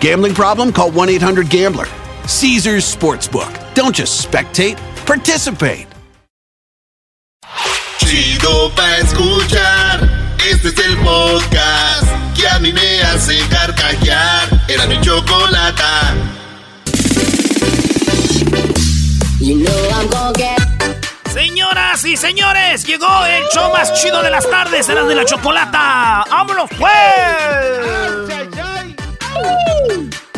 Gambling problem? Call 1 800 Gambler. Caesars Sportsbook. Don't just spectate, participate. Chido pa' escuchar. Este es el podcast que a mí me hace carcajear. Era mi chocolate. Señoras y señores, llegó el show más chido de las tardes, era de la chocolata. ¡Vámonos, pues!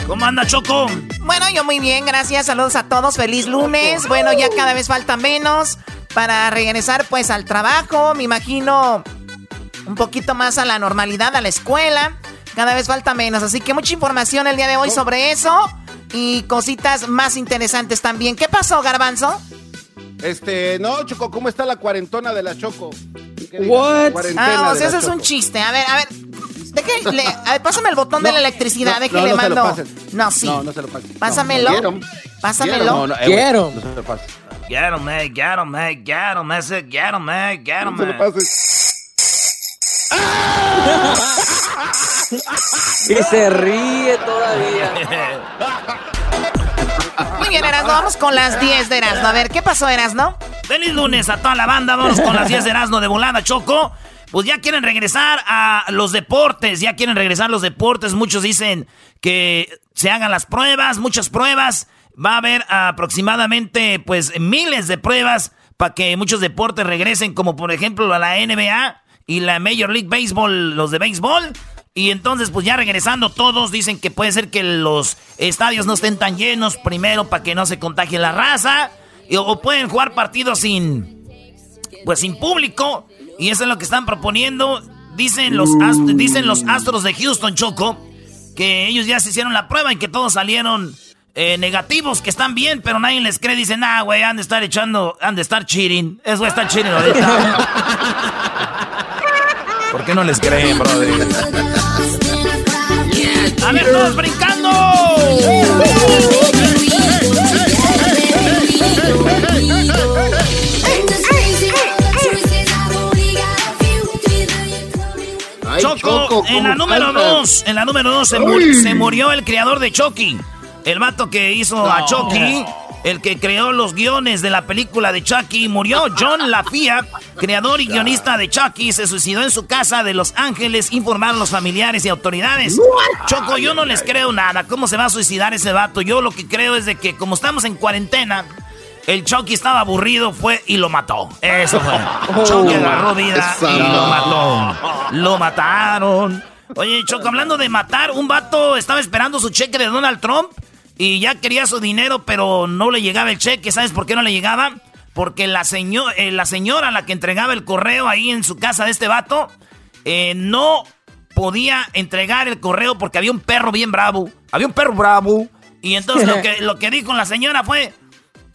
¿Cómo anda, Choco? Bueno, yo muy bien, gracias. Saludos a todos. Feliz lunes. Bueno, ya cada vez falta menos para regresar pues al trabajo. Me imagino un poquito más a la normalidad, a la escuela. Cada vez falta menos. Así que mucha información el día de hoy sobre eso. Y cositas más interesantes también. ¿Qué pasó, Garbanzo? Este, no, Choco, ¿cómo está la cuarentona de la Choco? What? Ah, o sea, eso es un chiste. A ver, a ver. Ver, pásame el botón de la electricidad, no, déjale no, no mando. Se lo no, sí. No, no se lo pasen. Pásamelo. quiero. Pásamelo. Quiero. No, no, eh, Quiero. No se lo pases. Get him, man, get him, man, get him, get him, man, get him, No se lo pases. Y se ríe todavía. Muy bien, Erasno, vamos con las 10 de Erasno. A ver, ¿qué pasó, Erasno? Feliz lunes a toda la banda, vamos con las 10 de Erasmo de volada, Choco. Pues ya quieren regresar a los deportes, ya quieren regresar los deportes. Muchos dicen que se hagan las pruebas, muchas pruebas. Va a haber aproximadamente, pues, miles de pruebas para que muchos deportes regresen, como por ejemplo la NBA y la Major League Baseball, los de béisbol. Y entonces, pues ya regresando todos, dicen que puede ser que los estadios no estén tan llenos primero para que no se contagie la raza. Y- o pueden jugar partidos sin, pues sin público. Y eso es lo que están proponiendo. Dicen los, ast- dicen los Astros de Houston, Choco, que ellos ya se hicieron la prueba y que todos salieron eh, negativos, que están bien, pero nadie les cree. Dicen, ah, güey, han de estar echando, han de estar cheating. Es güey, está cheating ahorita. ¿Por qué no les creen, brother? A ver, todos brincando. Ay, Choco, en la ¿cómo número? 2, en la número 2 se, mu- se murió el creador de Chucky. El vato que hizo a Chucky, el que creó los guiones de la película de Chucky, murió. John Lafia, creador y guionista de Chucky, se suicidó en su casa de Los Ángeles, informaron los familiares y autoridades. Choco, yo no les creo nada. ¿Cómo se va a suicidar ese vato? Yo lo que creo es de que como estamos en cuarentena, el Chucky estaba aburrido, fue y lo mató. Eso fue. Chucky agarró vida y lo mató. Lo mataron. Oye, Choco, hablando de matar, un vato estaba esperando su cheque de Donald Trump y ya quería su dinero, pero no le llegaba el cheque. ¿Sabes por qué no le llegaba? Porque la, eh, la señora, la que entregaba el correo ahí en su casa de este vato, eh, no podía entregar el correo porque había un perro bien bravo. Había un perro bravo. Y entonces lo que, lo que dijo la señora fue,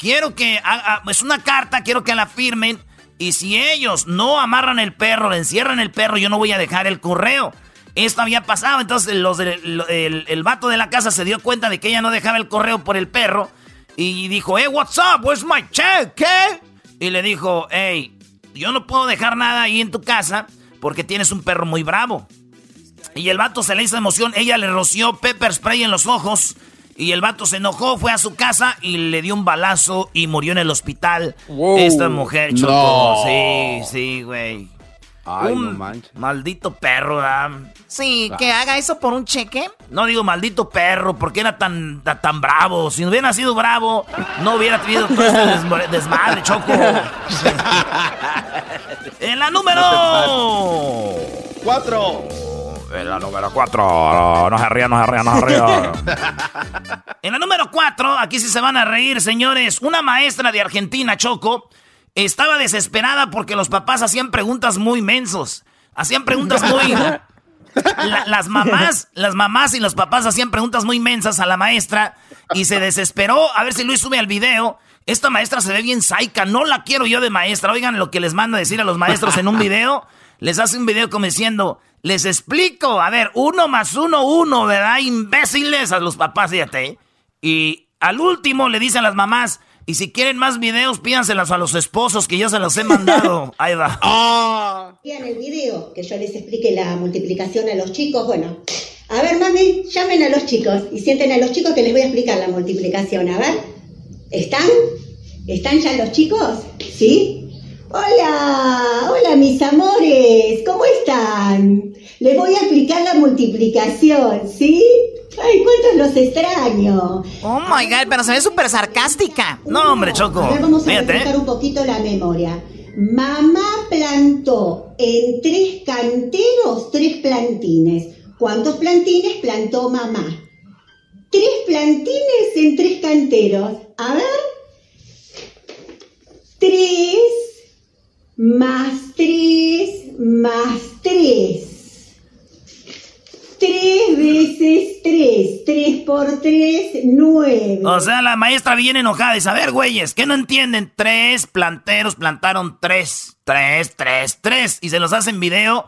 quiero que, haga- es una carta, quiero que la firmen. Y si ellos no amarran el perro, le encierran el perro, yo no voy a dejar el correo. Esto había pasado, entonces el, el vato de la casa se dio cuenta de que ella no dejaba el correo por el perro. Y dijo, hey, what's up? Where's my check? ¿Qué? Y le dijo, hey, yo no puedo dejar nada ahí en tu casa porque tienes un perro muy bravo. Y el vato se le hizo emoción, ella le roció pepper spray en los ojos. Y el vato se enojó, fue a su casa y le dio un balazo y murió en el hospital. Wow. Esta mujer, Choco. No. Sí, sí, güey. Ay, un no manches. maldito perro, ¿verdad? Sí, que haga eso por un cheque. No digo maldito perro, porque era tan, tan, tan bravo. Si no hubiera sido bravo, no hubiera tenido todo este desmadre, Choco. en la número... Cuatro. En la número 4. No se ría, no se ría, no se ría. en la número 4, aquí sí se van a reír, señores. Una maestra de Argentina, Choco, estaba desesperada porque los papás hacían preguntas muy mensos. Hacían preguntas muy. La- las mamás, las mamás y los papás hacían preguntas muy mensas a la maestra y se desesperó. A ver si Luis sube al video. Esta maestra se ve bien saica, no la quiero yo de maestra. Oigan lo que les manda decir a los maestros en un video. Les hace un video como diciendo, les explico, a ver, uno más uno, uno, ¿verdad? Imbéciles a los papás, fíjate. ¿eh? Y al último le dicen a las mamás, y si quieren más videos, pídanselas a los esposos que yo se los he mandado. Ahí va. Ah. en el video que yo les explique la multiplicación a los chicos. Bueno, a ver, mami, llamen a los chicos y sienten a los chicos que les voy a explicar la multiplicación. A ver, ¿están? ¿Están ya los chicos? ¿Sí? Hola, hola mis amores, ¿cómo están? Les voy a explicar la multiplicación, ¿sí? Ay, cuántos los extraño. Oh my god, pero se ve súper sarcástica. No, hombre, Choco. A ver, vamos a refrescar ¿eh? un poquito la memoria. Mamá plantó en tres canteros tres plantines. ¿Cuántos plantines plantó mamá? Tres plantines en tres canteros. A ver. Tres más tres más tres. Tres veces tres. Tres por tres, nueve. O sea, la maestra viene enojada y dice, a ver, güeyes, ¿qué no entienden? Tres planteros plantaron tres, tres, tres, tres. Y se los hacen video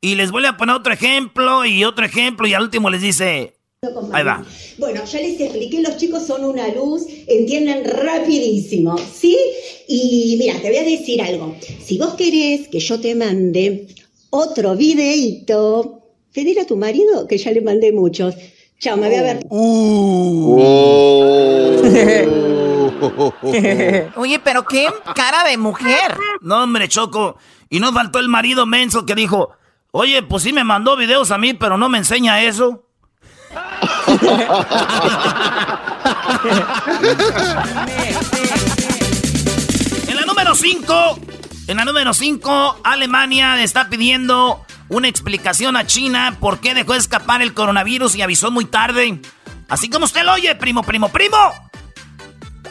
y les vuelve a poner otro ejemplo y otro ejemplo y al último les dice, con ahí va. Bueno, ya les expliqué, los chicos son una luz, entienden rapidísimo, ¿sí? Y mira, te voy a decir algo. Si vos querés que yo te mande otro videíto, pedir a tu marido, que ya le mandé muchos. Chao, me voy a ver. Oye, pero qué cara de mujer. No, hombre, Choco. Y no faltó el marido menso que dijo, oye, pues sí me mandó videos a mí, pero no me enseña eso. En la número 5, en la número 5, Alemania está pidiendo una explicación a China por qué dejó escapar el coronavirus y avisó muy tarde. Así como usted lo oye, primo, primo, primo.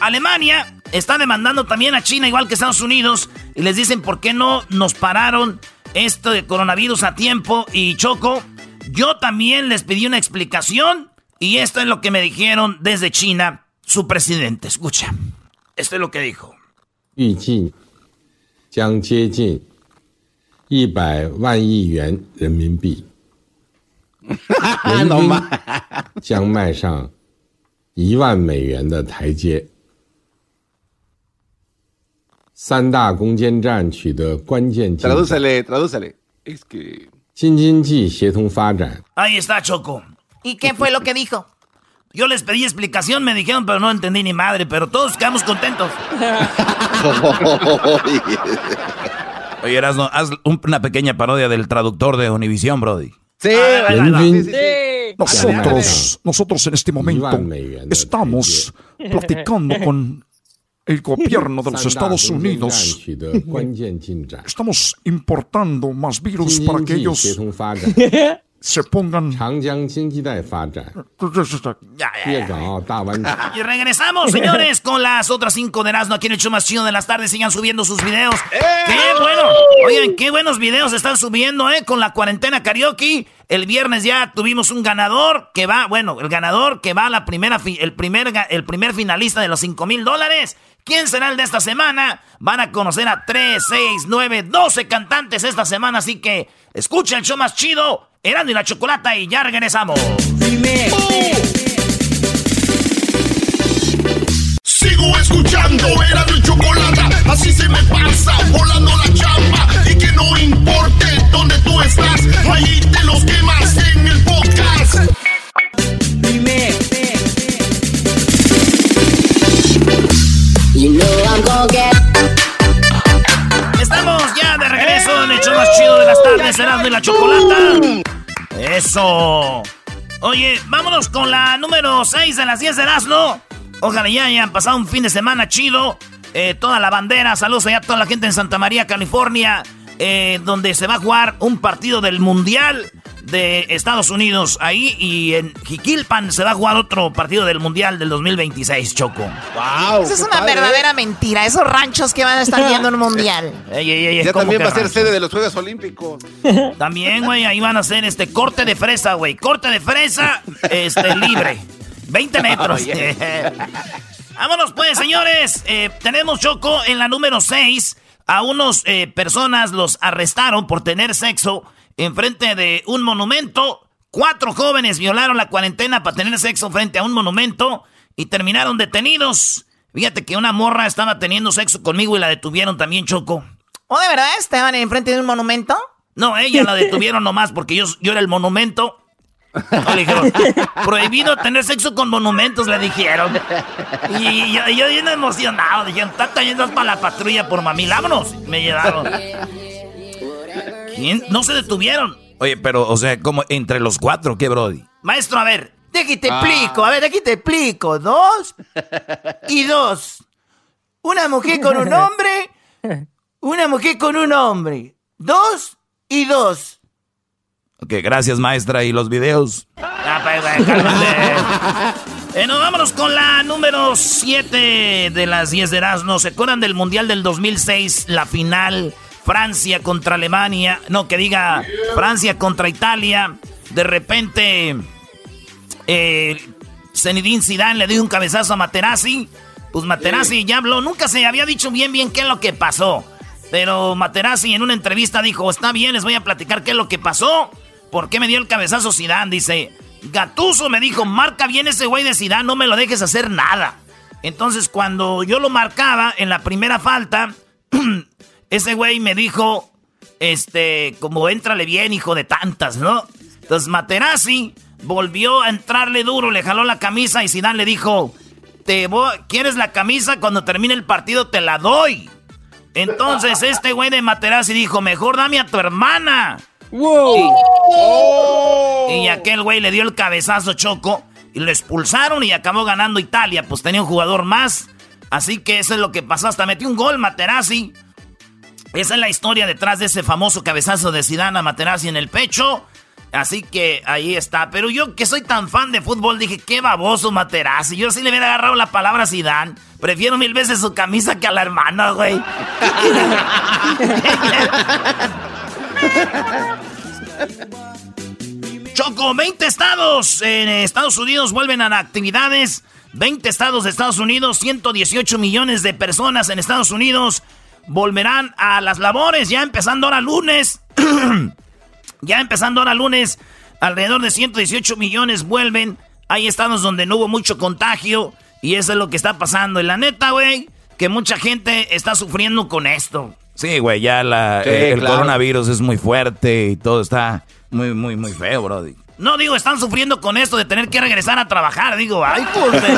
Alemania está demandando también a China, igual que Estados Unidos, y les dicen por qué no nos pararon esto de coronavirus a tiempo. Y Choco, yo también les pedí una explicación, y esto es lo que me dijeron desde China su presidente. Escucha, esto es lo que dijo. 预计将接近一百万亿元人民币，人均将迈上一万美元的台阶。三大攻坚战取得关键进展， Tradúcele, tradúcele. Es que. 新经济协同发展 Ahí está, Choco. ¿Y qué fue lo que dijo? Yo les pedí explicación, me dijeron, pero no entendí ni madre, pero todos quedamos contentos. Oye, Erasno, haz una pequeña parodia del traductor de Univisión, Brody. Sí, ah, ver, sí, sí, sí. Nosotros, nosotros en este momento estamos platicando con el gobierno de los Estados Unidos. Estamos importando más virus para que ellos se pongan. Y regresamos, señores, con las otras cinco de Erasmo aquí en el show más chido de las tardes. Sigan subiendo sus videos. ¡Eh! ¡Qué bueno! Oigan, qué buenos videos están subiendo, ¿eh? Con la cuarentena karaoke. El viernes ya tuvimos un ganador que va, bueno, el ganador que va a la primera, el primer, el primer finalista de los cinco mil dólares. ¿Quién será el de esta semana? Van a conocer a 3, 6, 9, 12 cantantes esta semana, así que escucha el show más chido Erasmo y la Chocolata, y ya regresamos. Sigo escuchando, era mi chocolate, así se me pasa, volando la chamba. Y que no importe dónde tú estás, ahí te los quemas en el podcast. Estamos ya de regreso en el show más chido de las tardes, Erasmo y la Chocolata. Eso. Oye, vámonos con la número 6 de las 10 de Erasmo. Ojalá ya hayan pasado un fin de semana chido. Eh, toda la bandera, saludos allá a toda la gente en Santa María, California, eh, donde se va a jugar un partido del Mundial de Estados Unidos ahí y en Jiquilpan se va a jugar otro partido del Mundial del 2026, Choco. Wow, Eso es una verdadera mentira, esos ranchos que van a estar viendo un Mundial. ya también va a ser sede de los Juegos Olímpicos. También, güey, ahí van a hacer este corte de fresa, güey. Corte de fresa este, libre. 20 metros. Vámonos pues, señores. Eh, tenemos Choco en la número 6. A unos eh, personas los arrestaron por tener sexo enfrente de un monumento. Cuatro jóvenes violaron la cuarentena para tener sexo frente a un monumento y terminaron detenidos. Fíjate que una morra estaba teniendo sexo conmigo y la detuvieron también, Choco. ¿Oh, de verdad? ¿Estaban enfrente de un monumento? No, ella la detuvieron nomás porque yo, yo era el monumento. le dijeron, prohibido tener sexo con monumentos, le dijeron. Y yo, yo bien emocionado, dijeron, está trayendo para la patrulla por mami, vámonos. Me llevaron. No se detuvieron. Oye, pero, o sea, como entre los cuatro, ¿qué, Brody? Maestro, a ver, de aquí te explico, a ver, de aquí te explico. Dos y dos. Una mujer con un hombre, una mujer con un hombre. Dos y dos. Ok, gracias, maestra. ¿Y los videos? Ah, pues, eh, vámonos con la número 7 de las 10 de Erasmo. ¿Se acuerdan del Mundial del 2006? La final Francia contra Alemania, no, que diga Francia contra Italia. De repente, eh, Zenedine Zidane le dio un cabezazo a Materazzi. Pues Materazzi ya habló, nunca se había dicho bien bien qué es lo que pasó. Pero Materazzi en una entrevista dijo, está bien, les voy a platicar qué es lo que pasó. ¿Por qué me dio el cabezazo Zidane? Dice, Gatuso me dijo, marca bien ese güey de Zidane, no me lo dejes hacer nada. Entonces cuando yo lo marcaba en la primera falta, ese güey me dijo, este, como entrale bien, hijo de tantas, ¿no? Entonces Materazzi volvió a entrarle duro, le jaló la camisa y Zidane le dijo, te ¿quieres la camisa? Cuando termine el partido te la doy. Entonces este güey de Materazzi dijo, mejor dame a tu hermana. Wow. Y, aquel güey le dio el cabezazo choco y lo expulsaron y acabó ganando Italia. Pues tenía un jugador más. Así que eso es lo que pasó. Hasta metió un gol Materazzi. Esa es la historia detrás de ese famoso cabezazo de Zidane a Materazzi en el pecho. Así que ahí está. Pero yo que soy tan fan de fútbol dije, qué baboso Materazzi. Yo sí le hubiera agarrado la palabra a Zidane. Prefiero mil veces su camisa que a la hermana, güey. Choco, 20 estados en Estados Unidos vuelven a actividades. 20 estados de Estados Unidos, 118 millones de personas en Estados Unidos volverán a las labores ya empezando ahora lunes. ya empezando ahora lunes, alrededor de 118 millones vuelven. Hay estados donde no hubo mucho contagio y eso es lo que está pasando. Y la neta, güey, que mucha gente está sufriendo con esto. Sí, güey, ya la, eh, el coronavirus es muy fuerte y todo está muy, muy, muy feo, bro. No, digo, están sufriendo con esto de tener que regresar a trabajar. Digo, ay, pues.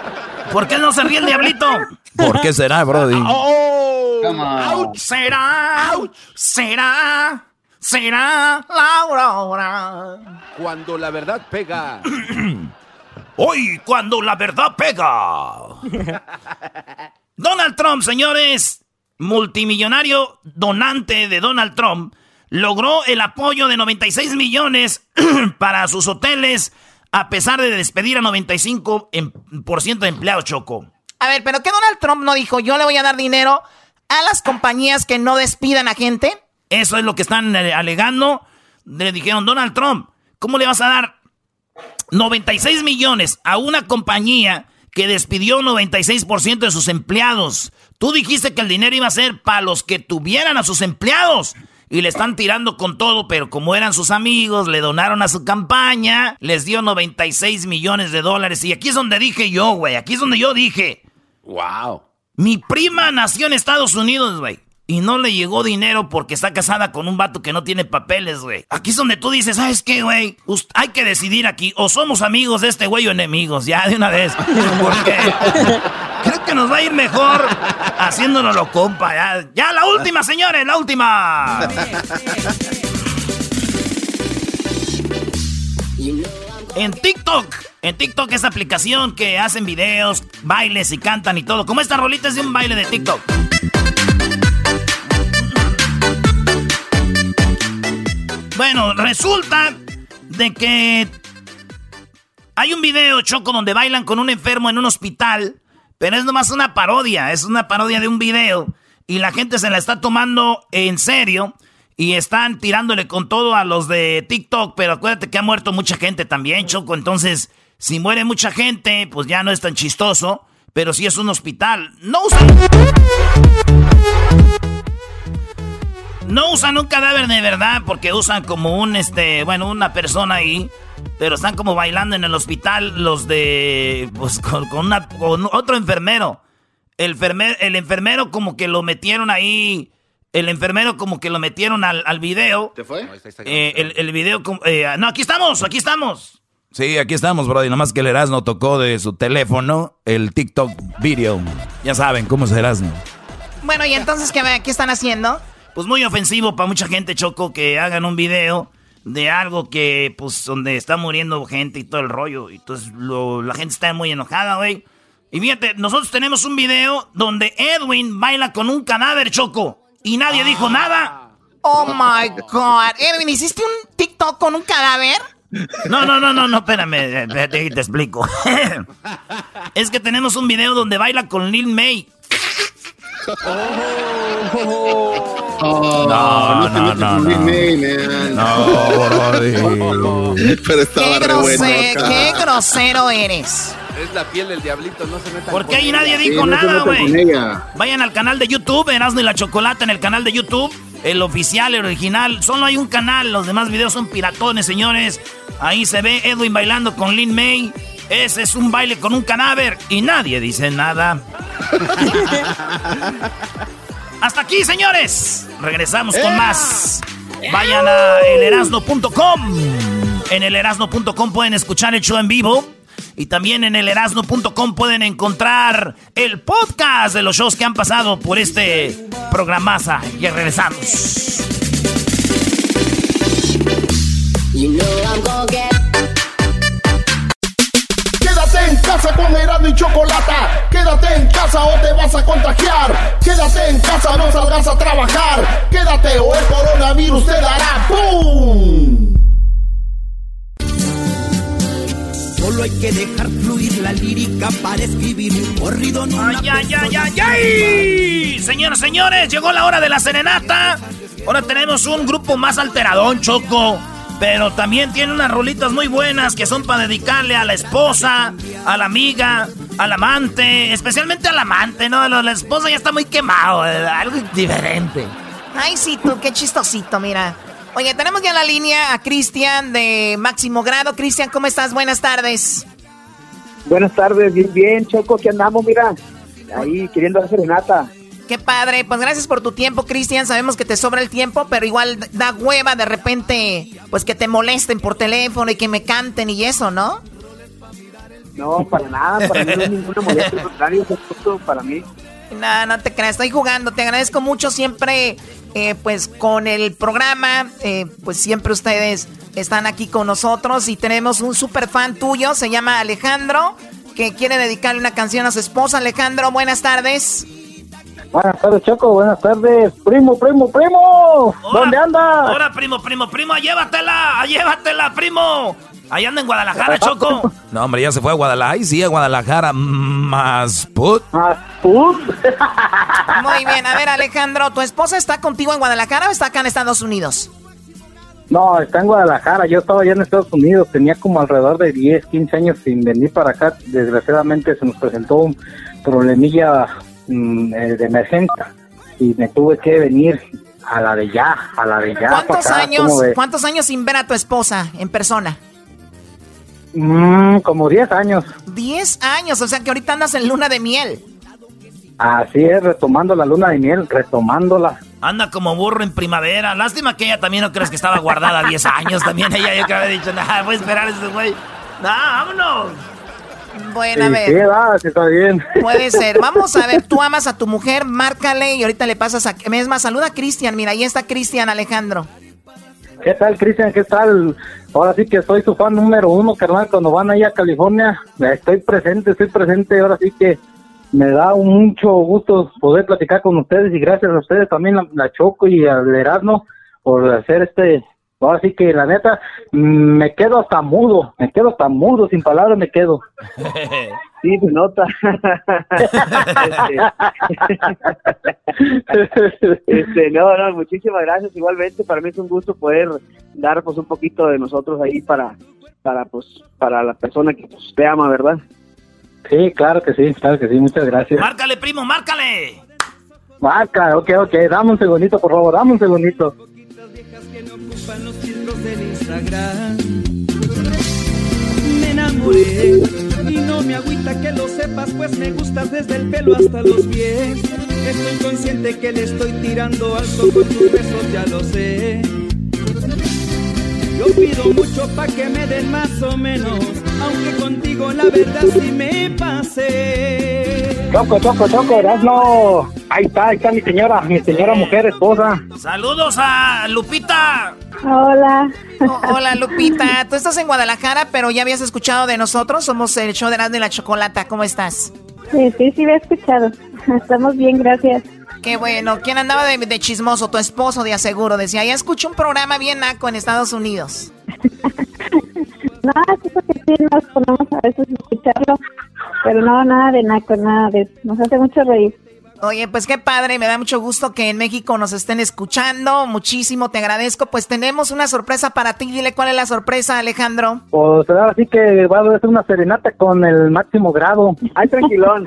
¿Por qué no se ríe el diablito? ¿Por qué será, Brody? Oh, será, será, será Laura. Cuando la verdad pega. Hoy, cuando la verdad pega. Donald Trump, señores, multimillonario donante de Donald Trump, logró el apoyo de 96 millones para sus hoteles a pesar de despedir a 95% em, de empleados, Choco. A ver, pero ¿qué Donald Trump no dijo? Yo le voy a dar dinero a las compañías que no despidan a gente. Eso es lo que están eh, alegando. Le dijeron, Donald Trump, ¿cómo le vas a dar 96 millones a una compañía que despidió 96% de sus empleados? Tú dijiste que el dinero iba a ser para los que tuvieran a sus empleados y le están tirando con todo, pero como eran sus amigos, le donaron a su campaña, les dio 96 millones de dólares. Y aquí es donde dije yo, güey, aquí es donde yo dije. Wow. Mi prima nació en Estados Unidos, güey. Y no le llegó dinero porque está casada con un vato que no tiene papeles, güey. Aquí es donde tú dices, ¿sabes qué, güey? Hay que decidir aquí. O somos amigos de este güey o enemigos, ya de una vez. Porque que nos va a ir mejor haciéndonos compa. Ya, ya la última, señores, la última. En TikTok, en TikTok es aplicación que hacen videos, bailes y cantan y todo. Como esta rolita es de un baile de TikTok. Bueno, resulta de que hay un video, Choco, donde bailan con un enfermo en un hospital, pero es nomás una parodia, es una parodia de un video y la gente se la está tomando en serio y están tirándole con todo a los de TikTok, pero acuérdate que ha muerto mucha gente también, Choco, entonces si muere mucha gente, pues ya no es tan chistoso, pero si es un hospital, no usan no usan un cadáver de verdad porque usan como un este, bueno, una persona ahí pero están como bailando en el hospital los de. Pues con, una, con otro enfermero. El, el enfermero como que lo metieron ahí. El enfermero como que lo metieron al, al video. ¿Te fue? Eh, el, el, video. Eh, no, aquí estamos, aquí estamos. Sí, aquí estamos, Brody. Nomás que el Erasmo tocó de su teléfono el TikTok video. Ya saben cómo es Erasmo. Bueno, y entonces, ¿qué, ¿qué están haciendo? Pues muy ofensivo para mucha gente, Choco, que hagan un video de algo que, pues, donde está muriendo gente y todo el rollo. Y entonces la gente está muy enojada, güey. Y fíjate, nosotros tenemos un video donde Edwin baila con un cadáver, Choco. Y nadie dijo ah. nada. Oh my God. Edwin, ¿hiciste un TikTok con un cadáver? No, no, no, no, no, espérame, te, te explico. es que tenemos un video donde baila con Lil May. Oh, no, no, no, no. No, Pero estaba qué, grosero, qué grosero eres. Es la piel del diablito, no se metan Porque ahí nadie dijo nada, güey. Vayan al canal de YouTube, Erasmo y la Chocolate en el canal de YouTube. El oficial, el original. Solo hay un canal, los demás videos son piratones, señores. Ahí se ve Edwin bailando con Lin May. Ese es un baile con un cadáver y nadie dice nada. Hasta aquí, señores. Regresamos con más. Vayan a elerasno.com. En elerasno.com pueden escuchar el show en vivo. Y también en elerasno.com pueden encontrar el podcast de los shows que han pasado por este programaza. Y regresamos. En casa con Erasmo y Chocolata. Quédate en casa o te vas a contagiar. Quédate en casa, no salgas a trabajar. Quédate o el coronavirus te dará ¡Pum! Solo hay que dejar fluir la lírica para escribir un corrido. No ¡Ay, ay, ay, ay, ay! Señoras, señores, llegó la hora de la serenata. Ahora tenemos un grupo más alteradón, Choco. Pero también tiene unas rolitas muy buenas que son para dedicarle a la esposa, a la amiga, al amante, especialmente al amante, ¿no? La esposa ya está muy quemado, algo diferente. Ay, sí, tú, qué chistosito, mira. Oye, tenemos ya la línea a Cristian de máximo grado. Cristian, ¿cómo estás? Buenas tardes. Buenas tardes, bien, bien, Choco, ¿qué andamos? Mira, ahí queriendo hacer serenata. Qué padre, pues gracias por tu tiempo, Cristian. Sabemos que te sobra el tiempo, pero igual da hueva de repente, pues que te molesten por teléfono y que me canten y eso, ¿no? No, para nada, para mí no es ninguna molestia, contrario, es para mí. No, no te creas, estoy jugando. Te agradezco mucho siempre, eh, pues con el programa, eh, pues siempre ustedes están aquí con nosotros y tenemos un super fan tuyo, se llama Alejandro, que quiere dedicarle una canción a su esposa. Alejandro, buenas tardes. Buenas tardes, Choco. Buenas tardes. Primo, primo, primo. ¿Dónde anda? Ahora, primo, primo, primo. Llévatela, llévatela, primo. Ahí anda en Guadalajara, Choco. No, hombre, ya se fue a Guadalajara. sí, a Guadalajara. Más put. Más put. Muy bien. A ver, Alejandro, ¿tu esposa está contigo en Guadalajara o está acá en Estados Unidos? No, está en Guadalajara. Yo estaba allá en Estados Unidos. Tenía como alrededor de 10, 15 años sin venir para acá. Desgraciadamente se nos presentó un problemilla Mm, eh, de emergencia y me tuve que venir a la de ya, a la de ya. ¿Cuántos años, ¿cuántos años sin ver a tu esposa en persona? Mm, como 10 años. 10 años, o sea que ahorita andas en luna de miel. Así es, retomando la luna de miel, retomándola. Anda como burro en primavera. Lástima que ella también no crees que estaba guardada 10 años. También ella yo que había dicho, nada, voy a esperar a ese güey. Nah, vámonos. Bueno, a ver. sí, va, sí está bien. Puede ser. Vamos a ver, tú amas a tu mujer, márcale y ahorita le pasas a... Es más, saluda a Cristian. Mira, ahí está Cristian Alejandro. ¿Qué tal, Cristian? ¿Qué tal? Ahora sí que soy su fan número uno, carnal. Cuando van ahí a California, estoy presente, estoy presente. Ahora sí que me da mucho gusto poder platicar con ustedes y gracias a ustedes también, la, la Choco y al Erasmo, por hacer este... Ahora sí que la neta, mm, me quedo hasta mudo, me quedo hasta mudo, sin palabras me quedo. Sí, se nota. este, no, no, muchísimas gracias. Igualmente, para mí es un gusto poder dar pues un poquito de nosotros ahí para, para pues, para la persona que pues, te ama, ¿verdad? Sí, claro que sí, claro que sí, muchas gracias. Márcale, primo, márcale. Marca, ok, ok, dame un segundito, por favor, dame un segundito. Ocupan los filtros del Instagram. Me enamoré y no me agüita que lo sepas, pues me gustas desde el pelo hasta los pies. Estoy consciente que le estoy tirando alto con tus besos, ya lo sé. Yo pido mucho pa' que me den más o menos, aunque contigo la verdad sí me pasé. Choco, choco, choco, Erasmo. Ahí está, ahí está mi señora, mi señora mujer, esposa. Saludos a Lupita. Hola. hola, Lupita. Tú estás en Guadalajara, pero ya habías escuchado de nosotros. Somos el show de Erasmo y la Chocolata. ¿Cómo estás? Sí, sí, sí, me he escuchado. Estamos bien, gracias. Qué bueno. ¿Quién andaba de, chismoso? Tu esposo, de aseguro. Decía, ya escuché un programa bien naco en Estados Unidos. No, sí, porque sí, nos ponemos a veces escucharlo. Pero no, nada de naco, nada de eso. Nos hace mucho reír. Oye, pues qué padre, me da mucho gusto que en México nos estén escuchando. Muchísimo te agradezco. Pues tenemos una sorpresa para ti. Dile cuál es la sorpresa, Alejandro. Pues ahora sí que va a ser una serenata con el máximo grado. Ay, tranquilón.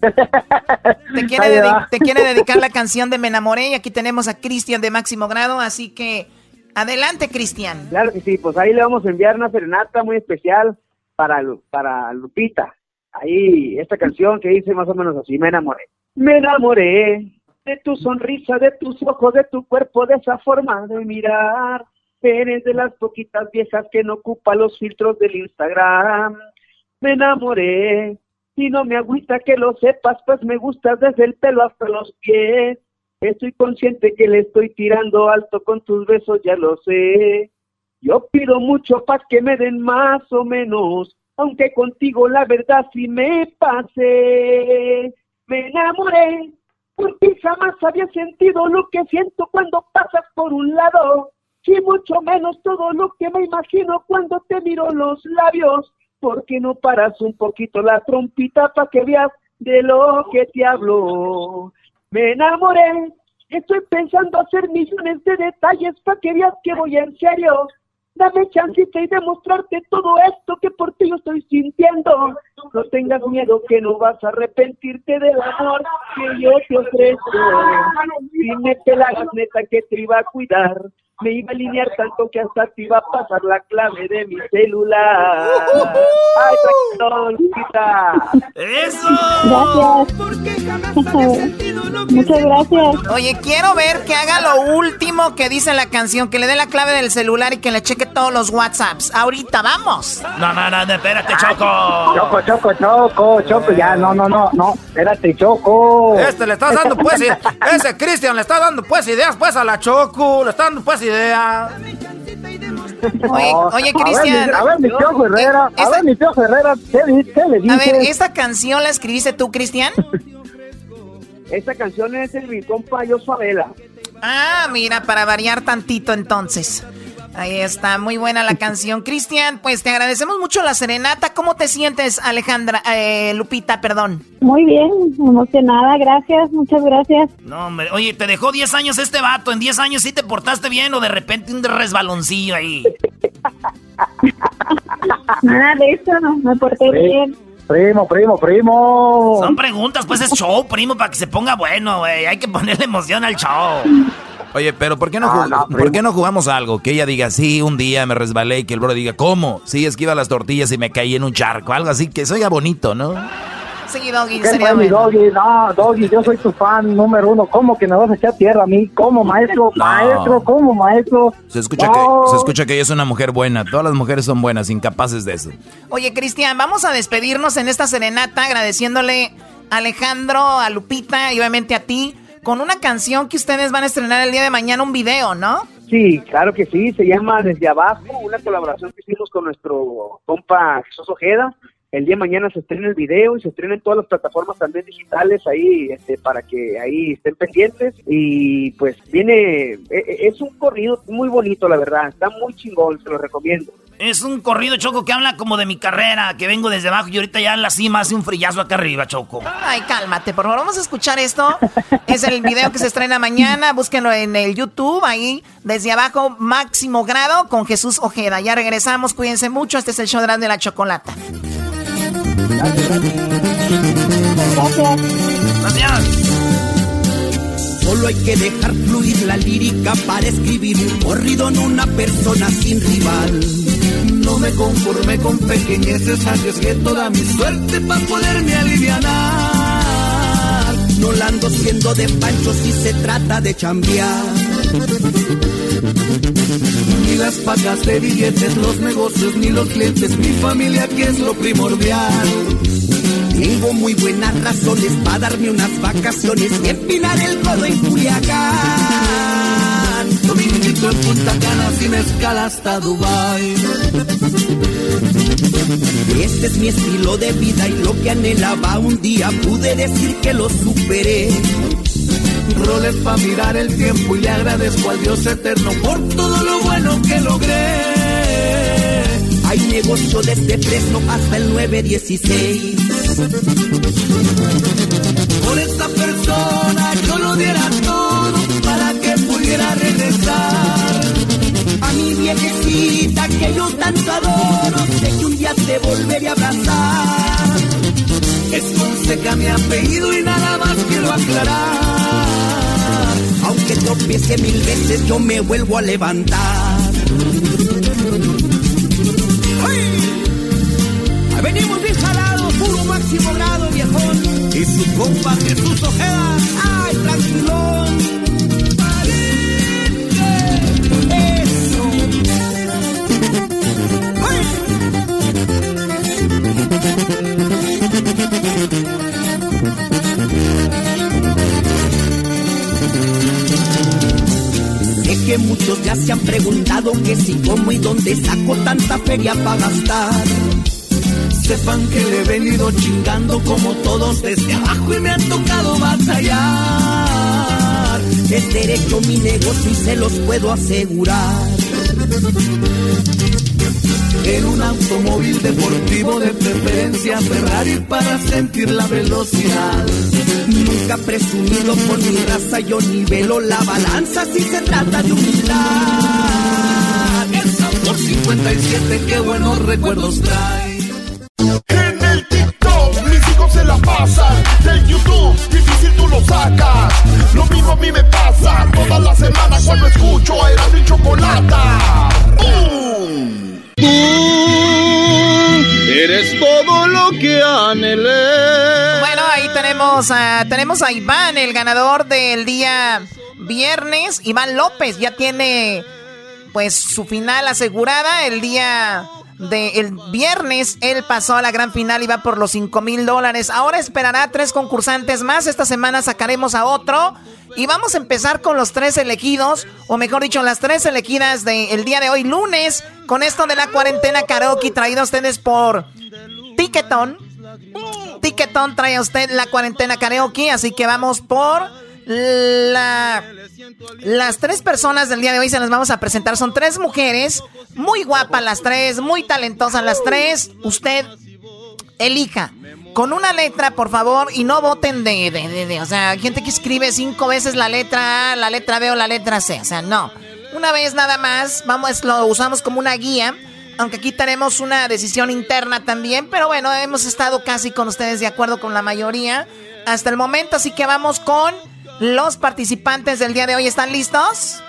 Te quiere, te quiere dedicar la canción de Me enamoré y aquí tenemos a Cristian de máximo grado, así que adelante, Cristian. Claro que sí, pues ahí le vamos a enviar una serenata muy especial para, para Lupita. Ahí, esta canción que dice más o menos así, me enamoré. Me enamoré de tu sonrisa, de tus ojos, de tu cuerpo, de esa forma de mirar. Eres de las poquitas viejas que no ocupa los filtros del Instagram. Me enamoré y no me agüita que lo sepas, pues me gustas desde el pelo hasta los pies. Estoy consciente que le estoy tirando alto con tus besos, ya lo sé. Yo pido mucho para que me den más o menos, aunque contigo la verdad sí me pasé. Me enamoré porque jamás había sentido lo que siento cuando pasas por un lado, y mucho menos todo lo que me imagino cuando te miro los labios. ¿Por qué no paras un poquito la trompita para que veas de lo que te hablo? Me enamoré, estoy pensando hacer millones de detalles para que veas que voy en serio. Dame chancita y demostrarte todo esto que por ti yo estoy sintiendo. No tengas miedo que no vas a arrepentirte del amor que yo te ofrezco. Dime que la neta que te iba a cuidar. Me iba a alinear tanto que hasta te iba a pasar la clave de mi celular. Ay, tranquilo, Lupita. Gracias. Muchas gracias. Oye, quiero ver que haga lo último que dice la canción, que le dé la clave del celular y que le cheque todos los WhatsApps. Ahorita, vamos. No, no, no, espérate, Choco. Choco, choco, choco, choco, ya, no, no, no, no, espérate, choco. Este le estás dando pues, ese Cristian le está dando pues ideas pues a la Choco, le está dando pues ideas. Oye, oye, a Cristian. A ver, mi tío Herrera, a ver, mi tío Herrera, ¿qué, le A dices? ver, ¿esta canción la escribiste tú, Cristian? Esta canción es de mi compa Joshua Vela. Ah, mira, para variar tantito entonces. Ahí está, muy buena la canción. Cristian, pues te agradecemos mucho la serenata. ¿Cómo te sientes, Alejandra? Eh, Lupita, perdón. Muy bien, emocionada, gracias, muchas gracias. No, hombre, oye, te dejó 10 años este vato. ¿En 10 años sí te portaste bien o de repente un resbaloncillo ahí? Nada de eso, me porté Pri- bien. Primo, primo, primo. Son preguntas, pues es show, primo, para que se ponga bueno, güey. Hay que ponerle emoción al show. Oye, pero ¿por qué no, jug- ¿por qué no jugamos algo? Que ella diga, sí, un día me resbalé y que el bro diga, ¿cómo? Sí, es que iba a las tortillas y me caí en un charco, algo así, que se oiga bonito, ¿no? Sí, Doggy, ¿Qué sería mi. Doggy? No, Doggy, yo soy tu fan número uno. ¿Cómo que me vas a echar tierra a mí? ¿Cómo, maestro? No. Maestro, ¿cómo, maestro? Se escucha, No. que, se escucha que ella es una mujer buena. Todas las mujeres son buenas, incapaces de eso. Oye, Cristian, vamos a despedirnos en esta serenata agradeciéndole a Alejandro, a Lupita y obviamente a ti con una canción que ustedes van a estrenar el día de mañana, un video, ¿no? Sí, claro que sí, se llama Desde Abajo, una colaboración que hicimos con nuestro compa Jesús Ojeda. El día de mañana se estrena el video y se estrena en todas las plataformas también digitales ahí este, para que ahí estén pendientes. Y pues viene, e- e- es un corrido muy bonito, la verdad, está muy chingón, se lo recomiendo. Es un corrido, Choco, que habla como de mi carrera, que vengo desde abajo y ahorita ya en la cima hace un frillazo acá arriba, Choco. Ay, cálmate, por favor, vamos a escuchar esto. Es el video que se estrena mañana, búsquenlo en el YouTube, ahí, desde abajo, máximo grado, con Jesús Ojeda. Ya regresamos, cuídense mucho, este es el show de de la chocolata. Solo hay que dejar fluir la lírica para escribir un corrido en una persona sin rival. No me conformé con pequeñeces, arriesgué toda mi suerte para poderme aliviar. No la ando siendo de pancho si se trata de chambear. Ni las pagas de billetes, los negocios, ni los clientes, mi familia que es lo primordial. Tengo muy buenas razones para darme unas vacaciones y empinar el codo en Culiacán. En Punta Cana sin escala hasta Dubai. Este es mi estilo de vida y lo que anhelaba un día pude decir que lo superé. Roles para mirar el tiempo y le agradezco al Dios eterno por todo lo bueno que logré. Hay negocio desde Fresno hasta el 916. Por esta persona yo lo diera todo para que pudiera A mi viejecita que yo tanto adoro, sé que un día te volveré a abrazar. Es Fonseca mi apellido y nada más quiero aclarar. Aunque tropiece mil veces, yo me vuelvo a levantar. ¡Ay! Venimos bien jalados, puro máximo grado, viejón. Y su compa Jesús Ojeda, ¡ay, tranquilón! Que muchos ya se han preguntado que si, cómo y dónde saco tanta feria para gastar. Sepan que le he venido chingando como todos desde abajo y me han tocado batallar. Es derecho mi negocio y se los puedo asegurar. En un automóvil deportivo de preferencia Ferrari para sentir la velocidad. Nunca presumido con mi raza, yo nivelo la balanza si se trata de humildad. El por 57, qué buenos recuerdos trae. Tenemos a, tenemos a Iván, el ganador del día viernes. Iván López ya tiene pues su final asegurada el día del viernes. Él pasó a la gran final y va por los 5 mil dólares. Ahora esperará tres concursantes más. Esta semana sacaremos a otro. Y vamos a empezar con los tres elegidos, o mejor dicho, las tres elegidas del día de hoy, lunes, con esto de la cuarentena karaoke traído a ustedes por Ticketon. Ticketon trae a usted la cuarentena karaoke, así que vamos por la... Las tres personas del día de hoy se las vamos a presentar. Son tres mujeres, muy guapas las tres, muy talentosas las tres. Usted elija. Con una letra, por favor, y no voten de, de, de, O sea, gente que escribe cinco veces la letra A, la letra B o la letra C. O sea, no. Una vez nada más, vamos, lo usamos como una guía. Aunque aquí tenemos una decisión interna también. Pero bueno, hemos estado casi con ustedes de acuerdo con la mayoría hasta el momento. Así que vamos con los participantes del día de hoy. ¿Están listos?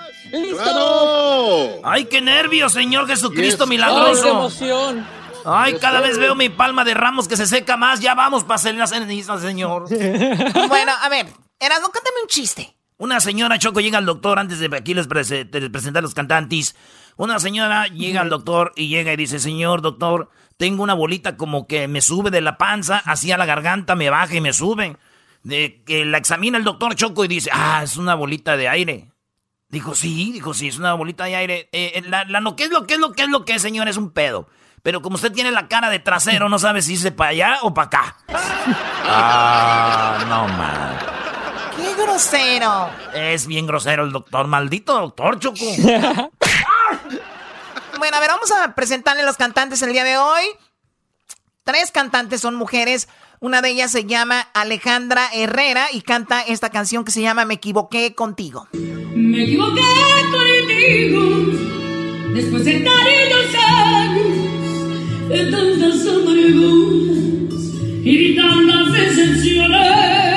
¡Ay, qué nervios, Señor Jesucristo Yes. milagroso! Ay, qué emoción. Ay, cada vez veo mi palma de ramos que se seca más. Ya vamos para hacer las cenizas, señor. bueno, a ver, Erasmo, cántame un chiste. Una señora Choco llega al doctor antes de aquí les, presentar los cantantes. Una señora llega al doctor y llega y dice, señor doctor, tengo una bolita como que me sube de la panza hacia la garganta, me baja y me sube. De que la examina el doctor Choco y dice, ah, es una bolita de aire. Dijo, sí, dijo, sí, es una bolita de aire. Eh, eh, la, ¿Qué es lo que es lo que es lo que es, señor? Es un pedo. Pero como usted tiene la cara de trasero, no sabe si dice para allá o para acá. Ah, no, man. Es bien grosero el doctor, maldito doctor, Choco. bueno, a ver, vamos a presentarle los cantantes el día de hoy. Tres cantantes son mujeres. Una de ellas se llama Alejandra Herrera y canta esta canción que se llama Me equivoqué contigo. Me equivoqué contigo después de tantos años, de tantas amarguras y de tantas decepciones.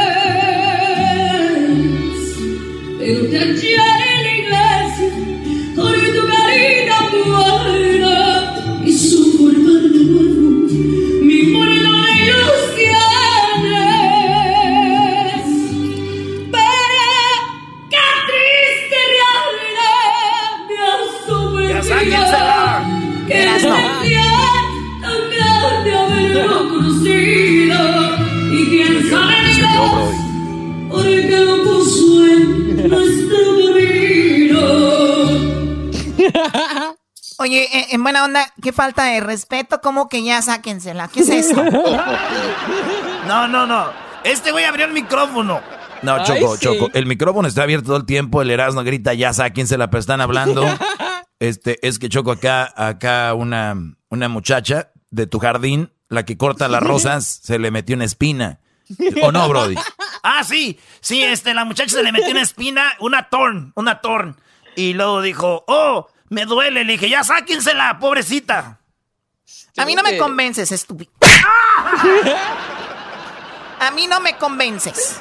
Que sentía tan grande haberlo conocido Oye, eh, en buena onda, qué falta de respeto, como que ya sáquensela. ¿Qué es eso? No, no, no. Este güey abrió el micrófono. No, Ay, Choco, sí. Choco. El micrófono está abierto todo el tiempo. El Erasmo grita, ya sáquensela, pero están hablando. Este, es que Choco acá, acá una, una muchacha de tu jardín, la que corta las rosas, se le metió una espina. ¿O no, Brody? Ah, sí, sí, este, la muchacha se le metió una espina, una torn, una torn. Y luego dijo, oh, me duele. Le dije, ya sáquensela, pobrecita. A mí no me convences, estúpido. A mí no me convences.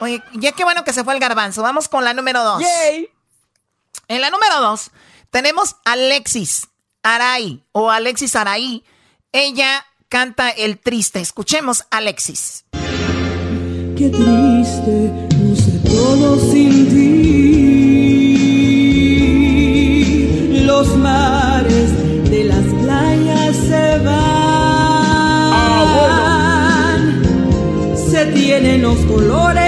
Oye, ya qué bueno que se fue el garbanzo. Vamos con la número dos. En la número dos tenemos a Alexis Aray o Alexis Aray. Ella canta el triste. Escuchemos Alexis. Qué triste luce todo sin ti. Los mares de las playas se van. Se tienen los colores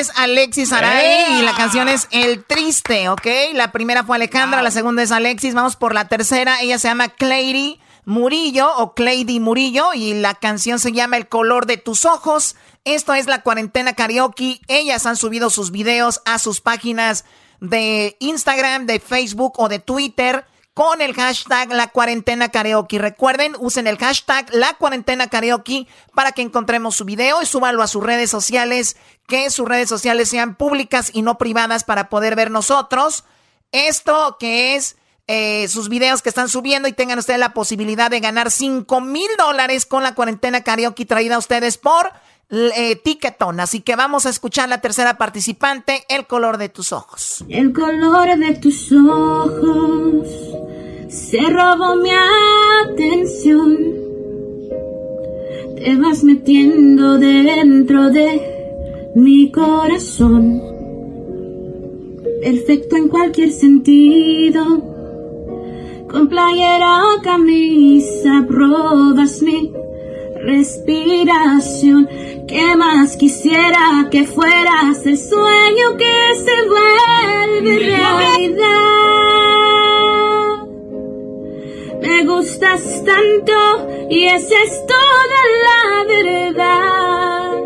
es Alexis Aray y la canción es El Triste, ¿ok? La primera fue Alejandra, la segunda es Alexis. Vamos por la tercera. Ella se llama Clady Murillo o Clady Murillo y la canción se llama El color de tus ojos. Esto es la cuarentena karaoke. Ellas han subido sus videos a sus páginas de Instagram, de Facebook o de Twitter con el hashtag La Cuarentena Karaoke. Recuerden, usen el hashtag La Cuarentena Karaoke para que encontremos su video y súbanlo a sus redes sociales, que sus redes sociales sean públicas y no privadas para poder ver nosotros. Esto que es eh, sus videos que están subiendo y tengan ustedes la posibilidad de ganar 5 mil dólares con la cuarentena karaoke traída a ustedes por eh. Así que vamos a escuchar la tercera participante, El color de tus ojos. El color de tus ojos se robó mi atención. Te vas metiendo dentro de mi corazón. Perfecto en cualquier sentido. Con playera o camisa probas mi respiración. ¿Qué más quisiera que fueras el sueño que se vuelve realidad? Me gustas tanto y esa es toda la verdad.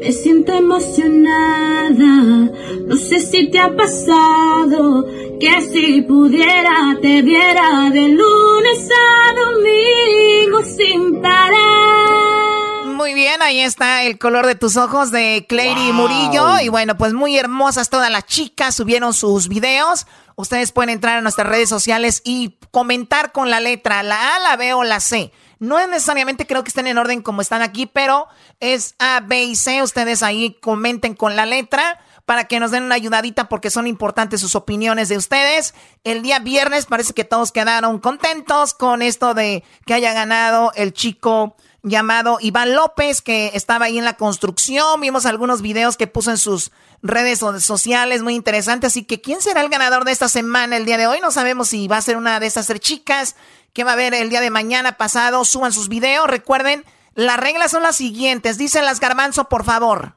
me siento emocionada. No sé si te ha pasado que si pudiera te viera de lunes a domingo sin parar. Muy bien, ahí está el color de tus ojos de Clary Murillo. Y bueno, pues muy hermosas todas las chicas subieron sus videos. Ustedes pueden entrar a nuestras redes sociales y comentar con la letra, la A, la B o la C. No es necesariamente creo que estén en orden como están aquí, pero es A, B y C. Ustedes ahí comenten con la letra para que nos den una ayudadita porque son importantes sus opiniones de ustedes. El día viernes parece que todos quedaron contentos con esto de que haya ganado el chico llamado Iván López, que estaba ahí en la construcción. Vimos algunos videos que puso en sus redes sociales, muy interesantes. Así que, ¿quién será el ganador de esta semana el día de hoy? No sabemos si va a ser una de esas tres chicas que va a haber el día de mañana pasado. Suban sus videos. Recuerden, las reglas son las siguientes. Dicen las garbanzo, por favor.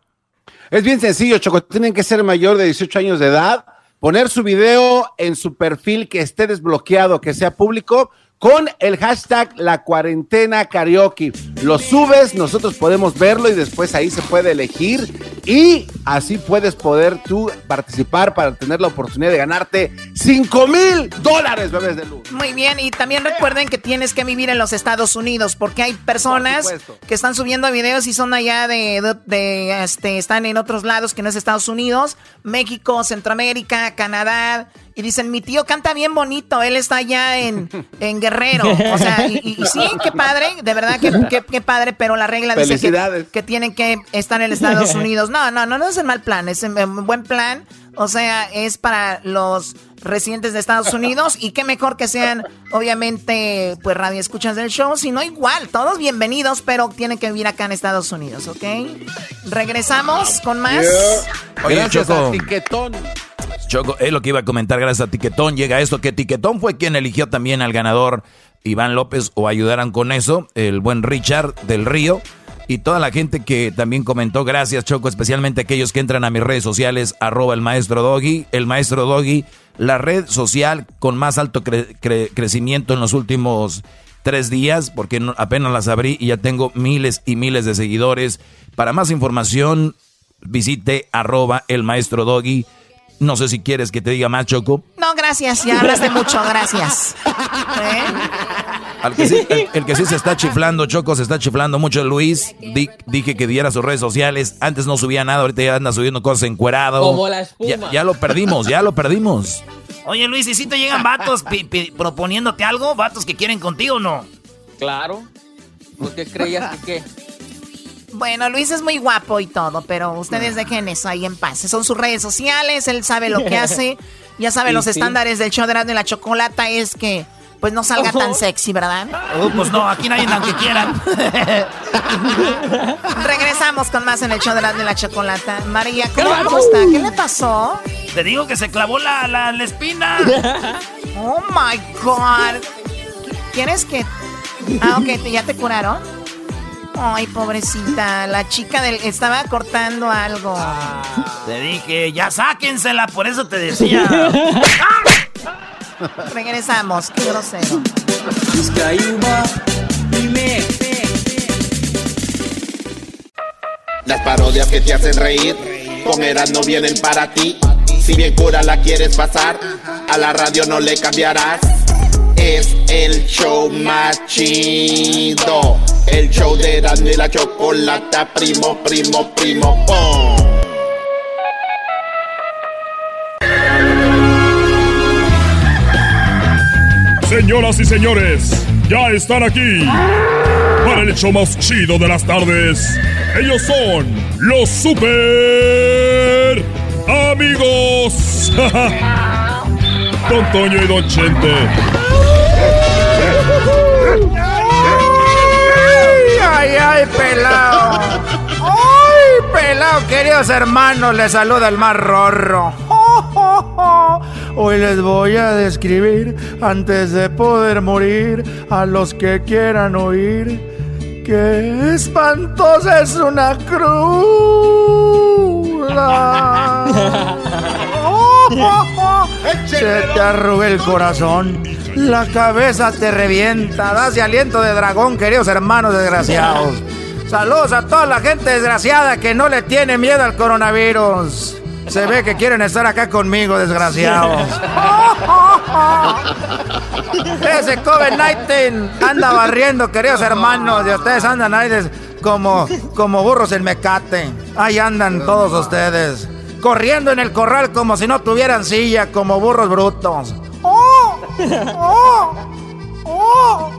Es bien sencillo, Choco. Tienen que ser mayor de 18 años de edad, poner su video en su perfil que esté desbloqueado, que sea público con el hashtag la cuarentena karaoke. Lo subes, nosotros podemos verlo y después ahí se puede elegir y así puedes poder tú participar para tener la oportunidad de ganarte 5 mil dólares, bebés de luz. Muy bien, y también recuerden que tienes que vivir en los Estados Unidos porque hay personas que están subiendo videos y son allá de, de, este, están en otros lados que no es Estados Unidos, México, Centroamérica, Canadá y dicen, mi tío canta bien bonito, él está allá en, en Guerrero. O sea, y, sí, qué padre, de verdad que qué, padre, pero la regla dice que, que, tienen que estar en Estados Unidos. No, no, no, no es el mal plan, es un buen plan. O sea, es para los residentes de Estados Unidos y qué mejor que sean, obviamente, pues radio escuchas del show, sino igual, todos bienvenidos, pero tienen que vivir acá en Estados Unidos, ¿ok? Regresamos con más. Oye, Choco. Choco, es lo que iba a comentar gracias a Tiquetón. Llega esto, que Tiquetón fue quien eligió también al ganador Iván López o ayudaran con eso, el buen Richard del Río. Y toda la gente que también comentó, gracias Choco, especialmente aquellos que entran a mis redes sociales, arroba el maestro Doggy, el maestro Doggy, la red social con más alto crecimiento en los últimos tres días, porque apenas las abrí y ya tengo miles y miles de seguidores. Para más información, visite arroba el maestro Doggy no sé si quieres que te diga más, Choco. No, gracias, ya hablaste mucho, gracias. ¿Eh? el, que sí se está chiflando, Choco, se está chiflando mucho Luis. dije que diera sus redes sociales. Antes no subía nada, ahorita ya anda subiendo cosas encuerado. Como la espuma. Ya, lo perdimos, ya lo perdimos. Oye, Luis, ¿y si te llegan vatos proponiéndote algo? ¿Vatos que quieren contigo o no? Claro. ¿Por qué creías que qué? Bueno, Luis es muy guapo y todo, pero ustedes dejen eso ahí en paz. Son sus redes sociales, él sabe lo que hace. Ya sabe, los estándares del show de la, de la chocolata es que pues no salga tan sexy, ¿verdad? Oh, pues no, aquí nadie que quieran. Regresamos con más en el show de la, de la chocolata. María, ¿cómo, está? ¿Qué le pasó? Te digo que se clavó la, la, la espina. Oh my God. ¿Quieres que.? Ah, ok, ¿ya te curaron? Ay, pobrecita, la chica del estaba cortando algo. te dije, ya sáquensela, por eso te decía. Regresamos, qué grosero. Las parodias que te hacen reír, con no vienen para ti. Si bien cura la quieres pasar, a la radio no le cambiarás. Es el show más chido el show de y la Chocolata, primo, primo, primo, pom. Señoras y señores, ya están aquí para el show más chido de las tardes. Ellos son los super amigos. Don Toño y Don Chente. Pelado. Ay, pelado, queridos hermanos, les saluda el más. Hoy les voy a describir, antes de poder morir, a los que quieran oír, que espantosa es una cruz. Se te arruga el corazón la cabeza te revienta, das aliento de dragón, queridos hermanos desgraciados. Saludos a toda la gente desgraciada que no le tiene miedo al coronavirus. Se ve que quieren estar acá conmigo, desgraciados. Ese COVID-19 anda barriendo, queridos hermanos, y ustedes andan ahí como, como burros en mecate. Ahí andan todos ustedes, corriendo en el corral como si no tuvieran silla, como burros brutos. ¡Oh! ¡Oh! ¡Oh!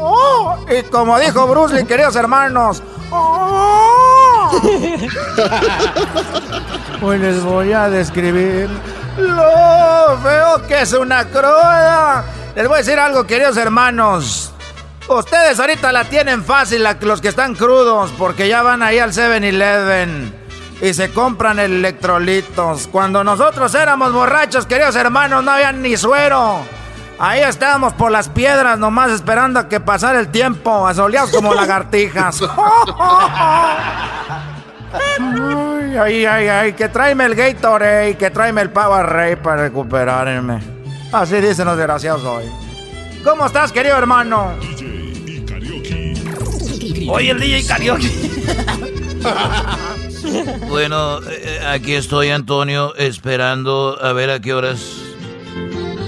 ¡Oh! Y como dijo Bruce Lee, queridos hermanos, ¡Oh! Hoy les voy a describir lo feo que es una cruda. Les voy a decir algo, queridos hermanos. Ustedes ahorita la tienen fácil, los que están crudos, porque ya van ahí al 7-Eleven y se compran electrolitos. Cuando nosotros éramos borrachos, queridos hermanos, no había ni suero. Ahí estábamos por las piedras, nomás esperando a que pasara el tiempo, asoleados como lagartijas. Ay, ay, ay, ay, que tráeme el Gatorade, que tráeme el Powerade para recuperarme. Así dicen los desgraciados hoy. ¿Cómo estás, querido hermano? Oye, el DJ Karaoke. Bueno, eh, aquí estoy, Antonio, esperando a ver a qué horas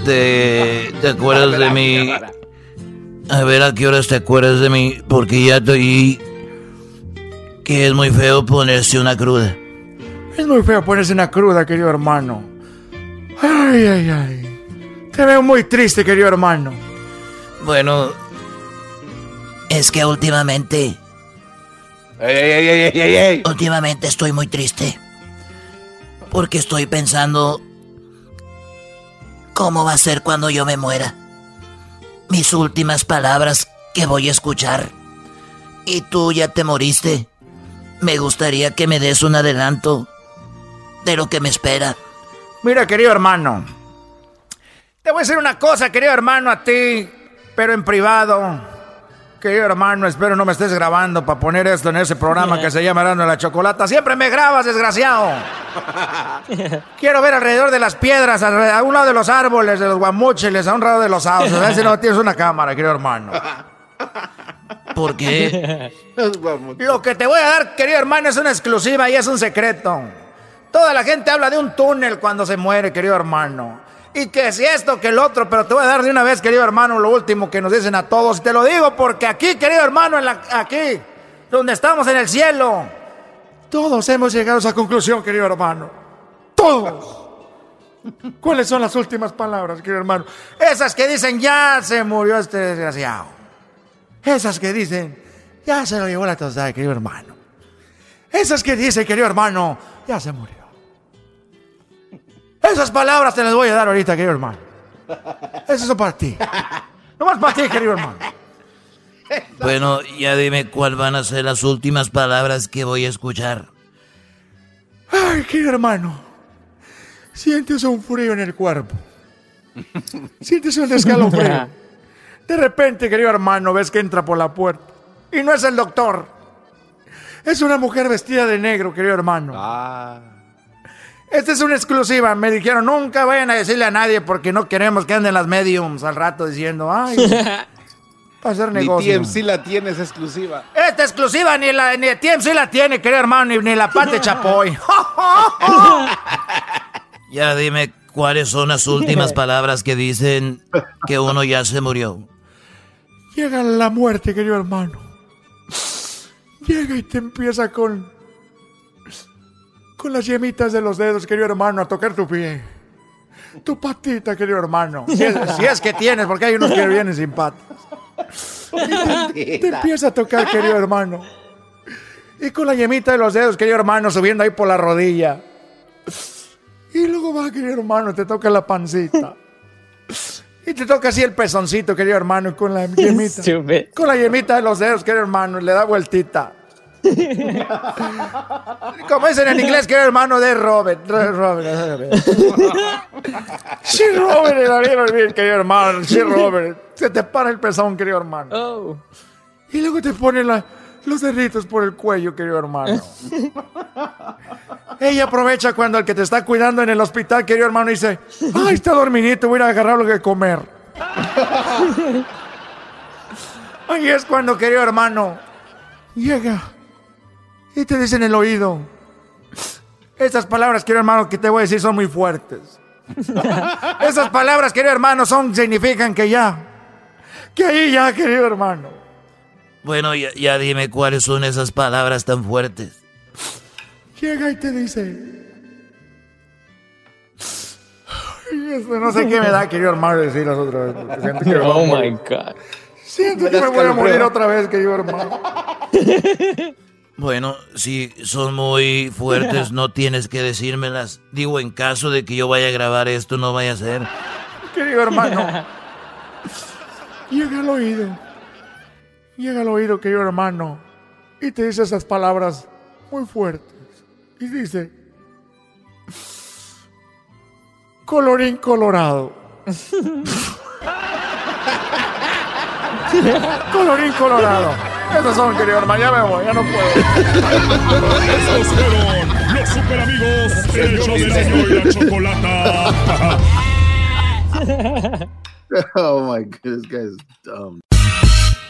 te, te acuerdas de mí. A ver a qué horas te acuerdas de mí, porque ya estoy... Que es muy feo ponerse una cruda. Es muy feo ponerse una cruda, querido hermano. Ay, ay, ay. Te veo muy triste, querido hermano. Bueno, Es que últimamente, Ey, ey, ey, ey, ey, ey. últimamente estoy muy triste. Porque estoy pensando cómo va a ser cuando yo me muera. Mis últimas palabras que voy a escuchar. Y tú ya te moriste. Me gustaría que me des un adelanto de lo que me espera. Mira, querido hermano. Te voy a decir una cosa, querido hermano, a ti, pero en privado. Querido hermano, espero no me estés grabando para poner esto en ese programa que se llama de la Chocolata. Siempre me grabas, desgraciado. Quiero ver alrededor de las piedras, a un lado de los árboles, de los guamuchiles, a un lado de los sauces. A ver si no tienes una cámara, querido hermano. ¿por qué? Lo que te voy a dar, querido hermano, es una exclusiva y es un secreto. Toda la gente habla de un túnel cuando se muere, querido hermano. Y que si esto, que el otro, pero te voy a dar de una vez, querido hermano, lo último que nos dicen a todos. Te lo digo porque aquí, querido hermano, aquí, donde estamos en el cielo, todos hemos llegado a esa conclusión, querido hermano. Todos. ¿Cuáles son las últimas palabras, querido hermano? Esas que dicen, ya se murió este desgraciado. Esas que dicen, ya se lo llevó la tostada, querido hermano. Esas que dicen, querido hermano, ya se murió. Esas palabras te las voy a dar ahorita, querido hermano. Esas son para ti. Nomás para ti, querido hermano. Bueno, ya dime cuáles van a ser las últimas palabras que voy a escuchar. Ay, querido hermano. Sientes un frío en el cuerpo. Sientes un escalofrío. De repente, querido hermano, ves que entra por la puerta. Y no es el doctor. Es una mujer vestida de negro, querido hermano. Esta es una exclusiva. Me dijeron, nunca vayan a decirle a nadie porque no queremos que anden las mediums al rato diciendo, ay, para hacer Ni negocio. TMC la tiene, es exclusiva. Esta exclusiva ni la ni TMC la tiene, querido hermano, ni, ni la Pate Chapoy. Ya dime cuáles son las últimas palabras que dicen que uno ya se murió. Llega la muerte, querido hermano. Llega y te empieza con. Con las yemitas de los dedos, querido hermano, a tocar tu pie. Tu patita, querido hermano. Si es, si es que tienes, porque hay unos que vienen sin patas. Te, te empieza a tocar, querido hermano. Y con la yemita de los dedos, querido hermano, subiendo ahí por la rodilla. Y luego va, querido hermano, te toca la pancita. Y te toca así el pezoncito, querido hermano, con la yemita. con la yemita de los dedos, querido hermano, le da vueltita. Como dicen en inglés, querido hermano, de Robert. Robert. Sí, Robert, bien, querido hermano. Sí, Robert. Se te para el pezón, querido hermano. Y luego te pone la- los deditos por el cuello, querido hermano. Ella aprovecha cuando el que te está cuidando en el hospital, querido hermano, dice, ay, está dormidito, voy a agarrar algo que comer. Ahí es cuando, querido hermano, llega y te dice en el oído, estas palabras, querido hermano, que te voy a decir son muy fuertes. Esas palabras, querido hermano, son, significan que ya, que ahí ya, querido hermano. Bueno, ya, ya dime cuáles son esas palabras tan fuertes. Llega y te dice, no sé qué me da, querido hermano, decirlas otra vez. siento que me voy a Oh morir. my God. Siento que me voy a morir otra vez, querido hermano. Bueno, si son muy fuertes, no tienes que decírmelas. Digo, en caso de que yo vaya a grabar esto, no vaya a ser. Querido hermano. Llega al oído. Llega al oído, querido hermano. Y te dice esas palabras muy fuertes. Y dice... Colorín colorado. Colorín colorado. Esos son, querido hermano. Ya me voy, ya no puedo. Estos fueron los super amigos show de la y la chocolata. oh my god, this guy is dumb.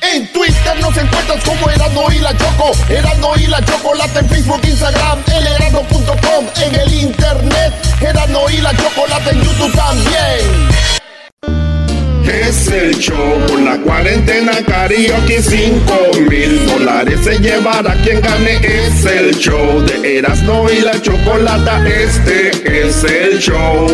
En Twitter nos encuentras como Erasmo y la Choco. Erasmo y la Chocolata en Facebook, Instagram, el erasmo.com. En el internet, Erasmo y la Chocolata en YouTube también. Es el show con la cuarentena karaoke 5 mil dólares se llevará quien gane. Es el show de Erasmo y la Chocolata. Este es el show.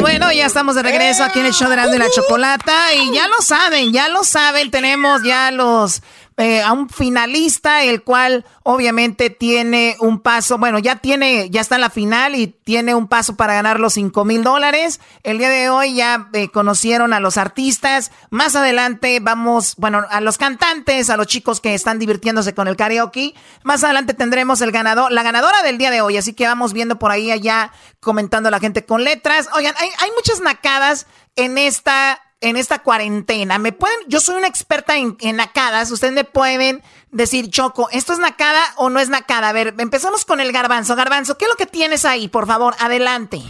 Bueno, ya estamos de regreso aquí en el show de Erasmo y la Chocolata. Y ya lo saben, ya lo saben, tenemos ya los eh, a un finalista, el cual obviamente tiene un paso, bueno, ya tiene, ya está en la final y tiene un paso para ganar los 5 mil dólares. El día de hoy ya eh, conocieron a los artistas. Más adelante vamos, bueno, a los cantantes, a los chicos que están divirtiéndose con el karaoke. Más adelante tendremos el ganador, la ganadora del día de hoy. Así que vamos viendo por ahí allá comentando la gente con letras. Oigan, hay, hay muchas nacadas en esta en esta cuarentena. Me pueden, yo soy una experta en, en nacadas. Ustedes me pueden decir, Choco, ¿esto es nacada o no es nacada? A ver, empezamos con el garbanzo. Garbanzo, ¿qué es lo que tienes ahí? Por favor, adelante.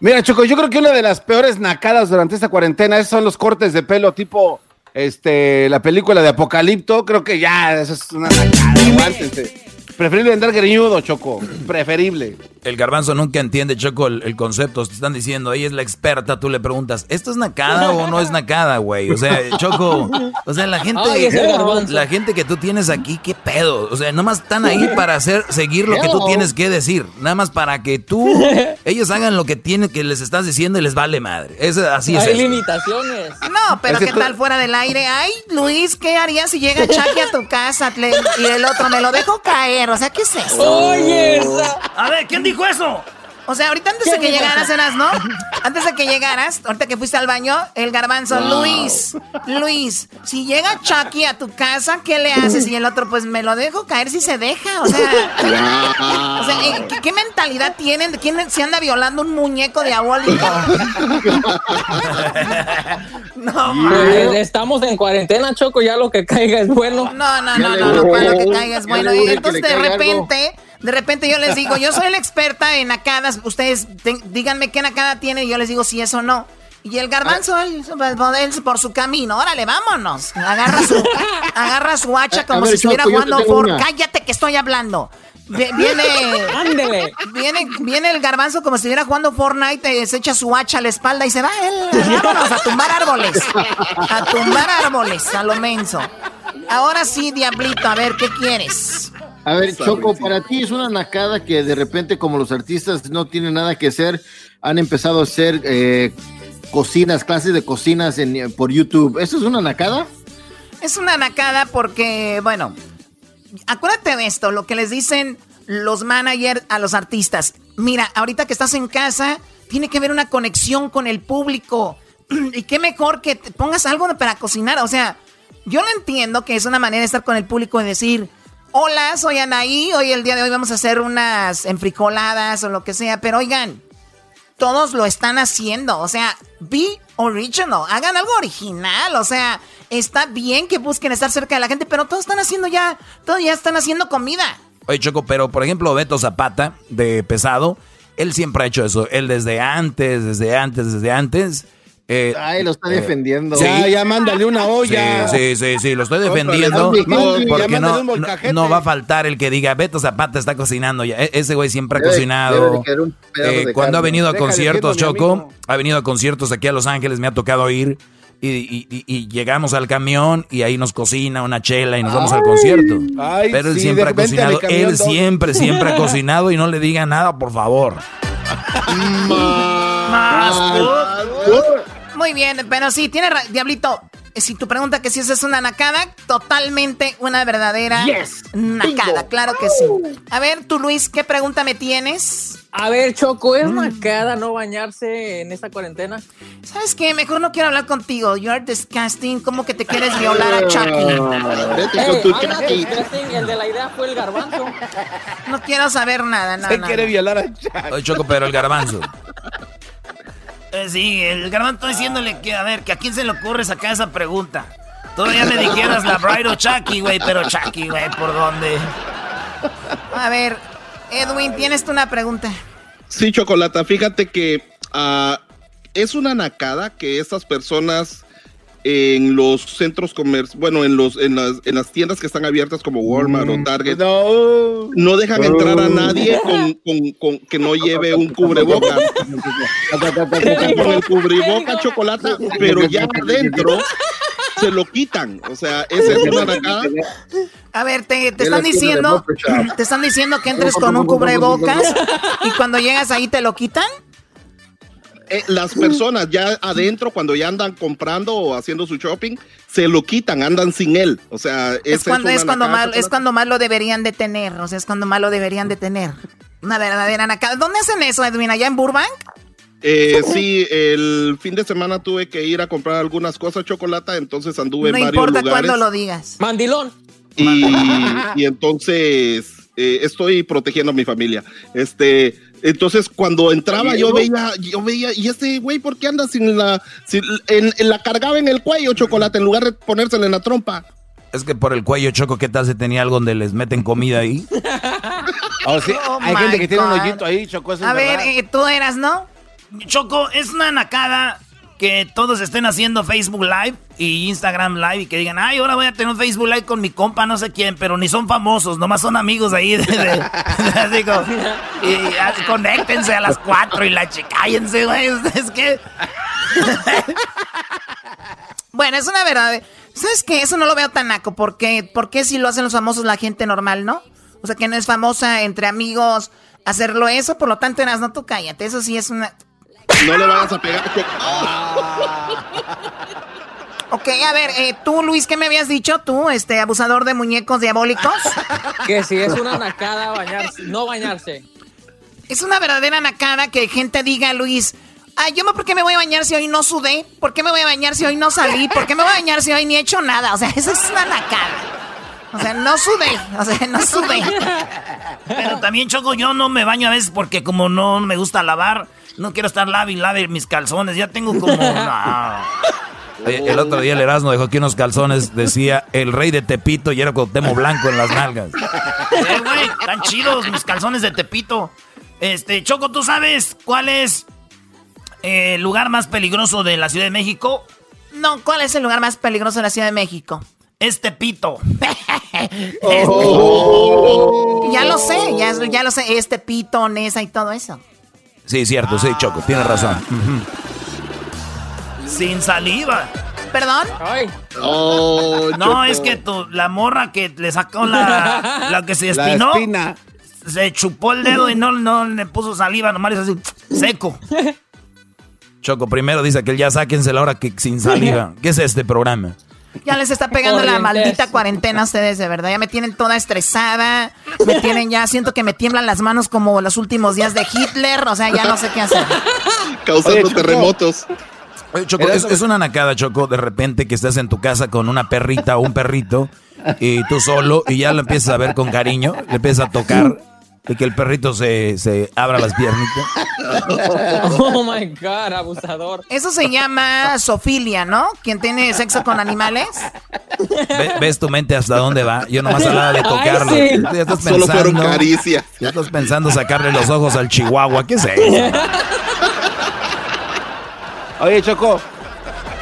Mira, Choco, yo creo que una de las peores nacadas durante esta cuarentena son los cortes de pelo tipo este la película de Apocalipto. Creo que ya, eso es una nacada. Preferible andar greñudo, Choco. Preferible. El garbanzo nunca entiende, Choco, el, el concepto. Te están diciendo, ella es la experta, tú le preguntas, ¿esto es nacada o no es nacada, güey? O sea, Choco, o sea, la gente, Ay, la gente que tú tienes aquí, ¿qué pedo? O sea, nomás están ahí para hacer, seguir lo que tú tienes que decir. Nada más para que tú, ellos hagan lo que tienen, que les estás diciendo y les vale madre. Es, así es. Hay esto. limitaciones. No, pero Es que ¿qué tú- tal fuera del aire? Ay, Luis, ¿qué harías si llega Chucky a tu casa? Y el otro, me lo dejo caer. O sea, ¿qué es eso? Oye, esa- A ver, ¿quién dijo eso? O sea, ahorita antes de que llegaras, eras, ¿no? Antes de que llegaras, ahorita que fuiste al baño, el garbanzo, Wow. Luis, Luis, si llega Chucky a tu casa, ¿qué le haces? Y el otro, pues me lo dejo caer si se deja. O sea, o sea eh, ¿qué, qué mentalidad tienen? ¿De quién se anda violando un muñeco diabólico? no, Pues, estamos en cuarentena, Choco, ya lo que caiga es bueno. No, no, no, no, no, para lo que caiga es bueno. Y entonces de repente, de repente yo les digo, yo soy la experta en nacadas, ustedes díganme qué nacada tiene y yo les digo si eso o no. Y el garbanzo, él, él por su camino, órale, vámonos. Agarra su, agarra su hacha como A ver, si estuviera jugando por... una. Cállate que estoy hablando. Vi- Viene, Ándele. viene, viene el garbanzo como si estuviera jugando Fortnite, eh, se echa su hacha a la espalda y se va él, vámonos a tumbar árboles. A tumbar árboles, a lo menso. Ahora sí, Diablito, a ver, ¿qué quieres? A ver, Choco, para ti es una nacada que de repente, como los artistas no tienen nada que hacer, han empezado a hacer eh, cocinas, clases de cocinas en, por YouTube. ¿Eso es una nacada? Es una nacada porque, bueno, acuérdate de esto, lo que les dicen los managers a los artistas. Mira, ahorita que estás en casa, tiene que haber una conexión con el público. y qué mejor que te pongas algo para cocinar. O sea, yo lo entiendo que es una manera de estar con el público y decir, hola, soy Anaí, hoy el día de hoy vamos a hacer unas enfrijoladas o lo que sea, pero oigan, todos lo están haciendo. O sea, be original. Hagan algo original. O sea, está bien que busquen estar cerca de la gente, pero todos están haciendo ya, todos ya están haciendo comida. Oye, Choco, pero por ejemplo, Beto Zapata, de pesado, él siempre ha hecho eso. Él desde antes, desde antes, desde antes, Eh, Ay, lo está eh, defendiendo. Ya, ya, mándale una olla. Sí, sí, sí, sí, lo estoy defendiendo. Porque no, va a faltar el que diga, Beto Zapata está cocinando ya. E- ese güey siempre ha Debe- cocinado. Eh, cuando ha venido a conciertos, Choco, ha venido a conciertos aquí a Los Ángeles, me ha tocado ir. Y, y- y- y llegamos al camión y ahí nos cocina una chela y nos vamos al concierto. Ay, Pero él sí, siempre ha cocinado. Él dos. siempre, siempre ha cocinado y no le diga nada, por favor. Muy bien, pero sí, tiene Diablito. Si tu pregunta que si esa es una nacada, totalmente una verdadera nacada, claro que sí. A ver, tú Luis, ¿qué pregunta me tienes? A ver, Choco, ¿es macada no bañarse en esta cuarentena? ¿Sabes qué? Mejor no quiero hablar contigo. You're disgusting. ¿Cómo que te quieres violar a Chucky? Vete Ey, con tu habla de Chucky. disgusting, el de la idea fue el garbanzo. No quiero saber nada, no, Se no, quiere no. violar a Chuck. Oye, Choco, pero el garbanzo. Eh, sí, el garbanzo diciéndole que, a ver, que a quién se le ocurre sacar esa pregunta. Todavía me dijeras la Bride o Chucky, güey, pero Chucky, güey, ¿por dónde? A ver, Edwin, tienes tú una pregunta. Sí, Chocolata, fíjate que ah, es una nacada que estas personas en los centros comerciales, bueno, en los en las, en las tiendas que están abiertas como Walmart o Target, No. no dejan entrar a nadie con, con- con- que no lleve un cubreboca. con el cubreboca chocolate, pero ya adentro se lo quitan. O sea, esa es una nacada. A ver, te, te están diciendo, te están diciendo que entres con un cubrebocas y cuando llegas ahí te lo quitan. Eh, las personas ya adentro, cuando ya andan comprando o haciendo su shopping, se lo quitan, andan sin él. O sea, Es cuando, es, cuando más, es cuando más lo deberían de tener. O sea, es cuando más lo deberían de tener. Una verdadera nacada. ¿Dónde hacen eso, Edwin? ¿Allá en Burbank? Eh, sí, el fin de semana tuve que ir a comprar algunas cosas chocolate, entonces anduve No en varios importa lugares. cuándo lo digas. Mandilón. y, y entonces eh, estoy protegiendo a mi familia. Este, entonces cuando entraba yo veía, yo veía, y este güey, ¿por qué anda sin la, sin- en, en la cargaba en el cuello chocolate en lugar de ponérsela en la trompa? Es que por el cuello, Choco, ¿qué tal se tenía algo donde les meten comida ahí? Oh, sí, Oh, hay gente que tiene un hoyito ahí, Choco. eso es A ver, verdad. eh, tú eras, ¿no? Choco, es una nacada que todos estén haciendo Facebook Live y Instagram Live y que digan, ay, ahora voy a tener un Facebook Live con mi compa, no sé quién, pero ni son famosos, nomás son amigos ahí. De, como, y ah, conéctense a las cuatro y la chica, cállense, güey. Es que Bueno, es una verdad. ¿Sabes qué? Eso no lo veo tan naco. porque ¿Por qué si lo hacen los famosos la gente normal, no? O sea, que no es famosa entre amigos hacerlo eso. Por lo tanto, eras, no, tú cállate. Eso sí es una... No le vayas a pegar. Ok, a ver, eh, tú, Luis, ¿qué me habías dicho? Tú, este, abusador de muñecos diabólicos. Que si es una nacada bañarse, no bañarse. Es una verdadera nacada que gente diga, Luis, ay, yo ¿por qué me voy a bañar si hoy no sudé? ¿Por qué me voy a bañar si hoy no salí? ¿Por qué me voy a bañar si hoy ni he hecho nada? O sea, eso es una nacada. O sea, no sudé, o sea, no sudé. Pero también, Choco, yo no me baño a veces porque como no me gusta lavar, no quiero estar lave y lave mis calzones. Ya tengo como... no. Oye, el otro día el Erasmo dejó aquí unos calzones, decía el rey de Tepito y era Cuauhtémoc Blanco en las nalgas. Eh, güey, están chidos mis calzones de Tepito. Este, Choco, ¿tú sabes cuál es eh, el lugar más peligroso de la Ciudad de México? No, ¿cuál es el lugar más peligroso de la Ciudad de México? Es Tepito. Ya lo sé, ya, ya lo sé, este pito, Nesa y todo eso. Sí, cierto, sí, Choco, tienes razón. Sin saliva. ¿Perdón? Ay. Oh, No, Choco. es que tu- la morra que le sacó la, la que se espinó, se chupó el dedo y no, no le puso saliva, nomás hizo así, seco. Choco, primero dice que ya sáquense la hora que sin saliva. ¿Qué es este programa? Ya les está pegando la maldita cuarentena a ustedes, de verdad. Ya me tienen toda estresada. Me tienen ya, siento que me tiemblan las manos como los últimos días de Hitler. O sea, ya no sé qué hacer. Causando Oye, terremotos. Oye, Choco, es, es una nacada, Choco, de repente que estás en tu casa con una perrita o un perrito y tú solo y ya lo empiezas a ver con cariño, le empiezas a tocar y que el perrito se, se abra las piernitas. Oh my god, abusador. Eso se llama sofilia, ¿no? Quien tiene sexo con animales. Ve- ¿Ves tu mente hasta dónde va? Yo nomás hablaba de tocarlo. Ay, sí. Ya estás Solo fueron pensando- caricias. Ya estás pensando sacarle los ojos al chihuahua. ¿Qué es eso? Oye, Choco,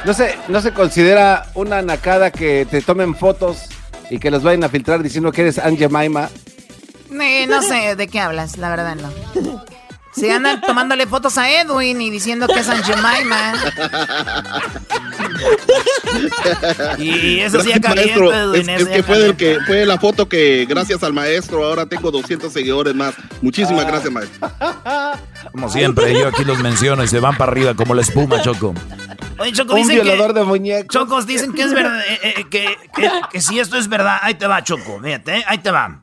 No se, no se considera una nacada que te tomen fotos y que los vayan a filtrar diciendo que eres Angie Maima. Eh, no sé de qué hablas, la verdad no. Si andan tomándole fotos a Edwin y diciendo que es San Jemima. y eso sí Gracias, maestro. Es, es que fue, el que fue la foto que gracias al maestro ahora tengo 200 seguidores más. Muchísimas gracias, maestro. Como siempre, yo aquí los menciono y se van para arriba como la espuma, Choco. Oye, Choco, Un dicen violador que, de muñecos. Chocos dicen que es verdad, eh, eh, que, que, que si esto es verdad, ahí te va, Choco, fíjate, eh, ahí te va.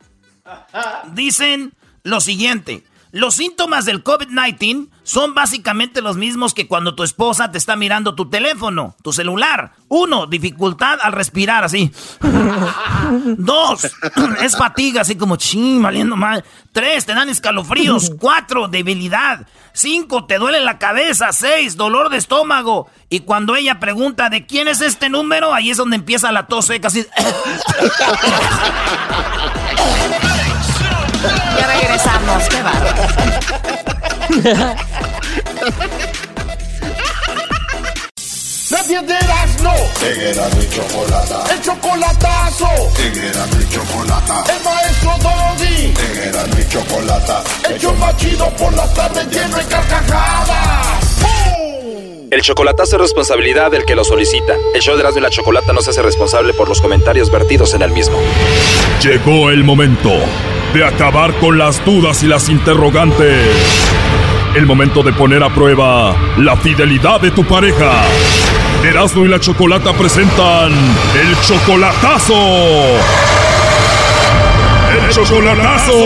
Dicen lo siguiente, los síntomas del COVID-19 son básicamente los mismos que cuando tu esposa te está mirando tu teléfono, tu celular. Uno, dificultad al respirar, así. Dos, es fatiga, así como ching, valiendo mal. Tres, te dan escalofríos. Cuatro, debilidad. Cinco, te duele la cabeza. Seis, dolor de estómago. Y cuando ella pregunta de quién es este número, ahí es donde empieza la tos seca, así. Ya regresamos, qué Nadie de no. En Erasmo y Chocolata. El chocolatazo. En Erasmo y Chocolata. El maestro Doggy. En Erasmo y Chocolata. El show más chido por las tardes lleno de carcajadas. El chocolatazo es responsabilidad del que lo solicita. El show de Erasmo y la Chocolata no se hace responsable por los comentarios vertidos en el mismo. Llegó el momento de acabar con las dudas y las interrogantes. El momento de poner a prueba la fidelidad de tu pareja. Erasmo y la Chocolata presentan el chocolatazo. El chocolatazo.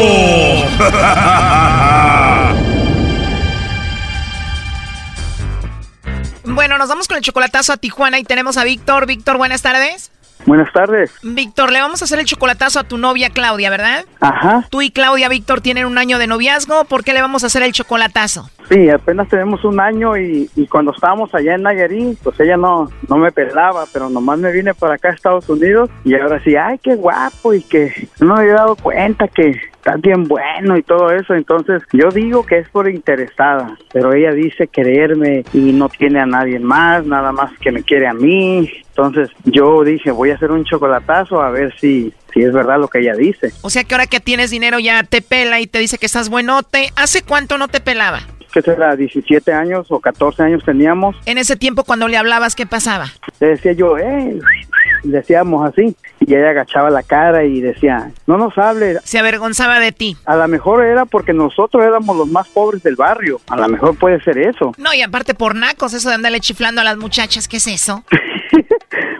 Bueno, nos vamos con el chocolatazo a Tijuana y tenemos a Víctor. Víctor, buenas tardes. Buenas tardes. Víctor, le vamos a hacer el chocolatazo a tu novia Claudia, ¿verdad? Ajá. Tú y Claudia, Víctor, tienen un año de noviazgo. ¿Por qué le vamos a hacer el chocolatazo? Sí, apenas tenemos un año y, y cuando estábamos allá en Nayarit, pues ella no, no me pelaba, pero nomás me vine para acá a Estados Unidos y ahora sí, ay, qué guapo y que no me había dado cuenta que está bien bueno y todo eso. Entonces yo digo que es por interesada, pero ella dice quererme y no tiene a nadie más, nada más que me quiere a mí. Entonces yo dije, voy a hacer un chocolatazo a ver si, si es verdad lo que ella dice. O sea que ahora que tienes dinero ya te pela y te dice que estás buenote. ¿Hace cuánto no te pelaba? que será 17 años o 14 años teníamos. En ese tiempo cuando le hablabas, ¿qué pasaba? Le decía yo, eh, decíamos así, y ella agachaba la cara y decía, no nos hable. Se avergonzaba de ti. A lo mejor era porque nosotros éramos los más pobres del barrio, a lo mejor puede ser eso. No, y aparte por nacos, eso de andarle chiflando a las muchachas, ¿qué es eso?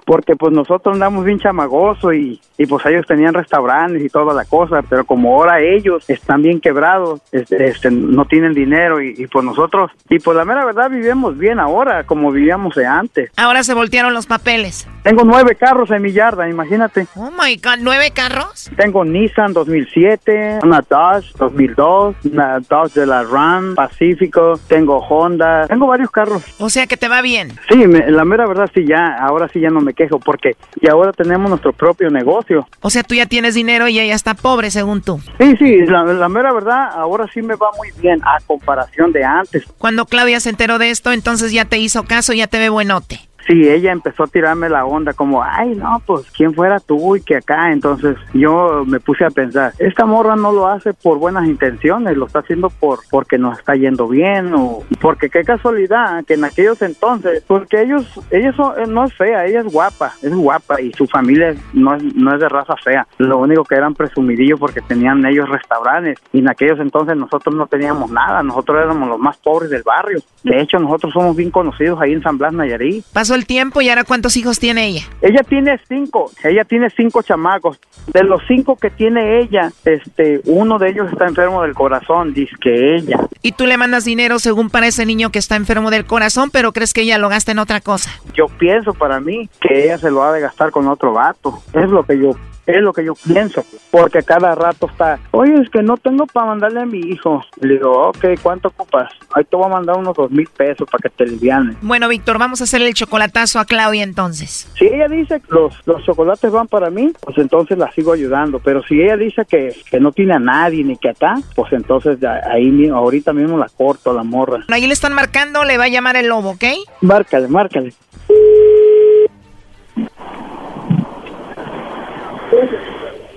porque pues nosotros andamos bien chamagoso y, y pues ellos tenían restaurantes y toda la cosa, pero como ahora ellos están bien quebrados, este, este, no tienen dinero y, y, pues nosotros, y pues la mera verdad vivimos bien ahora como vivíamos de antes. Ahora se voltearon los papeles. Tengo nueve carros en mi yarda, imagínate. Oh my god, ¿nueve carros? Tengo Nissan 2007, una Dodge 2002, una Dodge de la Ram, Pacífico, tengo Honda, tengo varios carros. O sea que te va bien. Sí, me, la mera verdad sí ya, ahora sí ya no me quejo porque y ahora tenemos nuestro propio negocio. O sea, tú ya tienes dinero y ella está pobre, según tú. Sí, sí, la, la, mera verdad, ahora sí me va muy bien a comparación de antes. Cuando Claudia se enteró de esto, entonces ya te hizo caso, ya te ve buenote. Sí, ella empezó a tirarme la onda como, ay, no, pues, ¿quién fuera tú y que acá? Entonces yo me puse a pensar, esta morra no lo hace por buenas intenciones, lo está haciendo por porque nos está yendo bien o porque qué casualidad que en aquellos entonces, porque ellos, ellos son, no es fea, ella es guapa, es guapa y su familia no es, no es de raza fea, lo único que eran presumidillos porque tenían ellos restaurantes y en aquellos entonces nosotros no teníamos nada, nosotros éramos los más pobres del barrio, de hecho nosotros somos bien conocidos ahí en San Blas, Nayarit. Pasó el tiempo y ahora cuántos hijos tiene ella? Ella tiene cinco, ella tiene cinco chamacos. De los cinco que tiene ella, este, uno de ellos está enfermo del corazón, dice que ella. Y tú le mandas dinero según para ese niño que está enfermo del corazón, pero crees que ella lo gasta en otra cosa. Yo pienso para mí que ella se lo ha de gastar con otro vato. Es lo que yo es lo que yo pienso, porque cada rato está, oye, es que no tengo para mandarle a mi hijo. Le digo, ok, ¿cuánto ocupas? Ahí te voy a mandar unos dos mil pesos para que te liviane. Bueno, Víctor, vamos a hacerle el chocolatazo a Claudia entonces. Si ella dice que los, los chocolates van para mí, pues entonces la sigo ayudando. Pero si ella dice que, que no tiene a nadie ni que acá, pues entonces ahí ahorita mismo la corto, la morra. Ahí le están marcando, le va a llamar el lobo, ¿ok? Márcale, márcale.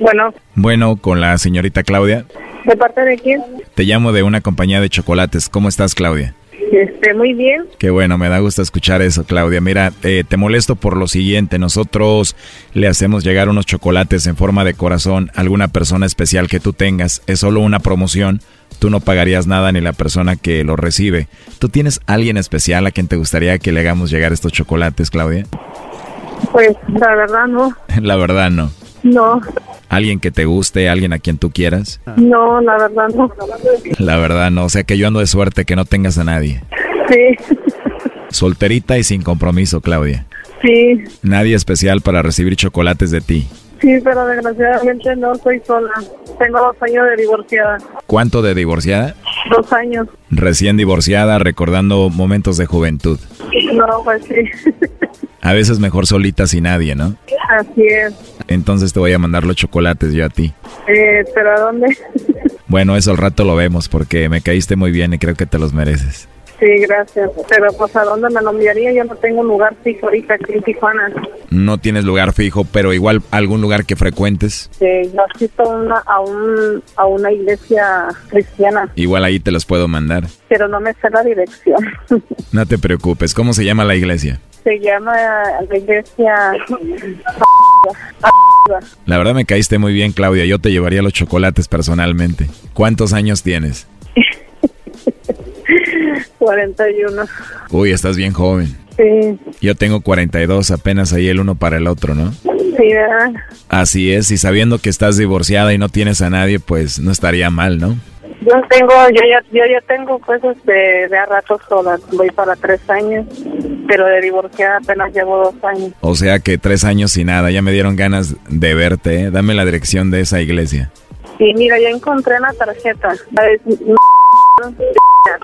Bueno, Bueno, con la señorita Claudia. ¿de parte de quién? Te llamo de una compañía de chocolates. ¿Cómo estás, Claudia? Este, muy bien. Qué bueno, me da gusto escuchar eso, Claudia. Mira, eh, te molesto por lo siguiente. Nosotros le hacemos llegar unos chocolates en forma de corazón a alguna persona especial que tú tengas. Es solo una promoción. Tú no pagarías nada ni la persona que lo recibe. ¿Tú tienes alguien especial a quien te gustaría que le hagamos llegar estos chocolates, Claudia? Pues, la verdad, no. La verdad, no. No, ¿Alguien que te guste, alguien a quien tú quieras? no, la verdad, no. La verdad, no. O sea que yo ando de suerte que no tengas a nadie. Sí, Solterita y sin compromiso, Claudia. sí, Nadie especial para recibir chocolates de ti. Sí, pero desgraciadamente no soy sola. Tengo dos años de divorciada. ¿Cuánto de divorciada? Dos años. Recién divorciada, recordando momentos de juventud. No, pues sí. A veces mejor solita sin nadie, ¿no? Así es. Entonces te voy a mandar los chocolates yo a ti. Eh, ¿Pero a dónde? Bueno, eso al rato lo vemos porque me caíste muy bien y creo que te los mereces. Sí, gracias. Pero pues a dónde me lo enviaría? Yo no tengo un lugar fijo ahorita aquí en Tijuana. No tienes lugar fijo, pero igual algún lugar que frecuentes. Sí, yo asisto a una, a, un, a una iglesia cristiana, Igual ahí te los puedo mandar. pero no me sé la dirección. No te preocupes. ¿Cómo se llama la iglesia? Se llama la iglesia... La verdad me caíste muy bien, Claudia. Yo te llevaría los chocolates personalmente. ¿Cuántos años tienes? 41. Uy, estás bien joven. Sí, Yo tengo 42, apenas ahí el uno para el otro, ¿no? sí, ¿verdad? Así es, y sabiendo que estás divorciada y no tienes a nadie, pues no estaría mal, ¿no? Yo tengo, yo ya, yo ya tengo pues de, de a rato sola, voy para tres años, pero de divorciada apenas llevo dos años. O sea que tres años y nada, ya me dieron ganas de verte, ¿eh? Dame la dirección de esa iglesia. Y mira, ya encontré la tarjeta,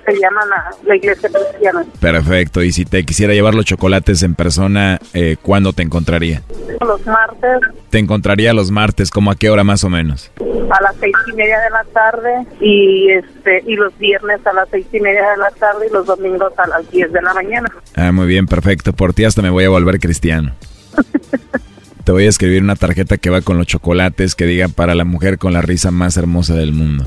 se llama la, la iglesia cristiana. Perfecto, y si te quisiera llevar los chocolates en persona, eh, ¿cuándo te encontraría? Los martes Te encontraría los martes, ¿como a qué hora más o menos? a las seis y media de la tarde y este y los viernes a las seis y media de la tarde y los domingos a las diez de la mañana. Ah, muy bien, perfecto. Por ti hasta me voy a volver cristiano. Te voy a escribir una tarjeta que va con los chocolates que diga para la mujer con la risa más hermosa del mundo.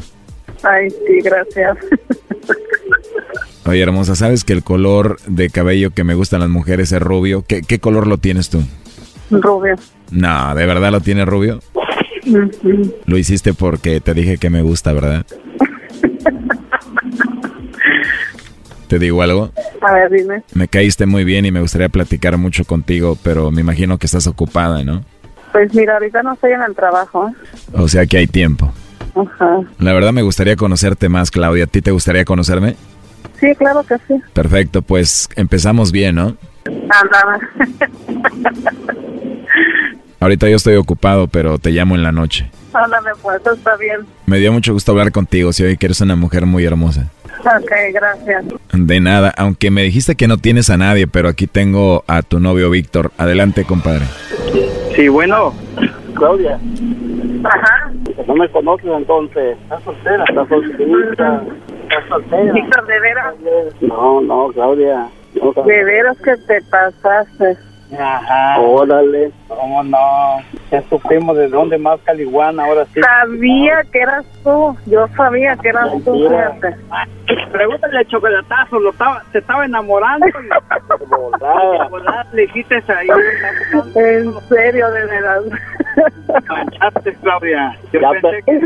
Ay, sí, gracias. Oye, hermosa, ¿sabes que el color de cabello que me gustan las mujeres es rubio? ¿Qué, qué color lo tienes tú? Rubio. No, ¿de verdad lo tienes rubio? Lo hiciste porque te dije que me gusta, ¿verdad? ¿Te digo algo? A ver, dime. Me caíste muy bien y me gustaría platicar mucho contigo, pero me imagino que estás ocupada, ¿no? Pues mira, ahorita no estoy en el trabajo. O sea que hay tiempo. Ajá. La verdad me gustaría conocerte más, Claudia. ¿A ti te gustaría conocerme? Sí, claro que sí. Perfecto, pues empezamos bien, ¿no? Anda. Ahorita yo estoy ocupado, pero te llamo en la noche. Ándame, pues, está bien. Me dio mucho gusto hablar contigo, si hoy que eres una mujer muy hermosa. Ok, gracias. De nada, aunque me dijiste que no tienes a nadie, pero aquí tengo a tu novio Víctor. Adelante, compadre. Sí, bueno. Claudia, Ajá. no me conoces entonces. ¿Estás soltera? ¿Estás soltera? ¿Estás soltera? Víctor, ¿de veras? No, no, Claudia. No, De veras que te pasaste. Ajá. Órale. ¿Cómo no? Ya supimos de dónde más caliguana, ahora sí. Sabía que eras tú. Yo sabía que eras tú, fíjate. Pregúntale al chocolatazo, lo estaba, se estaba enamorando. y- Le dijiste ahí. En serio, de veras. Manchaste, Claudia. Yo Ya, pensé que...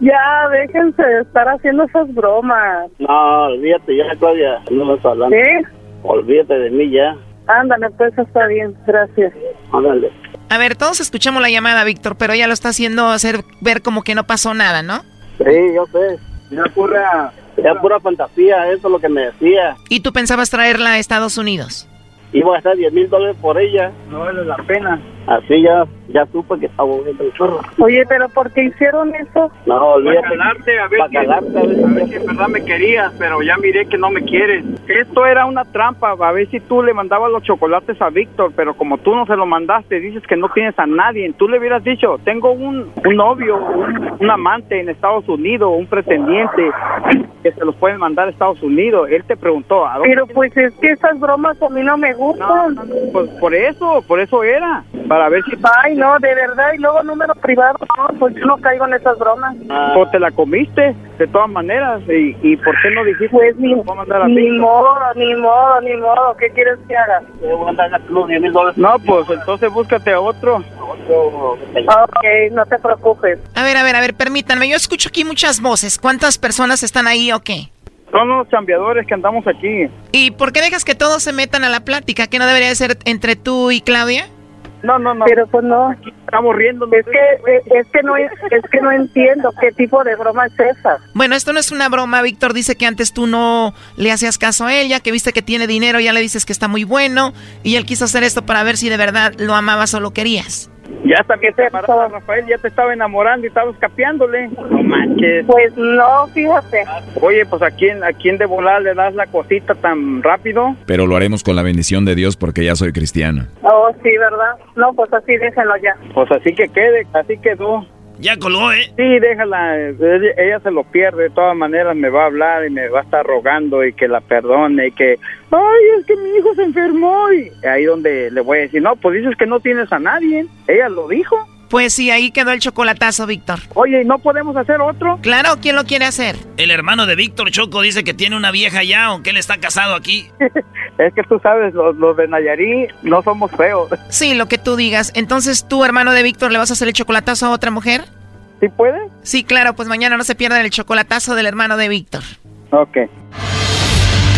Ya, déjense de estar haciendo esas bromas. No, olvídate ya, Claudia. No me estás hablando. ¿Sí? Olvídate de mí ya. Ándale, pues está bien. Gracias. Ándale. A ver, todos escuchamos la llamada, Víctor, pero ella lo está haciendo hacer ver como que no pasó nada, ¿no? Sí, yo sé. Ya pura... Era pura fantasía, eso es lo que me decía. ¿Y tú pensabas traerla a Estados Unidos? Iba a gastar 10 mil dólares por ella. No vale la pena. Así ya, ya supe que estaba bonito el chorro. Oye, pero ¿por qué hicieron eso? No, Para olvídate. calarte, a ver, Pa' si, calarte, a ver si- a ver si en verdad me querías, pero ya miré que no me quieres. Esto era una trampa, a ver si tú le mandabas los chocolates a Víctor, pero como tú no se lo mandaste, dices que no tienes a nadie. Tú le hubieras dicho, tengo un, un novio, un, un amante en Estados Unidos, un pretendiente, que se los pueden mandar a Estados Unidos. Él te preguntó, ¿a dónde Pero pues es que esas bromas a mí no me gustan. Pues por eso, por eso era. Para ver si... Ay, no, de verdad, y luego número privado, no, pues yo no caigo en esas bromas. Pues te la comiste, de todas maneras, y, y ¿por qué no dijiste? Pues ni, Vamos a mandar a ni modo, ni modo, ni modo, ¿qué quieres que haga? No, pues entonces búscate a otro. Ok, no te preocupes. A ver, a ver, a ver, permítanme. Yo escucho aquí muchas voces. ¿Cuántas personas están ahí o qué? Son los cambiadores que andamos aquí. ¿Y por qué dejas que todos se metan a la plática? ¿Que no debería de ser entre tú y Claudia? No, no, no. Pero pues no. Estamos riendo. Es que, es que no, es que no entiendo qué tipo de broma es esa. Bueno, esto no es una broma. Víctor dice que antes tú no le hacías caso a ella, que viste que tiene dinero, ya le dices que está muy bueno, y él quiso hacer esto para ver si de verdad lo amabas o lo querías. Ya también te embarazaste, Rafael, ya te estaba enamorando y estabas capeándole. No manches. Pues no, fíjate. Oye, pues a quién, a quién de volar le das la cosita tan rápido. Pero lo haremos con la bendición de Dios porque ya soy cristiano. Oh, sí, ¿verdad? No, pues así déjenlo ya. Pues así que quede, así quedó. Ya colgó, ¿eh? Sí, déjala, ella, se lo pierde, de todas maneras me va a hablar y me va a estar rogando y que la perdone y que, ay, es que mi hijo se enfermó y ahí donde le voy a decir, no, pues dices que no tienes a nadie, ella lo dijo. Pues sí, ahí quedó el chocolatazo, Víctor. Oye, ¿y no podemos hacer otro? Claro, ¿quién lo quiere hacer? El hermano de Víctor Choco dice que tiene una vieja ya, aunque él está casado aquí. Es que tú sabes, los, los de Nayarí no somos feos. Sí, lo que tú digas. Entonces, ¿tú, hermano de Víctor, le vas a hacer el chocolatazo a otra mujer? ¿Sí puede? Sí, claro, pues mañana no se pierdan el chocolatazo del hermano de Víctor. Ok.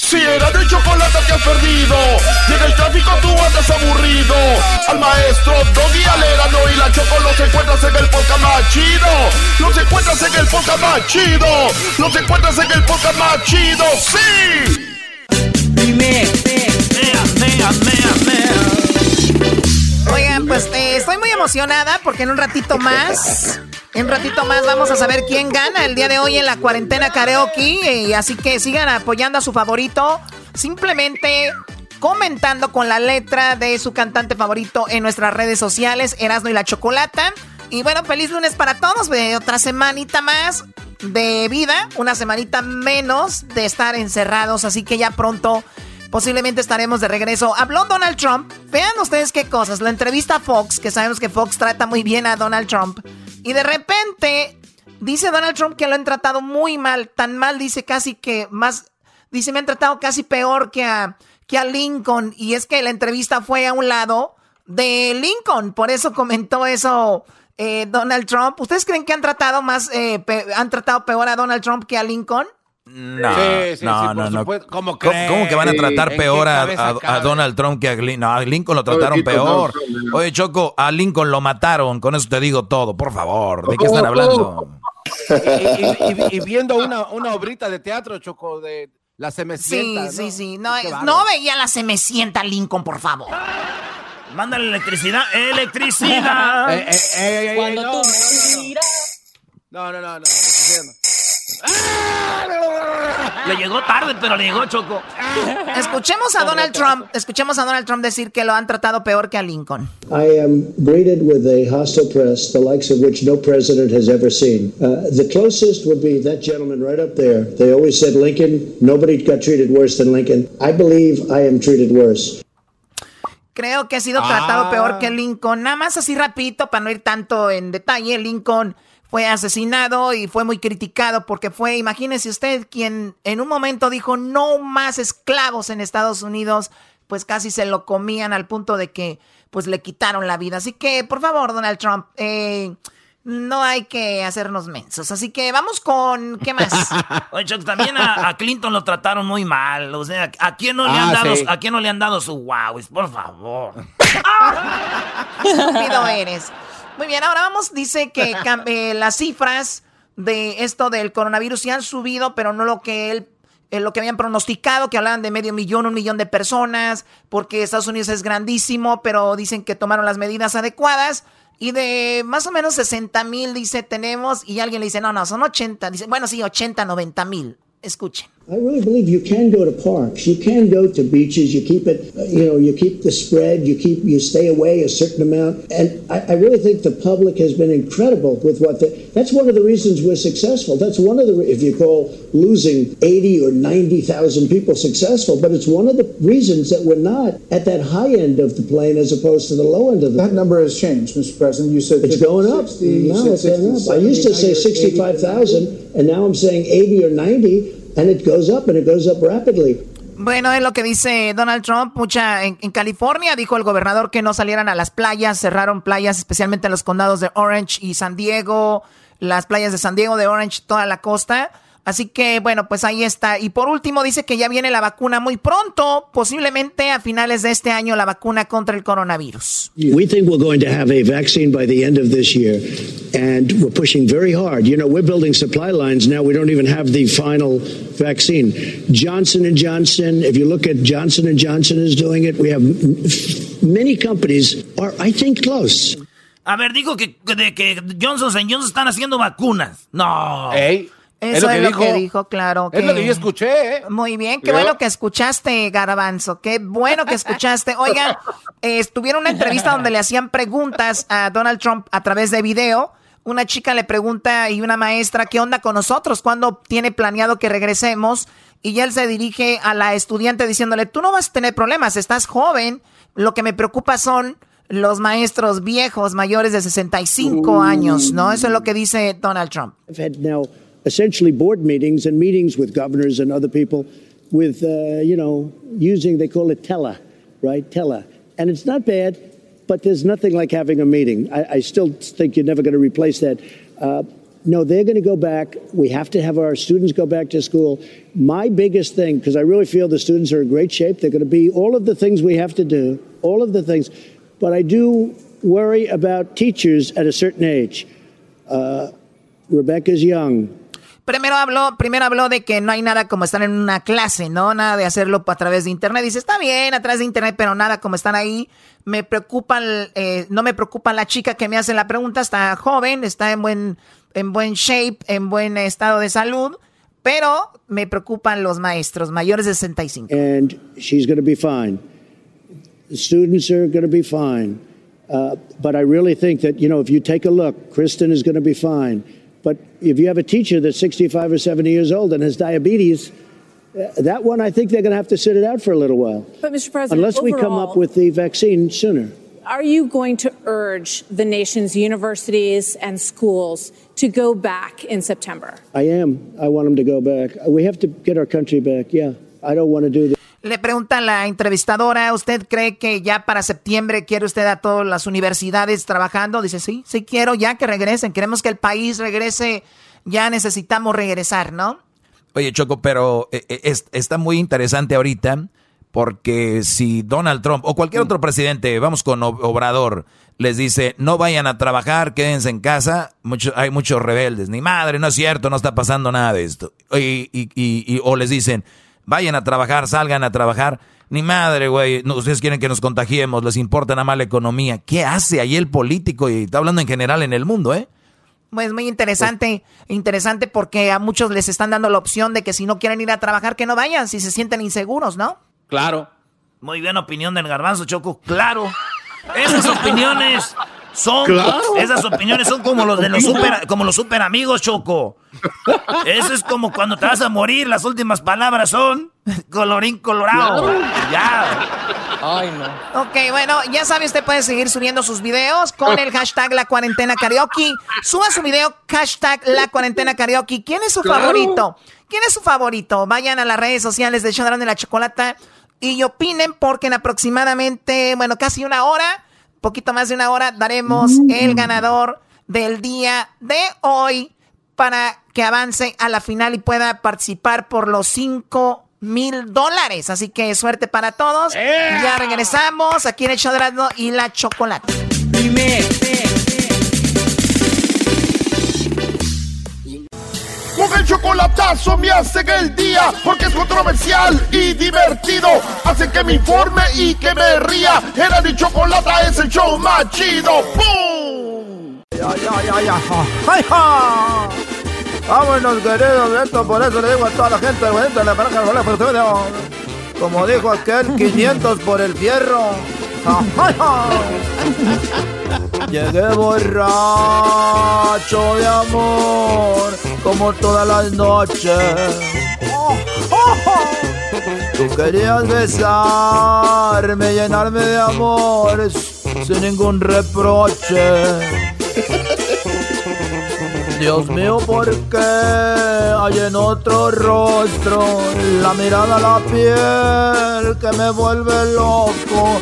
Si era de chocolate que has perdido, llega el tráfico tú andas aburrido. Al maestro Doggy Alerano y la Choco los encuentras en el podcast más chido. Los encuentras en el podcast más chido. Los encuentras en el podcast más chido. ¡Sí! Dime, mea, mea, mea, mea. Oigan, pues eh, estoy muy emocionada porque en un ratito más, en un ratito más vamos a saber quién gana el día de hoy en la cuarentena karaoke. Y así que sigan apoyando a su favorito, simplemente comentando con la letra de su cantante favorito en nuestras redes sociales, Erasno y la Chocolata. Y bueno, feliz lunes para todos, otra semanita más de vida, una semanita menos de estar encerrados, así que ya pronto posiblemente estaremos de regreso. Habló Donald Trump, vean ustedes qué cosas, la entrevista a Fox, que sabemos que Fox trata muy bien a Donald Trump, y de repente dice Donald Trump que lo han tratado muy mal, tan mal dice casi que más, dice me han tratado casi peor que a, que a Lincoln, y es que la entrevista fue a un lado de Lincoln, por eso comentó eso eh, Donald Trump. ¿Ustedes creen que han tratado más, eh, han tratado peor a Donald Trump que a Lincoln? No, Sí, sí, no, sí, no, por no. ¿Cómo ¿Cómo, que van a tratar ¿En peor a? Donald Trump que a Lincoln? No, a Lincoln lo trataron peor. Oye, Choco, a Lincoln lo mataron. Con eso te digo todo, por favor. ¿De qué están hablando? Y, y- y- y viendo una, una obrita de teatro, Choco, de la Sí, semecienta. sí, sí. No, eh, no veía la se me sienta Lincoln, por favor. Mándale electricidad, electricidad. Eh, eh, eh, eh, eh, Cuando no, tú no, me miras. no, no, no, no, no. Le llegó tarde, pero le llegó Choco. Escuchemos a Donald Trump, escuchemos a Donald Trump decir que lo han tratado peor que a Lincoln. I am greeted with a hostile press, the likes of which no president has ever seen. Uh, the closest would be that gentleman right up there. They always said Lincoln, nobody got treated worse than Lincoln. I believe I am treated worse. Creo que ha sido tratado Ah. peor que Lincoln. Nada más así rapidito, para no ir tanto en detalle, Lincoln fue asesinado y fue muy criticado porque fue, imagínese usted, quien en un momento dijo no más esclavos en Estados Unidos, pues casi se lo comían al punto de que pues le quitaron la vida. Así que, por favor, Donald Trump, eh, no hay que hacernos mensos. Así que vamos con, ¿qué más? Oye, Choco, también a, a Clinton lo trataron muy mal. O sea, ¿a quién no le Ah, han dado, sí. a quién no le han dado su wow? Por favor. estúpido eres. Muy bien, ahora vamos, dice que eh, las cifras de esto del coronavirus sí han subido, pero no lo que él, eh, lo que habían pronosticado, que hablaban de medio millón, un millón de personas, porque Estados Unidos es grandísimo, pero dicen que tomaron las medidas adecuadas. Y de más o menos 60 mil, dice, tenemos, y alguien le dice, no, no, son 80. Dice, bueno, sí, 80, 90 mil. Escuchen. I really believe you can go to parks, you can go to beaches, you keep it, uh, you know, you keep the spread, you keep, you stay away a certain amount. And I, I really think the public has been incredible with what the, that's one of the reasons we're successful. That's one of the, if you call losing 80 or 90,000 people successful, but it's one of the reasons that we're not at that high end of the plane as opposed to the low end of the That number has changed, Mr. President. You said It's 50, going up. 60, now it's going up. 60, I used to say 65,000, and now I'm saying 80 or 90, and it goes up, and. Bueno, es lo que dice Donald Trump. Mucha en, en, California dijo el gobernador que no salieran a las playas, cerraron playas, especialmente en los condados de Orange y San Diego, las playas de San Diego, de Orange, toda la costa. Así que bueno, pues ahí está. Y por último dice que ya viene la vacuna muy pronto, posiblemente a finales de este año la vacuna contra el coronavirus. We think we're going to have a vaccine by the end of this year and we're pushing very hard. You know, we're building supply lines now. We don't even have the final vaccine. Johnson and Johnson, if you look at Johnson and Johnson is doing it. We have many companies are I think close. A ver, digo que, de que Johnson Johnson están haciendo vacunas. No. Ey. Eso es lo, que, es lo dijo. que dijo, claro. Es lo que yo escuché, ¿eh? Muy bien, qué bueno que escuchaste, Garabanzo. Qué bueno que escuchaste. Oigan, eh, estuvieron una entrevista donde le hacían preguntas a Donald Trump a través de video. Una chica le pregunta y una maestra, ¿qué onda con nosotros? ¿Cuándo tiene planeado que regresemos? Y ya él se dirige a la estudiante diciéndole, tú no vas a tener problemas, estás joven. Lo que me preocupa son los maestros viejos, mayores de 65 años, ¿no? Eso es lo que dice Donald Trump. Essentially board meetings and meetings with governors and other people with, uh, you know, using, they call it tele, right? Tele. And it's not bad, but there's nothing like having a meeting. I, I still think you're never going to replace that. Uh, no, they're going to go back. We have to have our students go back to school. My biggest thing, because I really feel the students are in great shape, they're going to be all of the things we have to do, all of the things. But I do worry about teachers at a certain age. Uh, Rebecca's young. Primero habló, primero habló de que no hay nada como estar en una clase, ¿no? Nada de hacerlo a través de internet. Dice, está bien, a través de internet, pero nada como están ahí. Me preocupa, eh, no me preocupa la chica que me hace la pregunta, está joven, está en buen, en buen shape, en buen estado de salud, pero me preocupan los maestros mayores de 65. And she's going to be fine. The students are going to be fine. Uh, but I really think that, you know, if you take a look, Kristen is going be fine. But if you have a teacher that's 65 or 70 years old and has diabetes, uh, that one, I think they're going to have to sit it out for a little while. But, Mr. President, unless we come up with the vaccine sooner. Are you going to urge the nation's universities and schools to go back in September? I am. I want them to go back. We have to get our country back. Yeah. I don't want to do this. Le pregunta la entrevistadora, ¿usted cree que ya para septiembre quiere usted a todas las universidades trabajando? Dice, sí, sí quiero ya que regresen, queremos que el país regrese, ya necesitamos regresar, ¿no? Oye, Choco, pero es, está muy interesante ahorita porque si Donald Trump o cualquier otro presidente, vamos con Obrador, les dice, no vayan a trabajar, quédense en casa, mucho, hay muchos rebeldes, ni madre, no es cierto, no está pasando nada de esto. Y, y, y, o les dicen, vayan a trabajar, salgan a trabajar. Ni madre, güey, no, ustedes quieren que nos contagiemos, les importa nada más la economía. ¿Qué hace ahí el político? Y está hablando en general en el mundo, ¿eh? Pues muy interesante, interesante porque a muchos les están dando la opción de que si no quieren ir a trabajar, que no vayan, si se sienten inseguros, ¿no? Claro. Muy bien opinión del garbanzo, Choco. Claro. Esas opiniones son Claro. esas opiniones son como los de los super como los super amigos, Choco. Eso es como cuando te vas a morir, las últimas palabras son colorín colorado. Claro. Ya. Ay, no. Ok, bueno, ya sabe, usted puede seguir subiendo sus videos con el hashtag La Cuarentena Karaoke. Suba su video, hashtag La Cuarentena Karaoke. ¿Quién es su Claro. favorito? ¿Quién es su favorito? Vayan a las redes sociales de Chodrán de la Chocolata y opinen porque en aproximadamente, bueno, casi una hora, poquito más de una hora, daremos el ganador del día de hoy para que avance a la final y pueda participar por los 5 mil dólares. Así que suerte para todos. Ya regresamos aquí en el show de Erasmo y la chocolate. Con el chocolatazo me hacen el día porque es controversial y divertido. Hace que me informe y que me ría. Era mi chocolata es el show más chido. ¡Pum! ay, ay, ay, ay. ¡Ay, ja! Vámonos, queridos, esto por eso le digo a toda la gente, de la pareja de Como dijo aquel, 500 por el fierro. Llegué borracho de amor, como todas las noches. Tú querías besarme, llenarme de amores sin ningún reproche. Dios mío, ¿por qué hay en otro rostro la mirada, la piel que me vuelve loco?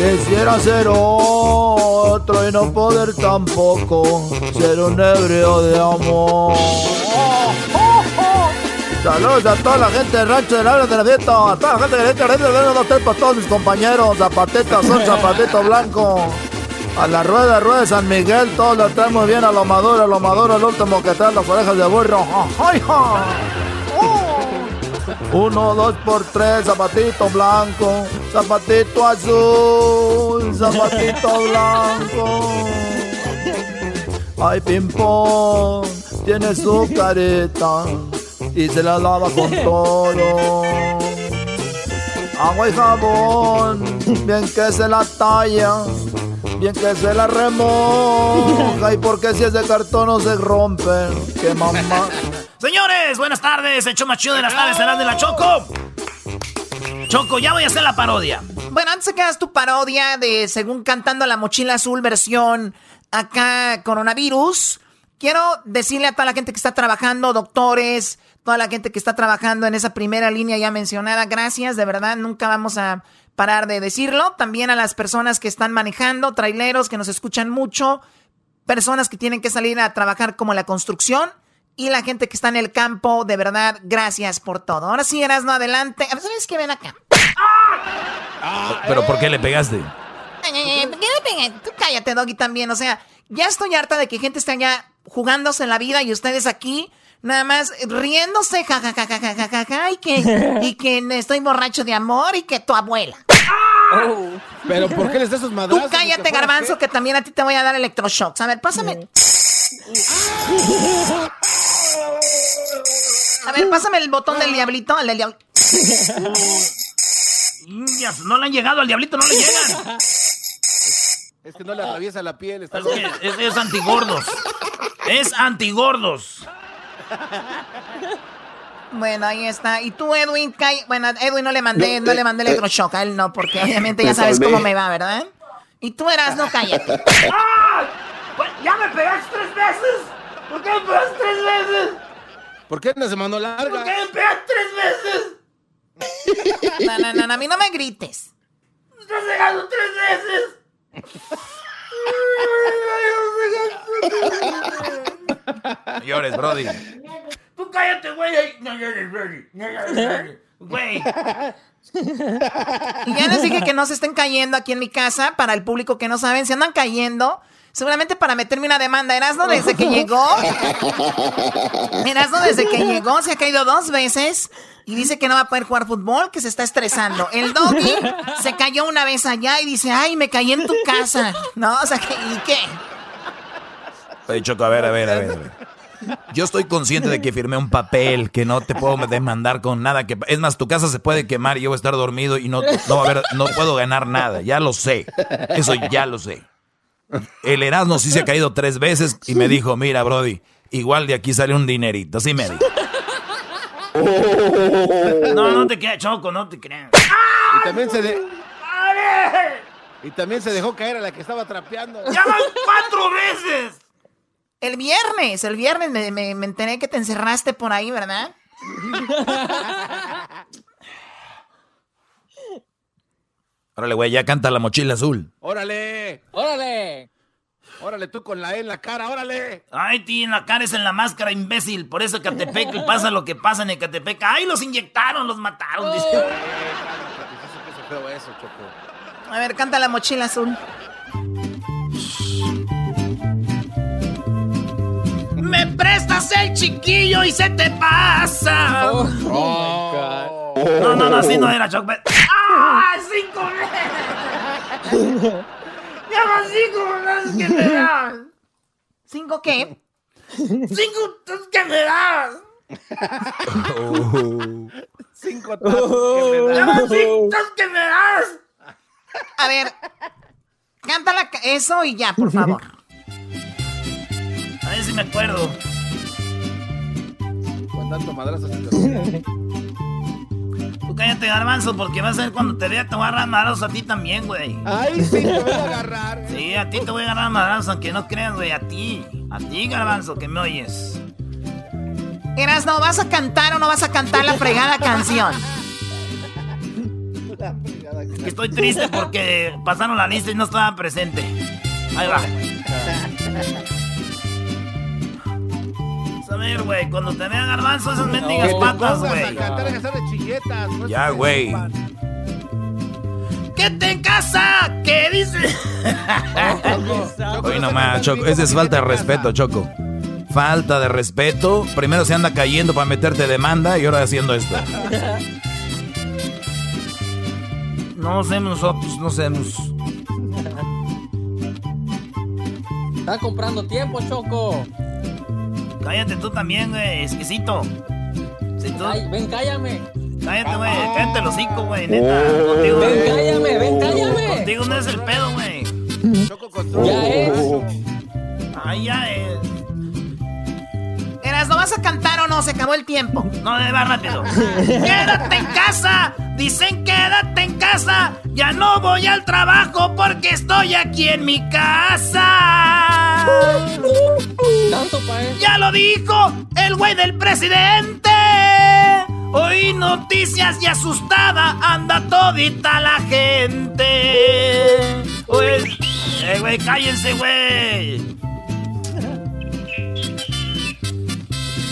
Quisiera ser otro y no poder tampoco ser un ebrio de amor. Saludos a toda la gente del rancho del área de la fiesta, a toda la gente que le echa de hotel para todos mis compañeros, zapatitos son zapatito blanco. A la rueda, rueda de San Miguel, todos lo traemos bien a lo maduro, a lo maduro, el último que trae las orejas de burro. ¡Ay, Uno, dos por tres, zapatito blanco, zapatito azul, zapatito blanco. Ay, ping pong, tiene su carita y se la lava con todo. Agua y jabón, bien que se la talla, bien que se la remoja. Y porque si es de cartón no se rompe, que mamá. Señores, buenas tardes, hecho más de las tardes, serás de la Choco. Choco, ya voy a hacer la parodia. Bueno, antes de que hagas tu parodia de según cantando la mochila azul versión acá coronavirus, quiero decirle a toda la gente que está trabajando, doctores, toda la gente que está trabajando en esa primera línea ya mencionada, gracias, de verdad, nunca vamos a parar de decirlo. También a las personas que están manejando, traileros que nos escuchan mucho, personas que tienen que salir a trabajar como la construcción y la gente que está en el campo, de verdad, gracias por todo. Ahora sí, eras no adelante. A ver, ¿sabes qué ven acá? ¿Pero por qué le pegaste? ¿Por qué le pegué? Tú cállate, Doggy, también. O sea, ya estoy harta de que gente esté allá jugándose la vida y ustedes aquí nada más riéndose, jajajajajaja, y que, y que estoy borracho de amor y que tu abuela. Oh. Pero ¿por qué les das esos madrazos? Tú cállate, garbanzo, que también a ti te voy a dar electroshocks. A ver, pásame. A ver, pásame el botón del diablito, el del diablito. No le han llegado al diablito, no le llegan. Es que no le atraviesa la piel. Está es, es, es antigordos. Es antigordos. Bueno, ahí está. Y tú, Edwin, bueno, Edwin no le mandé, no, le mandé electroshock a él, no, porque obviamente ya sabes cómo me va, ¿verdad? Y tú eras, no cállate. ¡Ah! ¿Ya me pegaste tres veces? ¿Por qué me tres veces? ¿Por qué no se mandó larga? ¿Por qué me tres veces? No, no, no, a mí no me grites. ¡Me estás pegando tres veces! Llores, Brody. Tú cállate, güey. No llores, Brody. No llores. Güey. Y ya les dije que no se estén cayendo aquí en mi casa. Para el público que no saben, se andan cayendo. Seguramente para meterme una demanda. Erasno desde que llegó. Erasno desde que llegó se ha caído dos veces. Y dice que no va a poder jugar fútbol, que se está estresando. El doggy se cayó una vez allá y dice, ay, me caí en tu casa. ¿No? O sea, ¿y qué? Oye, Choco, a ver, a ver, a ver. Yo estoy consciente de que firmé un papel, que no te puedo demandar con nada. Que, es más, tu casa se puede quemar y yo voy a estar dormido y no, no, a no puedo ganar nada. Ya lo sé. Eso ya lo sé. El Erasmo sí se ha caído tres veces y me dijo, mira, Brody, igual de aquí sale un dinerito. Así me dijo. No, no te creas, Choco, no te creas. Y también se de... Y también se dejó caer a la que estaba trapeando. ¡Ya van cuatro veces! El viernes, el viernes me, me, me enteré que te encerraste por ahí, ¿verdad? Órale, güey, ya canta la mochila azul. ¡Órale! ¡Órale! Órale, tú con la E en la cara, órale. Ay, ti en la cara es en la máscara, imbécil. Por eso Catepec y pasa lo que pasa en Ecatepec. Ay, los inyectaron, los mataron. Dice. A ver, canta la mochila azul. Me prestas el chiquillo y se te pasa. Oh, oh my God. No, no, no, así no era, Choc. ¡Ah! ¡Cinco veces! ¡Ya van cinco veces que me dan! ¿Cinco qué? ¡Cinco que me das! Cinco tazos que me das. ¡Cinco que me das! A ver, cántala eso y ya, por favor. A ver si me acuerdo. Con tanto madrazo se Tú cállate, garbanzo, porque vas a ver cuando te vea, te voy a agarrar madrazos a ti también, güey. Ay, sí, te voy a agarrar. Sí, a ti te voy a agarrar madrazos, aunque no creas, güey, a ti. A ti, garbanzo, que me oyes. Eras, ¿no vas a cantar o no vas a cantar la fregada canción? Estoy triste porque pasaron la lista y no estaba presente. Ahí va. A ver, güey, cuando te vean garbanzo esas mendigas patas, güey. Ya, güey. ¿Qué te casa? ¿Qué dices? Oye, nomás, Choco. Esa es falta de respeto, Choco. Falta de respeto. Primero se anda cayendo para meterte demanda y ahora haciendo esto. No hacemos nosotros, no hacemos. Está comprando tiempo, Choco. Cállate tú también, güey, exquisito. Si tú... Ay, ven, cállame. Cállate, güey, cállate los cinco, güey, neta. Contigo, Ven, cállame, ven, cállame. Contigo no es el pedo, güey. Ya es. Ay, ya es. Eras, ¿no vas a cantar o no? Se acabó el tiempo. No, de va rápido. ¡Quédate en casa! Dicen quédate en casa. Ya no voy al trabajo porque estoy aquí en mi casa. Ya lo dijo el güey del presidente. Oí noticias y asustada anda todita la gente. Eh, güey, cállense, güey.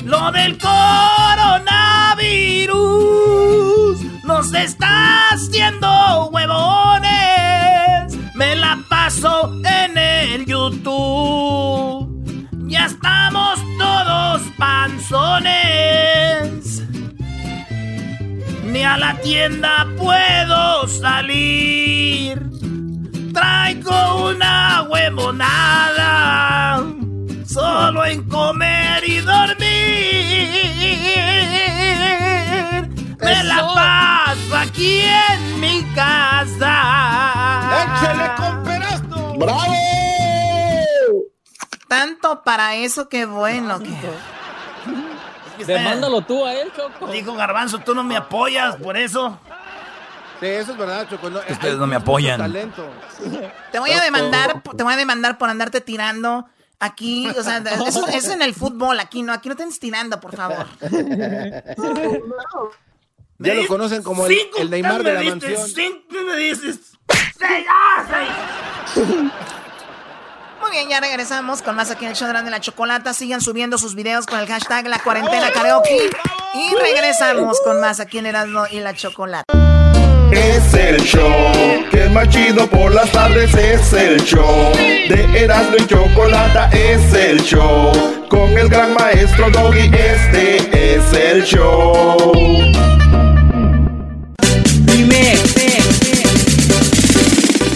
Lo del coronavirus nos está haciendo huevones. Me la paso en el YouTube. Ya estamos todos panzones. Ni a la tienda puedo salir. Traigo una huevonada. Solo en comer y dormir. Me la paso aquí en mi casa. ¡Échele con pedazo! ¡Bravo! Tanto para eso, qué bueno. Que... Demándalo tú a él, Choco. Dijo Garbanzo, tú no me apoyas por eso. Sí, eso es verdad, Choco. No, Ustedes no me apoyan. talento. Te voy a demandar, te voy a demandar por andarte tirando. Aquí, o sea, eso, eso es en el fútbol, aquí no, aquí no te tirando, por favor. Ya lo conocen como el, Neymar de la diste mansión. Cinco me dices. Seis, ah, seis. Muy bien, ya regresamos con más aquí en el show de la chocolata. Sigan subiendo sus videos con el hashtag La Cuarentena Karaoke. Y regresamos con más aquí en Erasmo y la Chocolata. Es el show que es más chido por las tardes. Es el show de Erasmo y Chocolata. Es el show con el gran maestro Doggy. Este es el show.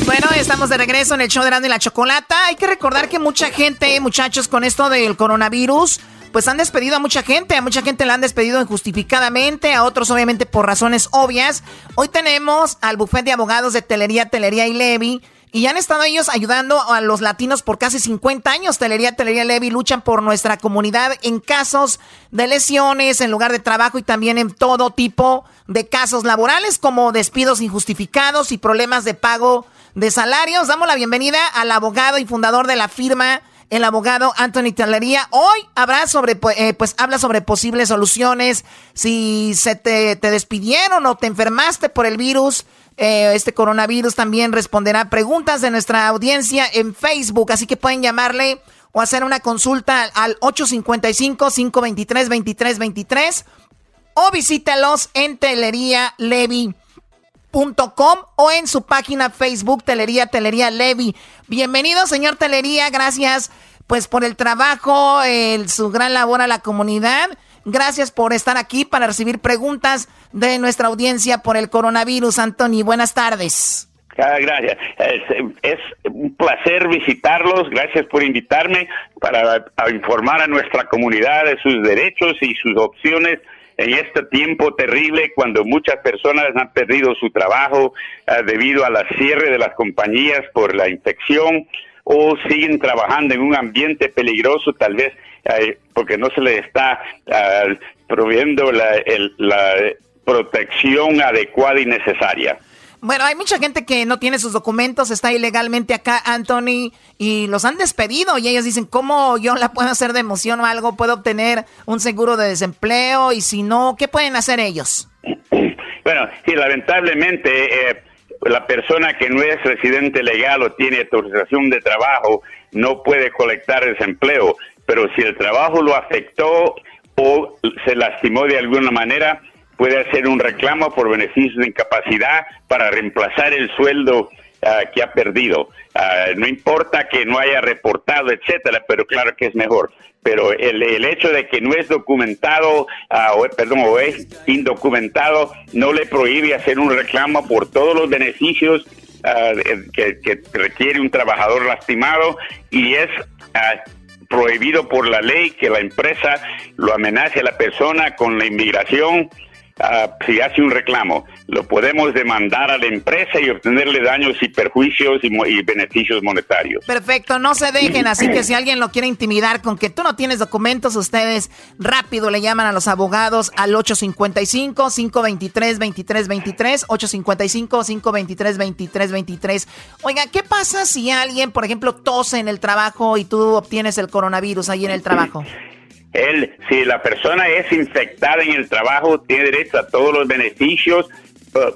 Bueno, estamos de regreso en el show de Erasmo y la Chocolata. Hay que recordar que mucha gente, muchachos, con esto del coronavirus, pues han despedido a mucha gente. A mucha gente la han despedido injustificadamente, a otros obviamente por razones obvias. Hoy tenemos al bufete de abogados de Telería, Telería y Levi. Y han estado ellos ayudando a los latinos por casi 50 años. Telería, Telería y Levi luchan por nuestra comunidad en casos de lesiones, en lugar de trabajo y también en todo tipo de casos laborales como despidos injustificados y problemas de pago de salarios. Damos la bienvenida al abogado y fundador de la firma, el abogado Anthony Telería. Hoy habrá sobre, eh, pues habla sobre posibles soluciones. Si se te, te despidieron o te enfermaste por el virus, eh, este coronavirus también responderá preguntas de nuestra audiencia en Facebook. Así que pueden llamarle o hacer una consulta al 855-523-2323 o visítalos en Telería Levi o en su página Facebook Telería Telería Levi. Bienvenido, señor Telería, gracias pues por el trabajo, el, su gran labor a la comunidad. Gracias por estar aquí para recibir preguntas de nuestra audiencia por el coronavirus. Anthony, buenas tardes. Ah, gracias. Es, un placer visitarlos. Gracias por invitarme para informar a nuestra comunidad de sus derechos y sus opciones en este tiempo terrible cuando muchas personas han perdido su trabajo uh, debido a la cierre de las compañías por la infección o siguen trabajando en un ambiente peligroso tal vez porque no se les está uh, proveyendo la, el, la protección adecuada y necesaria. Bueno, hay mucha gente que no tiene sus documentos, está ilegalmente acá, Anthony, y los han despedido y ellos dicen, ¿cómo yo la puedo hacer de emoción o algo? ¿Puedo obtener un seguro de desempleo? Y si no, ¿qué pueden hacer ellos? Bueno, sí, lamentablemente eh, la persona que no es residente legal o tiene autorización de trabajo no puede colectar desempleo, pero si el trabajo lo afectó o se lastimó de alguna manera, puede hacer un reclamo por beneficios de incapacidad para reemplazar el sueldo uh, que ha perdido. Uh, no importa que no haya reportado, etcétera, pero claro que es mejor. Pero el, el hecho de que no es documentado, uh, o, perdón, o es indocumentado, no le prohíbe hacer un reclamo por todos los beneficios que, que, requiere un trabajador lastimado y es prohibido por la ley que la empresa lo amenace a la persona con la inmigración uh, si hace un reclamo. Lo podemos demandar a la empresa y obtenerle daños y perjuicios y, y, beneficios monetarios. Perfecto, no se dejen, así que si alguien lo quiere intimidar con que tú no tienes documentos, ustedes rápido le llaman a los abogados al 855-523-2323, 855-523-2323. Oiga, ¿qué pasa si alguien, por ejemplo, tose en el trabajo y tú obtienes el coronavirus ahí en el trabajo? Él, si la persona es infectada en el trabajo, tiene derecho a todos los beneficios,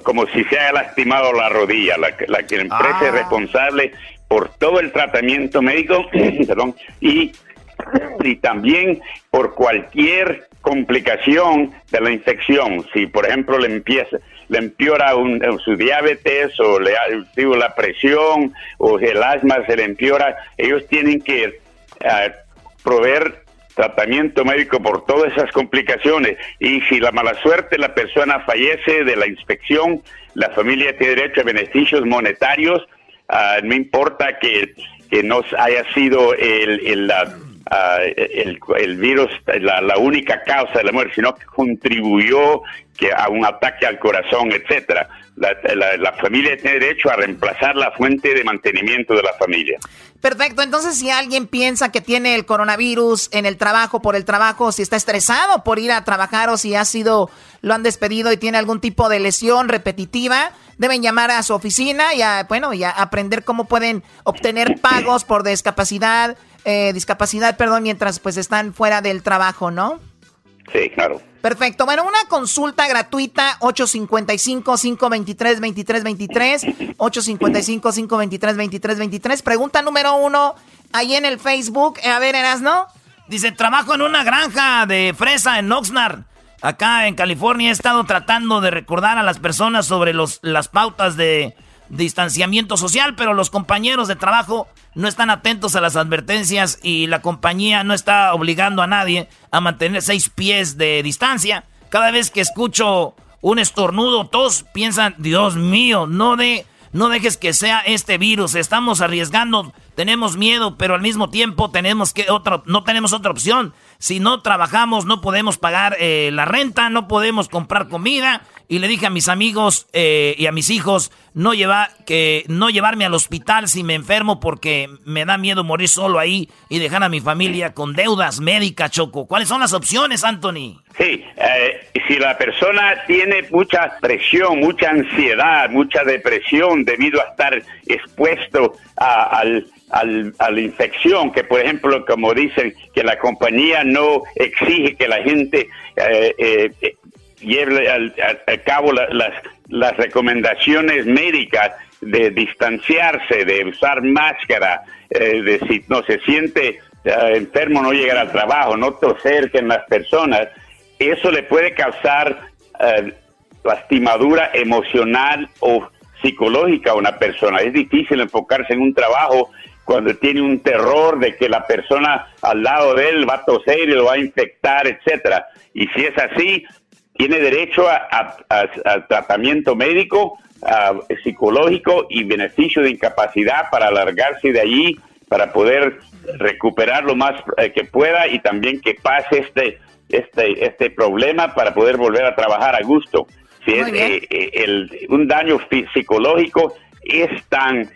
como si se haya lastimado la rodilla. La, la que la empresa ah. es responsable por todo el tratamiento médico perdón, y, y también por cualquier complicación de la infección. Si, por ejemplo, le empieza, le empeora un, su diabetes o le digo, la presión o el asma se le empeora, ellos tienen que uh, proveer tratamiento médico por todas esas complicaciones y si la mala suerte la persona fallece de la inspección, la familia tiene derecho a beneficios monetarios, uh, no importa que, que no haya sido el, el, uh, el, virus la, única causa de la muerte, sino que contribuyó que a un ataque al corazón, etcétera. La, familia tiene derecho a reemplazar la fuente de mantenimiento de la familia. Perfecto, entonces si alguien piensa que tiene el coronavirus en el trabajo, por el trabajo, si está estresado por ir a trabajar o si ha sido, lo han despedido y tiene algún tipo de lesión repetitiva, deben llamar a su oficina y a, bueno, y a aprender cómo pueden obtener pagos por discapacidad, eh, discapacidad, perdón, mientras pues están fuera del trabajo, ¿no? Sí, claro. Perfecto. Bueno, una consulta gratuita, 855-523-2323. 855-523-2323. Pregunta número uno, ahí en el Facebook. A ver, no Dice, trabajo en una granja de fresa en Oxnard. Acá en California he estado tratando de recordar a las personas sobre los, las pautas de distanciamiento social, pero los compañeros de trabajo no están atentos a las advertencias y la compañía no está obligando a nadie a mantener seis pies de distancia. Cada vez que escucho un estornudo, todos piensan, Dios mío, no de, no dejes que sea este virus, estamos arriesgando, tenemos miedo, pero al mismo tiempo tenemos que otra, no tenemos otra opción. Si no trabajamos, no podemos pagar eh, la renta, no podemos comprar comida. Y le dije a mis amigos eh, y a mis hijos no, lleva, que, no llevarme al hospital si me enfermo porque me da miedo morir solo ahí y dejar a mi familia con deudas médicas, Choco. ¿Cuáles son las opciones, Anthony? Sí, eh, si la persona tiene mucha presión, mucha ansiedad, mucha depresión debido a estar expuesto a, al al, a la infección, que por ejemplo, como dicen, que la compañía no exige que la gente eh, eh, lleve al, al, cabo la, las, las recomendaciones médicas de distanciarse, de usar máscara, eh, de si no se siente enfermo no llegar al trabajo, no toser en las personas, eso le puede causar lastimadura emocional o psicológica a una persona. Es difícil enfocarse en un trabajo cuando tiene un terror de que la persona al lado de él va a toser y lo va a infectar, etcétera. Y si es así, tiene derecho a, tratamiento médico, psicológico y beneficio de incapacidad para alargarse de allí, para poder recuperar lo más eh, que pueda y también que pase este, este, este problema para poder volver a trabajar a gusto. Si es eh, eh, el, un daño psicológico es tan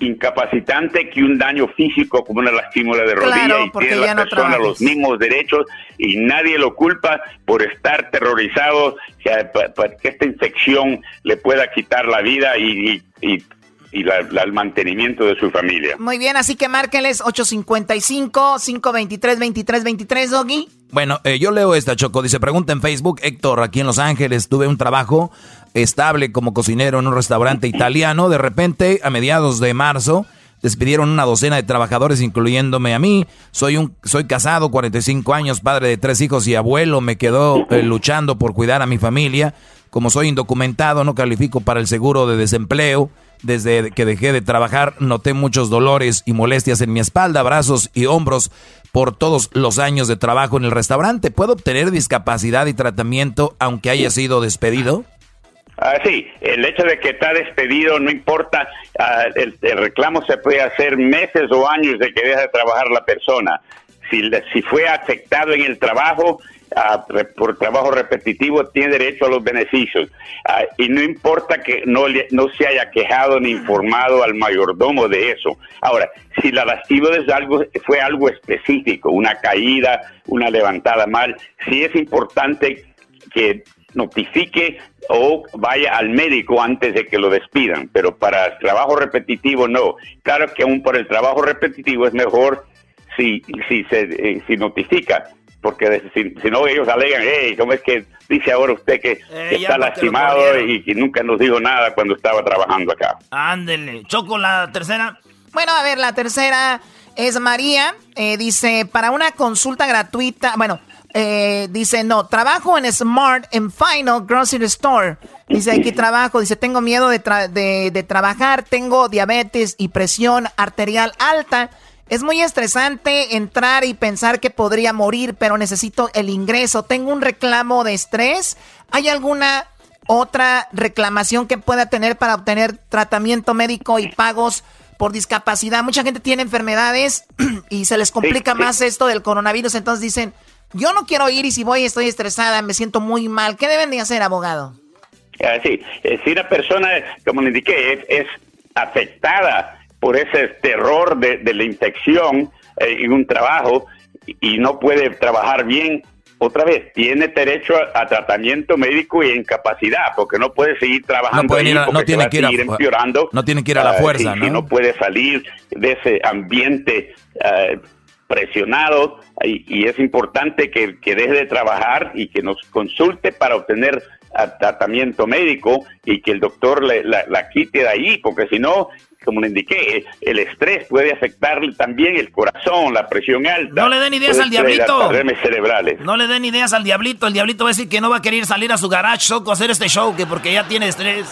incapacitante que un daño físico como una lastimula de rodilla y tiene la persona los mismos derechos y nadie lo culpa por estar terrorizado que, que esta infección le pueda quitar la vida y, y y el mantenimiento de su familia. Muy bien, así que márqueles 855-523-2323, Doggy. Bueno, eh, yo leo esta, Choco. Dice, pregunta en Facebook, Héctor, aquí en Los Ángeles tuve un trabajo estable como cocinero en un restaurante italiano. De repente, a mediados de marzo, despidieron una docena de trabajadores, incluyéndome a mí. Soy un, soy casado, 45 años, padre de tres hijos y abuelo. Me quedó eh, luchando por cuidar a mi familia. Como soy indocumentado, no califico para el seguro de desempleo. Desde que dejé de trabajar noté muchos dolores y molestias en mi espalda, brazos y hombros por todos los años de trabajo en el restaurante. ¿Puedo obtener discapacidad y tratamiento aunque haya sido despedido? Ah, sí, el hecho de que está despedido no importa, ah, el, reclamo se puede hacer meses o años de que deja de trabajar la persona. Si, si fue afectado en el trajo, por trabajo repetitivo tiene derecho a los beneficios. Ah, y no importa que no, no se haya quejado ni informado al mayordomo de eso. Ahora, si la lastima es algo, fue algo específico, una caída, una levantada mal, sí es importante que notifique o vaya al médico antes de que lo despidan, pero para el trabajo repetitivo no. Claro que aún por el trabajo repetitivo es mejor si, si se eh, si notifica porque si, no ellos alegan, hey, ¿cómo es que dice ahora usted que, eh, está lastimado y que nunca nos dijo nada cuando estaba trabajando acá? Ándele, Choco, la tercera. Bueno, a ver, la tercera es María, eh, dice, para una consulta gratuita, bueno, eh, dice, no, trabajo en Smart en Final Grocery Store. Dice, aquí trabajo, dice, tengo miedo de, de, de trabajar, tengo diabetes y presión arterial alta. Es muy estresante entrar y pensar que podría morir, pero necesito el ingreso. Tengo un reclamo de estrés. ¿Hay alguna otra reclamación que pueda tener para obtener tratamiento médico y pagos por discapacidad? Mucha gente tiene enfermedades y se les complica más esto del coronavirus. Entonces dicen, yo no quiero ir y si voy estoy estresada, me siento muy mal. ¿Qué deben de hacer, abogado? Ah, sí, eh, si una persona, como le indiqué, es afectada por ese terror de, la infección eh, en un trabajo y, no puede trabajar bien, otra vez, tiene derecho a, tratamiento médico y incapacidad, porque no puede seguir trabajando no, no tiene que ir a, empeorando. No tiene que ir a la ah, fuerza, ¿no? no puede salir de ese ambiente uh, presionado y, es importante que, deje de trabajar y que nos consulte para obtener ah, tratamiento médico y que el doctor la, la, quite de ahí, porque si no, como le indiqué, el estrés puede afectarle también el corazón, la presión alta. No le den ideas al diablito. cerebrales. No le den ideas al diablito. El diablito va a decir que no va a querer salir a su garage o hacer este show, que porque ya tiene estrés.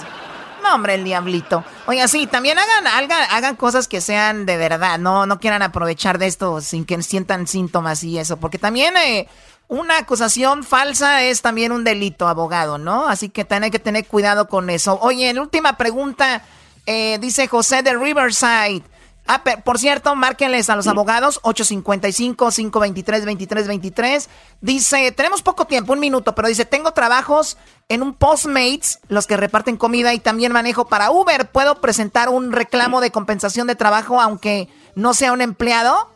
No, hombre, el diablito. Oiga, sí, también hagan, hagan, hagan cosas que sean de verdad. No, no quieran aprovechar de esto sin que sientan síntomas y eso. Porque también eh, una acusación falsa es también un delito, abogado, ¿no? Así que tienen que tener cuidado con eso. Oye, en última pregunta. Eh, dice José de Riverside. Ah, por cierto, márquenles a los abogados 855-523-2323. Dice, tenemos poco tiempo, un minuto, pero dice, tengo trabajos en un Postmates, los que reparten comida y también manejo para Uber. ¿Puedo presentar un reclamo de compensación de trabajo aunque no sea un empleado?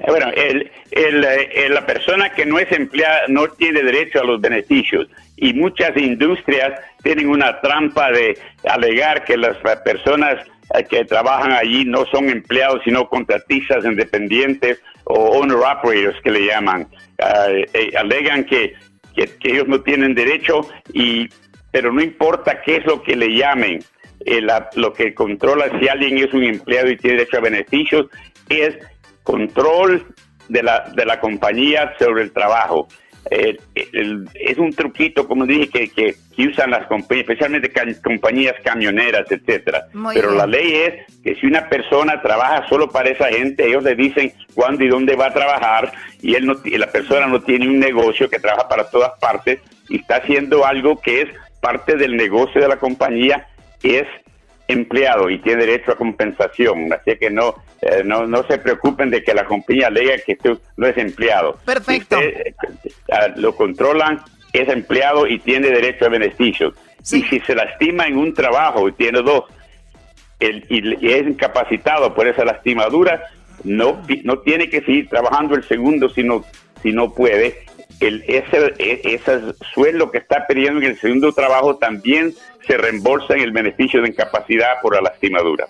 Eh, bueno, el, eh, la persona que no es empleada no tiene derecho a los beneficios y muchas industrias tienen una trampa de alegar que las personas eh, que trabajan allí no son empleados sino contratistas independientes o owner operators que le llaman. Eh, alegan que, ellos no tienen derecho y pero no importa qué es lo que le llamen. lo que controla si alguien es un empleado y tiene derecho a beneficios es control de la, de la compañía sobre el trabajo eh, es un truquito, como dije, que, que, usan las compañías, especialmente compañías camioneras, etcétera. Pero la ley es que si una persona trabaja solo para esa gente, ellos le dicen cuándo y dónde va a trabajar y él no, la persona no tiene un negocio que trabaja para todas partes y está haciendo algo que es parte del negocio de la compañía, es empleado y tiene derecho a compensación. Así que no, eh, no, no se preocupen de que la compañía alega que usted no es empleado. Perfecto. Eh, lo controlan, es empleado y tiene derecho a beneficios. Y si se lastima en un trabajo y tiene dos el, y, es incapacitado por esa lastimadura, no, no tiene que seguir trabajando el segundo si no, si no puede. El, ese, e, ese sueldo que está pidiendo en el segundo trabajo también se reembolsa en el beneficio de incapacidad por la lastimadura.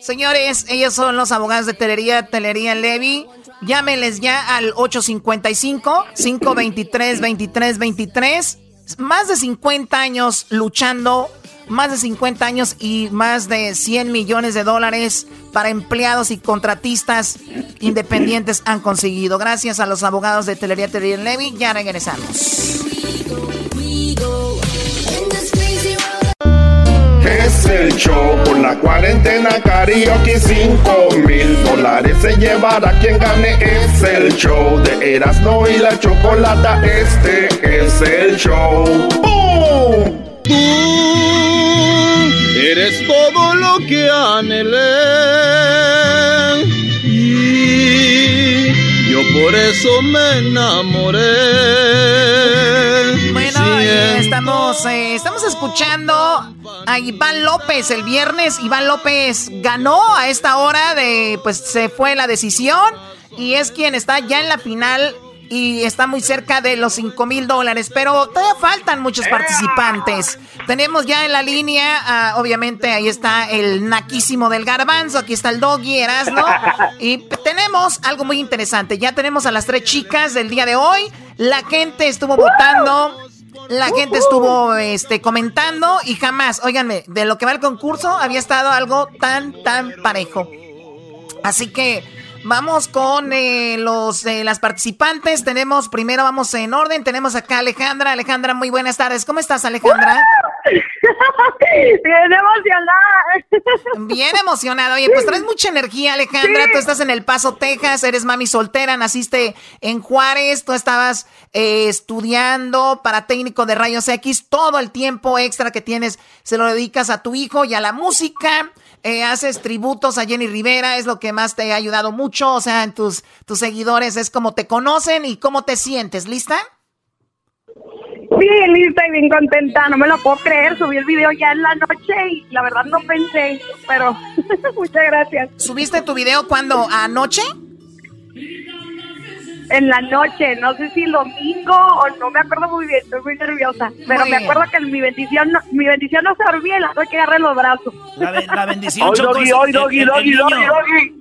Señores, ellos son los abogados de Telería, Telería Levy. Llámenles ya al 855-523-2323. Más de 50 años luchando, más de 50 años y más de 100 millones de dólares para empleados y contratistas independientes han conseguido. Gracias a los abogados de Telería, Telería Levy. Ya regresamos. Es el show por la cuarentena karaoke 5 mil dólares se llevará quien gane. Es el show de Erasmo y la chocolata. Este es el show. ¡Bum! Tú eres todo lo que anhelé. Y yo por eso me enamoré. Estamos, eh, estamos escuchando a Iván López el viernes. Iván López ganó a esta hora de, pues se fue la decisión y es quien está ya en la final y está muy cerca de los 5 mil dólares, pero todavía faltan muchos participantes. Tenemos ya en la línea, ah, obviamente ahí está el naquísimo del garbanzo, aquí está el doggy Erasno, y tenemos algo muy interesante, ya tenemos a las tres chicas del día de hoy, la gente estuvo votando la gente estuvo este, comentando y jamás, óiganme, de lo que va el concurso había estado algo tan, tan parejo. Así que vamos con eh, los eh, las participantes. Tenemos, primero vamos en orden, tenemos acá a Alejandra. Alejandra, muy buenas tardes. ¿Cómo estás, Alejandra? Bien emocionada. Bien emocionada. Oye, pues traes mucha energía, Alejandra. Tú estás en El Paso, Texas, eres mami soltera, naciste en Juárez, tú estabas eh, estudiando para técnico de rayos X. Todo el tiempo extra que tienes se lo dedicas a tu hijo y a la música. Eh, haces tributos a Jenny Rivera, es lo que más te ha ayudado mucho. O sea, en tus, tus seguidores es como te conocen y cómo te sientes. ¿Lista? Bien, lista y bien contenta, no me lo puedo creer, subí el video ya en la noche y la verdad no pensé, pero muchas gracias. ¿Subiste tu video cuando? ¿Anoche? En la noche, no sé si domingo o no me acuerdo muy bien, estoy muy nerviosa, pero me acuerdo que mi bendición no, mi bendición no se dormía, la tuve que agarrar los brazos. La, bendición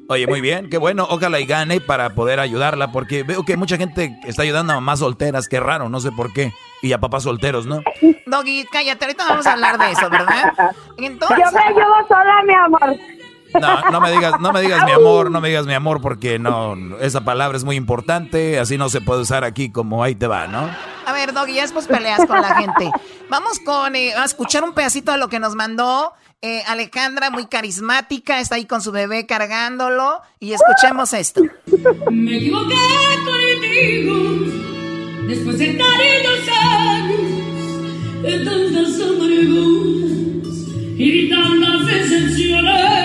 Oye, muy bien, qué bueno, ojalá y gane para poder ayudarla, porque veo que mucha gente está ayudando a mamás solteras, qué raro, no sé por qué, y a papás solteros, ¿no? Doggy, cállate, ahorita vamos a hablar de eso, ¿verdad? Entonces... Yo me ayudo sola, mi amor. No, no me digas, no me digas mi amor, no me digas mi amor, porque no, esa palabra es muy importante, así no se puede usar aquí como ahí te va, ¿no? A ver, Doggy, ya después peleas con la gente. Vamos con eh, a escuchar un pedacito de lo que nos mandó eh, Alejandra, muy carismática, está ahí con su bebé cargándolo, y escuchemos esto. Me equivoqué contigo, después de tantos años, de tantas amarguras y tantas decepciones.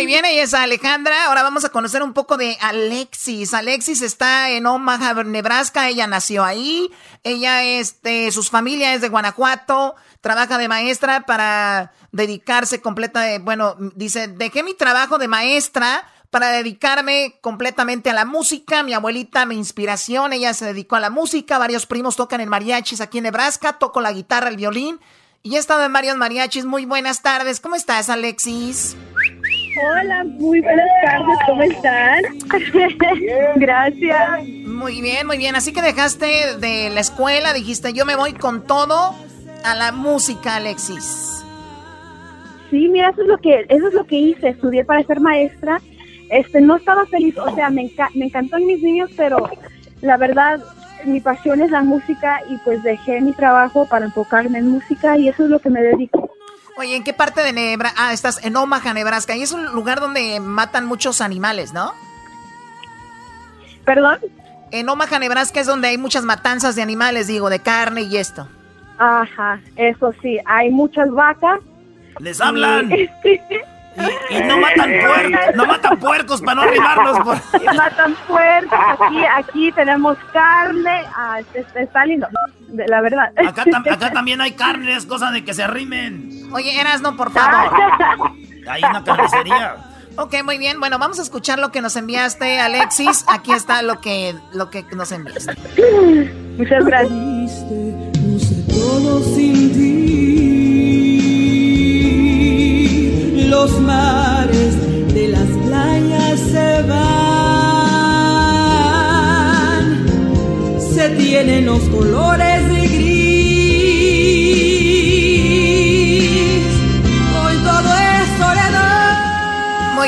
Muy bien, ella es Alejandra. Ahora vamos a conocer un poco de Alexis. Alexis está en Omaha, Nebraska. Ella nació ahí. Ella, este, sus familia es de Guanajuato. Trabaja de maestra para dedicarse completa de, bueno, dice, dejé mi trabajo de maestra para dedicarme completamente a la música. Mi abuelita, mi inspiración, ella se dedicó a la música. Varios primos tocan en mariachis aquí en Nebraska. Toco la guitarra, el violín. Y he estado en varios mariachis. Muy buenas tardes. ¿Cómo estás, Alexis? Hola, muy buenas tardes. ¿Cómo están? Gracias. Muy bien, muy bien. Así que dejaste de la escuela, dijiste, yo me voy con todo a la música, Alexis. Sí, mira, eso es lo que, eso es lo que hice, estudié para ser maestra. Este, no estaba feliz, o sea, me, enca- me encantó en mis niños, pero la verdad, mi pasión es la música y pues dejé mi trabajo para enfocarme en música y eso es lo que me dedico. Oye, ¿en qué parte de Nebraska? Ah, estás en Omaha, Nebraska. Y es un lugar donde matan muchos animales, ¿no? ¿Perdón? En Omaha, Nebraska es donde hay muchas matanzas de animales, digo, de carne y esto. Ajá, eso sí, hay muchas vacas. ¡Les hablan! Y, Y no matan puercos, no matan puercos para no arrimarlos. por- matan puercos. Aquí, aquí tenemos carne. Ah, está, está lindo, de- la verdad. Acá, tam- acá también hay carne, es cosa de que se arrimen. Oye, Erasno, por favor. Hay una carnicería. Ok, muy bien. Bueno, vamos a escuchar lo que nos enviaste, Alexis. Aquí está lo que, lo que nos enviaste. Muchas gracias. todo sin ti. Los mares de las playas se van. Se tienen los colores de gris.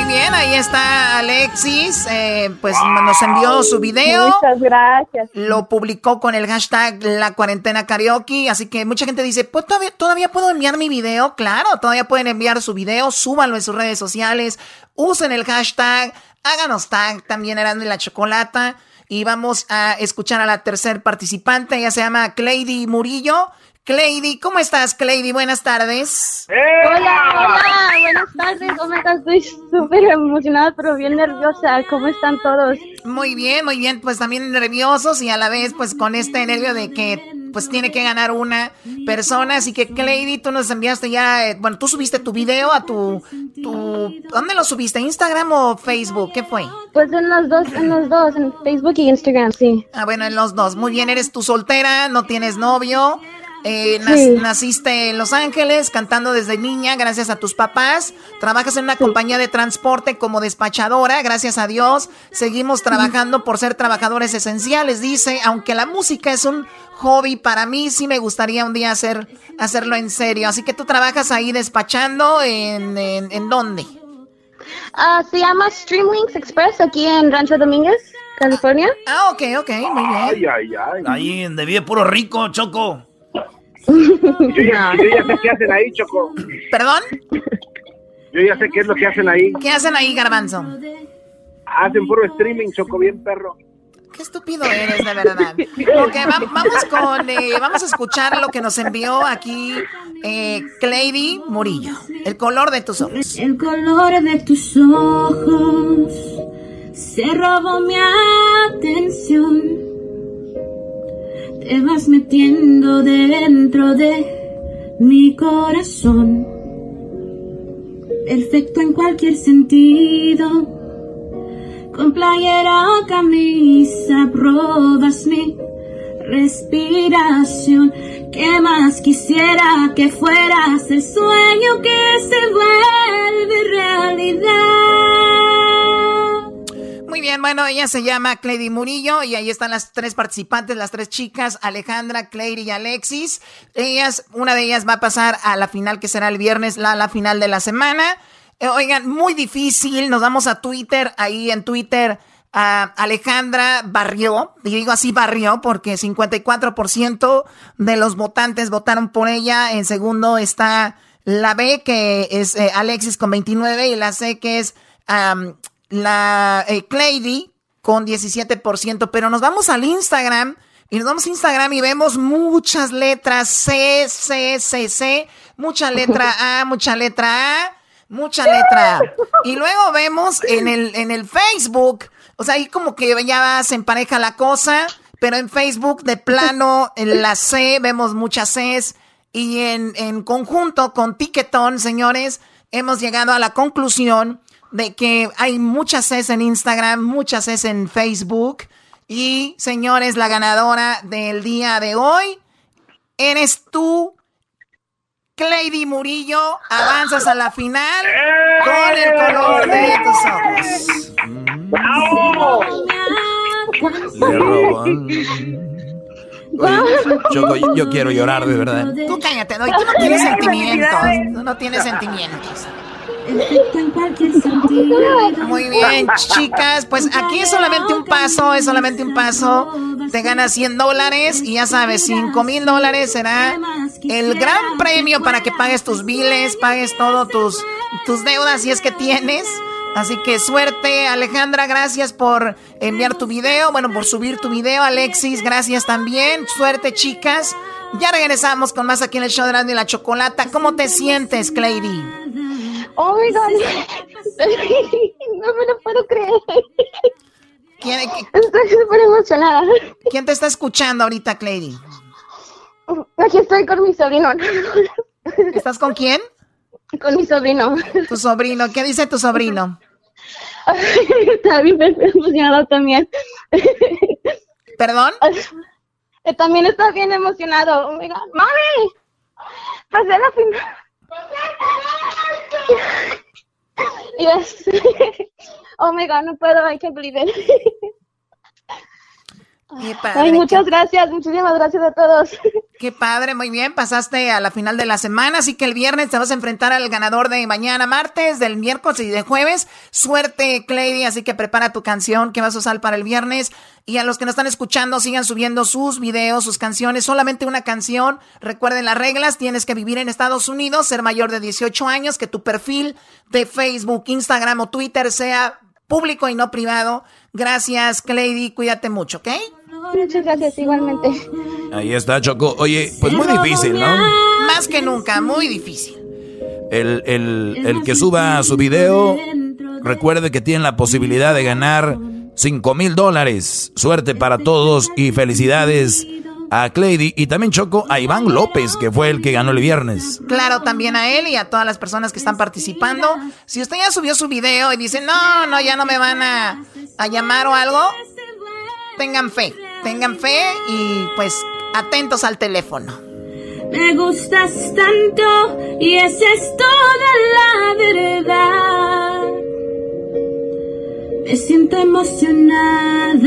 Muy bien, ahí está Alexis. eh, pues nos envió su video. Muchas gracias. Lo publicó con el hashtag La Cuarentena Karaoke. Así que mucha gente dice, pues todavía, todavía puedo enviar mi video. Claro, todavía pueden enviar su video. Súbanlo en sus redes sociales. Usen el hashtag. Háganos tag. También eran de la chocolata. Y vamos a escuchar a la tercer participante. Ella se llama Cleidy Murillo. Cleidy, ¿cómo estás, Cleidy? Buenas tardes. Hola, hola, buenas tardes. My God, estoy súper emocionada, pero bien nerviosa. ¿Cómo están todos? Muy bien, muy bien, pues también nerviosos y a la vez pues con este nervio de que pues tiene que ganar una persona, así que Cleidy, tú nos enviaste ya, eh, bueno, tú subiste tu video a tu, tu, ¿dónde lo subiste? ¿Instagram o Facebook? ¿Qué fue? Pues en los dos, en los dos, en Facebook y Instagram, sí. Ah, bueno, en los dos. Muy bien, eres tú soltera, no tienes novio. Eh, Sí. Naciste en Los Ángeles cantando desde niña gracias a tus papás. Trabajas en una compañía de transporte como despachadora, gracias a Dios. Seguimos trabajando por ser trabajadores esenciales, dice. Aunque la música es un hobby para mí, sí me gustaría un día hacer, hacerlo en serio. Así que tú trabajas ahí despachando en, en, ¿en dónde? Ah, se llama Streamlinks Express aquí en Rancho Domínguez, California. Ah, ok, ok, muy bien. ay, ay. Ahí donde vive puro rico, Choco. Yo ya, yo ya sé qué hacen ahí, Choco. ¿Perdón? Yo ya sé qué es lo que hacen ahí. ¿Qué hacen ahí, Garbanzo? Hacen puro streaming, Choco, bien perro. Qué estúpido eres, de verdad. Ok, va- vamos con, eh, vamos a escuchar lo que nos envió aquí eh, Cleidy Murillo. El color de tus ojos. El color de tus ojos se robó mi atención. Te vas metiendo dentro de mi corazón. Perfecto en cualquier sentido. Con playera o camisa probas mi respiración. ¿Qué más quisiera que fueras el sueño que se vuelve realidad? Muy bien, bueno, ella se llama Cleidy Murillo y ahí están las tres participantes, las tres chicas, Alejandra, Cleidy y Alexis. Ellas, una de ellas va a pasar a la final que será el viernes, la, la final de la semana. Eh, oigan, muy difícil, nos vamos a Twitter, ahí en Twitter. ah, Alejandra barrió, y digo así barrió porque 54% de los votantes votaron por ella. En segundo está la B, que es eh, Alexis con 29, y la C, que es la eh, Cleidy con 17%. Pero nos vamos al Instagram y nos vamos a Instagram y vemos muchas letras C, C, C, C, mucha letra A, mucha letra A, mucha letra A. Y luego vemos en el, en el Facebook, o sea, ahí como que ya se empareja la cosa, pero en Facebook de plano, en la C, vemos muchas Cs. Y en, en conjunto con Tiquetón, señores, hemos llegado a la conclusión de que hay muchas Cs en Instagram, muchas Cs en Facebook. Y, señores, la ganadora del día de hoy eres tú, Cleidy Murillo. Avanzas a la final con el color de tus ojos. ¡Bravo! Le roban. Choco, yo, yo quiero llorar de verdad. Tú cállate, Doggy, tú no tienes sentimientos. Tú no tienes sentimientos. Muy bien, chicas. Pues aquí es solamente un paso, es solamente un paso. Te ganas 100 dólares y ya sabes, 5 mil dólares será el gran premio para que pagues tus biles, pagues todo tus, tus deudas si es que tienes. Así que suerte, Alejandra, gracias por enviar tu video, bueno, por subir tu video, Alexis, gracias también. Suerte, chicas. Ya regresamos con más aquí en el show de y la Chocolata. ¿Cómo te sientes, Clady? Oh my god. no me lo puedo creer. ¿Quién, Estoy súper emocionada. ¿Quién te está escuchando ahorita, Clady? Aquí estoy con mi sobrino. ¿Estás con quién? Con mi sobrino. Tu sobrino. ¿Qué dice tu sobrino? Está bien emocionado también. ¿Perdón? También está bien emocionado. Oh my god. ¡Mami! Pasé la final. Yes. Oh my god, no puedo, I can't believe it. Qué padre, Ay, muchas qué- gracias, muchísimas gracias a todos. Qué padre, muy bien. Pasaste a la final de la semana, así que el viernes te vas a enfrentar al ganador de mañana, martes, del miércoles y de jueves. Suerte, Clady, así que prepara tu canción que vas a usar para el viernes. Y a los que nos están escuchando, sigan subiendo sus videos, sus canciones, solamente una canción. Recuerden las reglas, tienes que vivir en Estados Unidos, ser mayor de 18 años, que tu perfil de Facebook, Instagram o Twitter sea público y no privado. Gracias, Clady, cuídate mucho, ¿ok? Muchas gracias, igualmente. Ahí está, Choco. Oye, pues muy difícil, ¿no? Más que nunca, muy difícil. El, el, el que suba su video, recuerde que tiene la posibilidad de ganar 5 mil dólares. Suerte para todos y felicidades a Clady y también Choco a Iván López, que fue el que ganó el viernes. Claro, también a él y a todas las personas que están participando. Si usted ya subió su video y dice, no, no, ya no me van a, a llamar o algo, tengan fe, tengan fe y pues atentos al teléfono. Me gustas tanto y esa es toda la verdad. Me siento emocionada,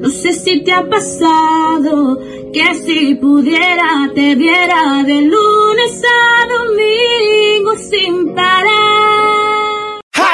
no sé si te ha pasado que si pudiera te viera de lunes a domingo sin parar.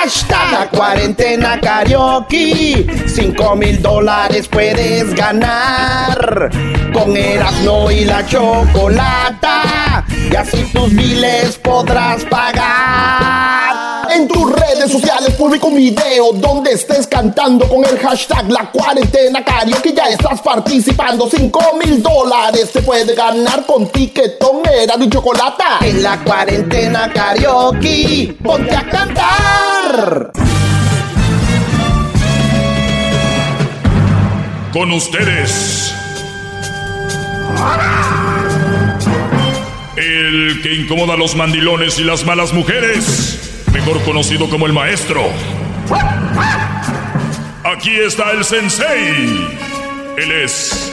Hashtag la cuarentena karaoke. 5 mil dólares puedes ganar. Con Erasmo y la chocolata. Y así tus miles podrás pagar. En tus redes sociales publica un video donde estés cantando con el hashtag la cuarentena karaoke. Ya estás participando. 5 mil dólares se puede ganar con tiquetón Erasmo y chocolata. En la cuarentena karaoke. Ponte a cantar. Con ustedes. El que incomoda a los mandilones y las malas mujeres. Mejor conocido como el maestro. Aquí está el sensei. Él es.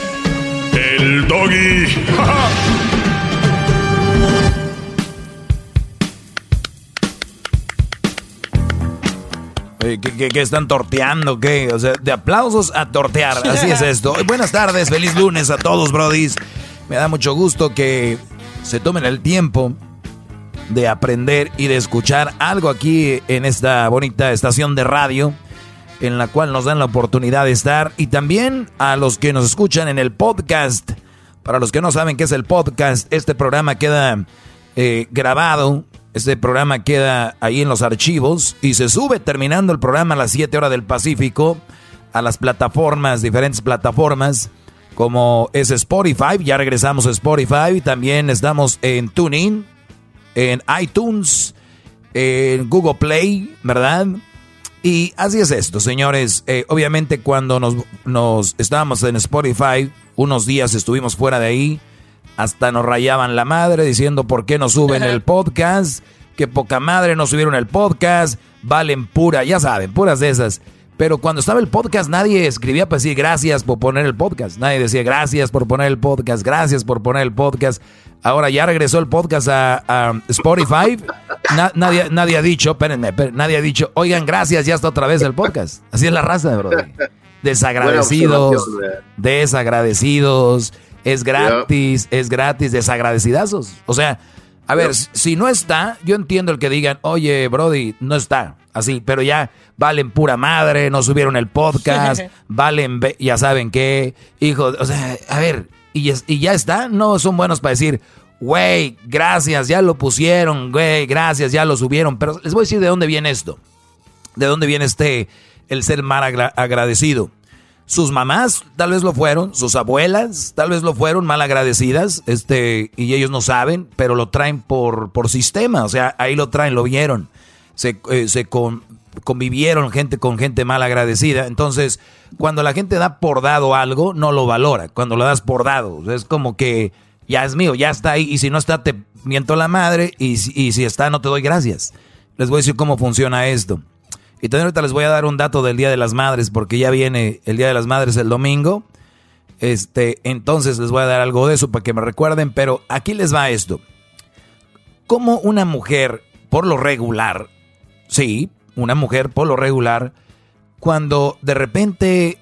El doggy. ¿qué, qué, qué están torteando? ¿Qué? O sea, de aplausos a tortear. Así es esto. Buenas tardes, feliz lunes a todos, brodis. Me da mucho gusto que se tomen el tiempo de aprender y de escuchar algo aquí en esta bonita estación de radio en la cual nos dan la oportunidad de estar. Y también a los que nos escuchan en el podcast. Para los que no saben qué es el podcast, este programa queda eh, grabado, este programa queda ahí en los archivos y se sube terminando el programa a las 7 horas del Pacífico a las plataformas, diferentes plataformas como es Spotify, ya regresamos a Spotify, también estamos en TuneIn, en iTunes, en Google Play, ¿verdad? Y así es esto, señores. Eh, obviamente cuando nos, nos estábamos en Spotify, unos días estuvimos fuera de ahí, hasta nos rayaban la madre diciendo por qué no suben el podcast, que poca madre no subieron el podcast, valen pura, ya saben, puras de esas. Pero cuando estaba el podcast nadie escribía para decir gracias por poner el podcast. Nadie decía gracias por poner el podcast, gracias por poner el podcast. Ahora ya regresó el podcast a, a Spotify. Na- nadie, nadie ha dicho, espérenme, espérenme, nadie ha dicho, oigan, gracias, ya está otra vez el podcast. Así es la raza, bro. Desagradecidos, desagradecidos. Es gratis, es gratis, desagradecidazos. O sea, a ver, si no está, yo entiendo el que digan, oye, Brody, no está, así, pero ya valen pura madre, no subieron el podcast, valen, ya saben qué, hijo, o sea, a ver, y, y ya está, no son buenos para decir, güey, gracias, ya lo pusieron, güey, gracias, ya lo subieron, pero les voy a decir de dónde viene esto, de dónde viene este, el ser mal agradecido. Sus mamás tal vez lo fueron, sus abuelas tal vez lo fueron mal agradecidas, este, y ellos no saben, pero lo traen por, por sistema, o sea, ahí lo traen, lo vieron, se, eh, convivieron gente con gente mal agradecida, entonces cuando la gente da por dado algo, no lo valora, cuando lo das por dado, es como que ya es mío, ya está ahí, y si no está, te miento la madre, y, y si está, no te doy gracias. Les voy a decir cómo funciona esto. Y también ahorita les voy a dar un dato del Día de las Madres, porque ya viene el Día de las Madres el domingo. Este, entonces les voy a dar algo de eso para que me recuerden, pero aquí les va esto. Como una mujer, por lo regular, sí, una mujer por lo regular, cuando de repente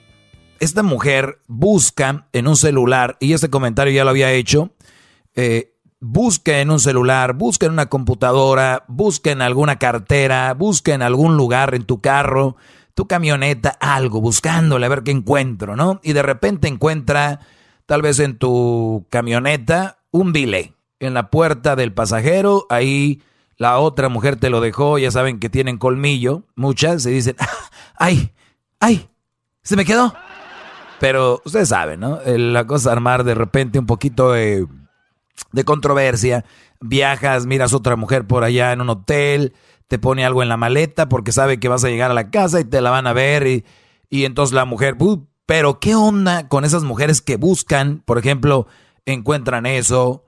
esta mujer busca en un celular, y este comentario ya lo había hecho, eh, busque en un celular, busque en una computadora, busque en alguna cartera, busque en algún lugar, en tu carro, tu camioneta, algo, buscándole a ver qué encuentro, ¿no? Y de repente encuentra, tal vez en tu camioneta, un bile en la puerta del pasajero, ahí la otra mujer te lo dejó, ya saben que tienen colmillo, muchas, se dicen, ay, ay, se me quedó. Pero ustedes saben, ¿no? La cosa armar de repente un poquito de de controversia. Viajas, miras otra mujer por allá en un hotel, te pone algo en la maleta porque sabe que vas a llegar a la casa y te la van a ver y, y entonces la mujer, pero ¿qué onda con esas mujeres que buscan, por ejemplo, encuentran eso,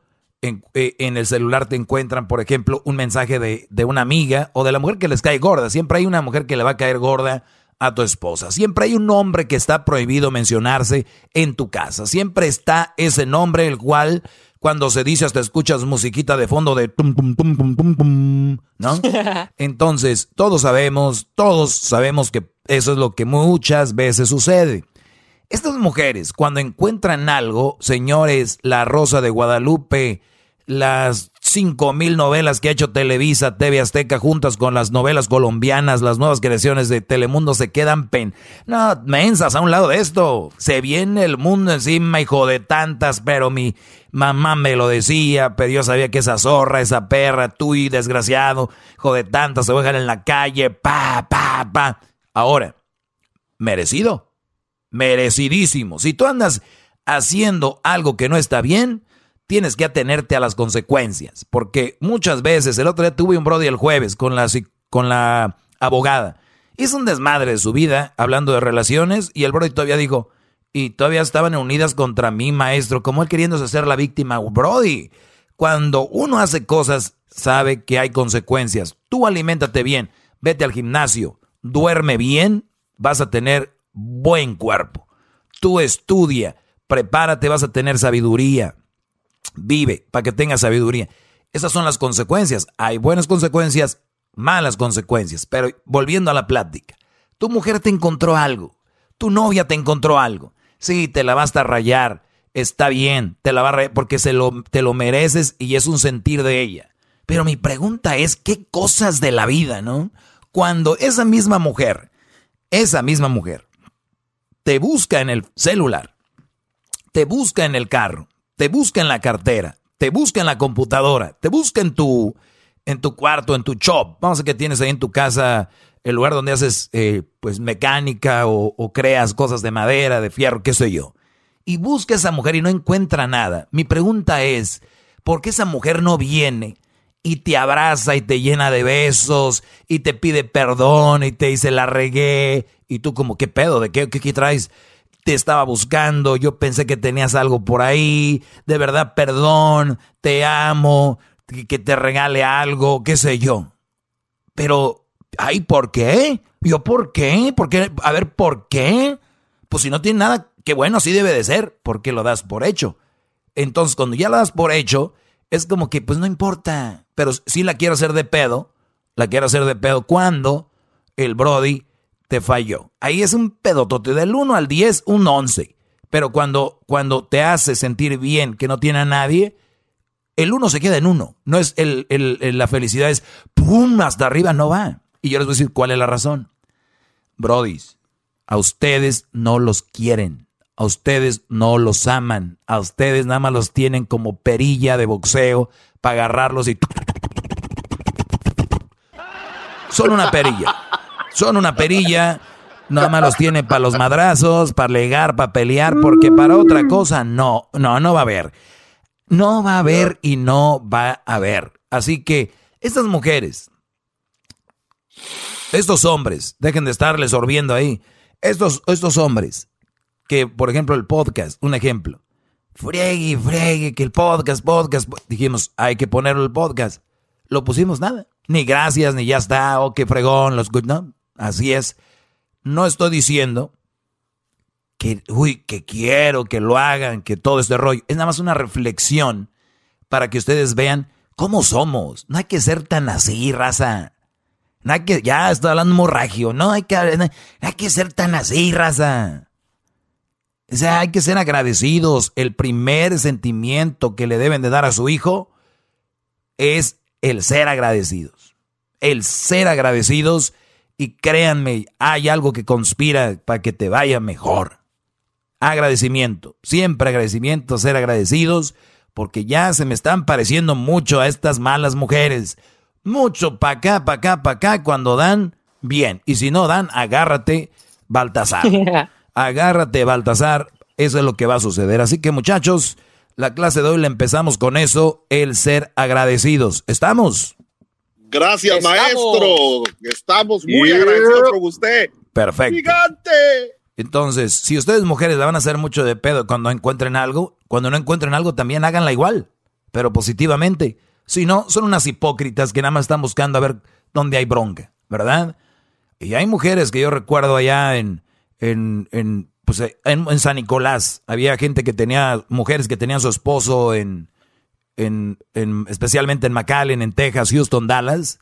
en, eh, en, el celular te encuentran, por ejemplo, un mensaje de, de, una amiga o de la mujer que les cae gorda. Siempre hay una mujer que le va a caer gorda a tu esposa. Siempre hay un nombre que está prohibido mencionarse en tu casa. Siempre está ese nombre el cual cuando se dice hasta escuchas musiquita de fondo de tum, tum, tum, tum, tum, tum, ¿no? Entonces, todos sabemos, todos sabemos que eso es lo que muchas veces sucede. Estas mujeres, cuando encuentran algo, señores, la Rosa de Guadalupe, las cinco mil novelas que ha hecho Televisa, TV Azteca, juntas con las novelas colombianas, las nuevas creaciones de Telemundo, se quedan pen... No, mensas a un lado de esto. Se viene el mundo encima, hijo de tantas, pero mi mamá me lo decía, pero yo sabía que esa zorra, esa perra, tú y desgraciado, hijo de tantas, se dejar en la calle, pa, pa, pa. Ahora, merecido, merecidísimo. Si tú andas haciendo algo que no está bien, tienes que atenerte a las consecuencias. Porque muchas veces, el otro día tuve un brody el jueves con la, con la abogada. Hizo un desmadre de su vida hablando de relaciones y el brody todavía dijo, y todavía estaban unidas contra mí, maestro, como él queriéndose ser la víctima. Brody, cuando uno hace cosas, sabe que hay consecuencias. Tú aliméntate bien, vete al gimnasio, duerme bien, vas a tener buen cuerpo. Tú estudia, prepárate, vas a tener sabiduría Vive para que tenga sabiduría. Esas son las consecuencias. Hay buenas consecuencias, malas consecuencias. Pero volviendo a la plática, tu mujer te encontró algo, tu novia te encontró algo. Sí, te la vas a rayar, está bien, te la va a rayar porque se lo, te lo mereces y es un sentir de ella. Pero mi pregunta es, ¿qué cosas de la vida, no? Cuando esa misma mujer, esa misma mujer, te busca en el celular, te busca en el carro, te busca en la cartera, te busca en la computadora, te busca en tu, en tu cuarto, en tu shop. Vamos a que tienes ahí en tu casa el lugar donde haces eh, pues mecánica o, o, creas cosas de madera, de fierro, qué sé yo. Y busca a esa mujer y no encuentra nada. Mi pregunta es, ¿por qué esa mujer no viene y te abraza y te llena de besos y te pide perdón y te dice la regué? Y tú como, ¿qué pedo? ¿De qué, qué, qué traes? Te estaba buscando, yo pensé que tenías algo por ahí, de verdad, perdón, te amo, que te regale algo, qué sé yo. Pero, ay, ¿por qué? Yo, ¿por qué? ¿Por qué? A ver, ¿por qué? Pues si no tiene nada, qué bueno, así debe de ser, porque lo das por hecho. Entonces, cuando ya lo das por hecho, es como que, pues no importa, pero si la quiero hacer de pedo, la quiero hacer de pedo cuando el Brody te falló. Ahí es un pedotote del 1 al 10, un 11. Pero cuando, cuando te hace sentir bien que no tiene a nadie, el uno se queda en uno. No es el, el- el- la felicidad es pum, hasta arriba no va. Y yo les voy a decir cuál es la razón. Brodis, a ustedes no los quieren. A ustedes no los aman. A ustedes nada más los tienen como perilla de boxeo para agarrarlos y... Son una perilla. Son una perilla. Nada más los tienen para los madrazos, para legar, para pelear, porque para otra cosa no, no, no va a haber. No va a haber y no va a haber. Así que estas mujeres, estos hombres, dejen de estarles sorbiendo ahí. Estos, estos hombres, que por ejemplo el podcast, un ejemplo. Friegue, friegue, que el podcast, podcast. Dijimos, hay que ponerlo el podcast. Lo pusimos nada. Ni gracias, ni ya está, oh, qué fregón, los good, no. Así es. No estoy diciendo que, uy, que quiero que lo hagan, que todo este rollo. Es nada más una reflexión para que ustedes vean cómo somos. No hay que ser tan así, raza. No hay que, ya estoy hablando morragio. No hay que, no hay que ser tan así, raza. O sea, hay que ser agradecidos. El primer sentimiento que le deben de dar a su hijo es el ser agradecidos. El ser agradecidos. Y créanme, hay algo que conspira para que te vaya mejor. Agradecimiento. Siempre agradecimiento, ser agradecidos. Porque ya se me están pareciendo mucho a estas malas mujeres. Mucho pa' acá, pa' acá, pa' acá. Cuando dan, bien. Y si no dan, agárrate, Baltasar. Agárrate, Baltasar. Eso es lo que va a suceder. Así que muchachos, la clase de hoy la empezamos con eso, el ser agradecidos. ¿Estamos? Gracias, Estamos. maestro. Estamos muy Yeah. agradecidos con usted. Perfecto. ¡Gigante! Entonces, si ustedes mujeres la van a hacer mucho de pedo cuando encuentren algo, cuando no encuentren algo también háganla igual, pero positivamente. Si no, son unas hipócritas que nada más están buscando a ver dónde hay bronca, ¿verdad? Y hay mujeres que yo recuerdo allá en, en, en, pues, en, en San Nicolás, había gente que tenía, mujeres que tenían su esposo en, en, en- especialmente en McAllen, en Texas, Houston, Dallas,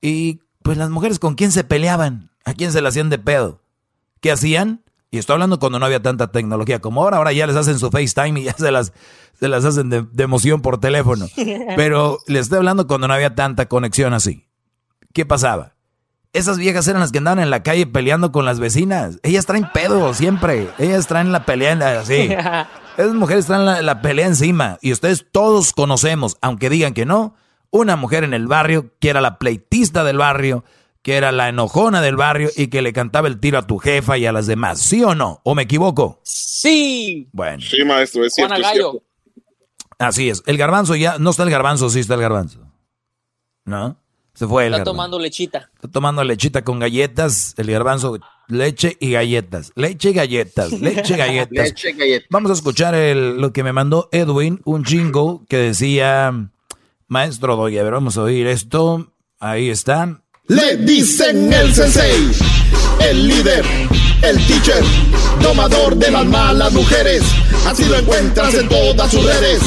y pues las mujeres con quién se peleaban, a quién se le hacían de pedo. ¿Qué hacían? Y estoy hablando cuando no había tanta tecnología como ahora. Ahora ya les hacen su FaceTime y ya se las, se las hacen de, de emoción por teléfono. Pero les estoy hablando cuando no había tanta conexión así. ¿Qué pasaba? Esas viejas eran las que andaban en la calle peleando con las vecinas. Ellas traen pedo siempre. Ellas traen la pelea en la- así. Esas mujeres traen la, la pelea encima. Y ustedes todos conocemos, aunque digan que no, una mujer en el barrio que era la pleitista del barrio, que era la enojona del barrio y que le cantaba el tiro a tu jefa y a las demás. ¿Sí o no? ¿O me equivoco? Sí. Bueno, Sí, maestro, es cierto. Juana es Gallo. cierto. así es. El garbanzo ya, no está el garbanzo, sí está el garbanzo. ¿No? Se fue el Está garbanzo. tomando lechita. Está tomando lechita con galletas, el garbanzo, leche y galletas. Leche y galletas, leche y galletas. Leche y galletas. Vamos a escuchar el- lo que me mandó Edwin, un jingle que decía, maestro Doy, a ver, vamos a oír esto. Ahí está. Le dicen el sensei, el líder, el teacher, domador de las malas mujeres. Así lo encuentras en todas sus redes.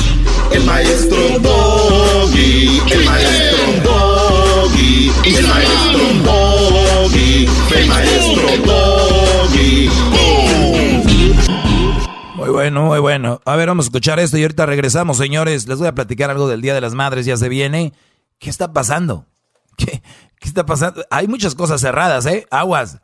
El maestro Doggy, el maestro El maestro Doggy, el maestro Doggy. Muy bueno, muy bueno. A ver, vamos a escuchar esto y ahorita regresamos, señores. Les voy a platicar algo del Día de las Madres, ya se viene. ¿Qué está pasando? ¿Qué, qué está pasando? Hay muchas cosas cerradas, ¿eh? Aguas.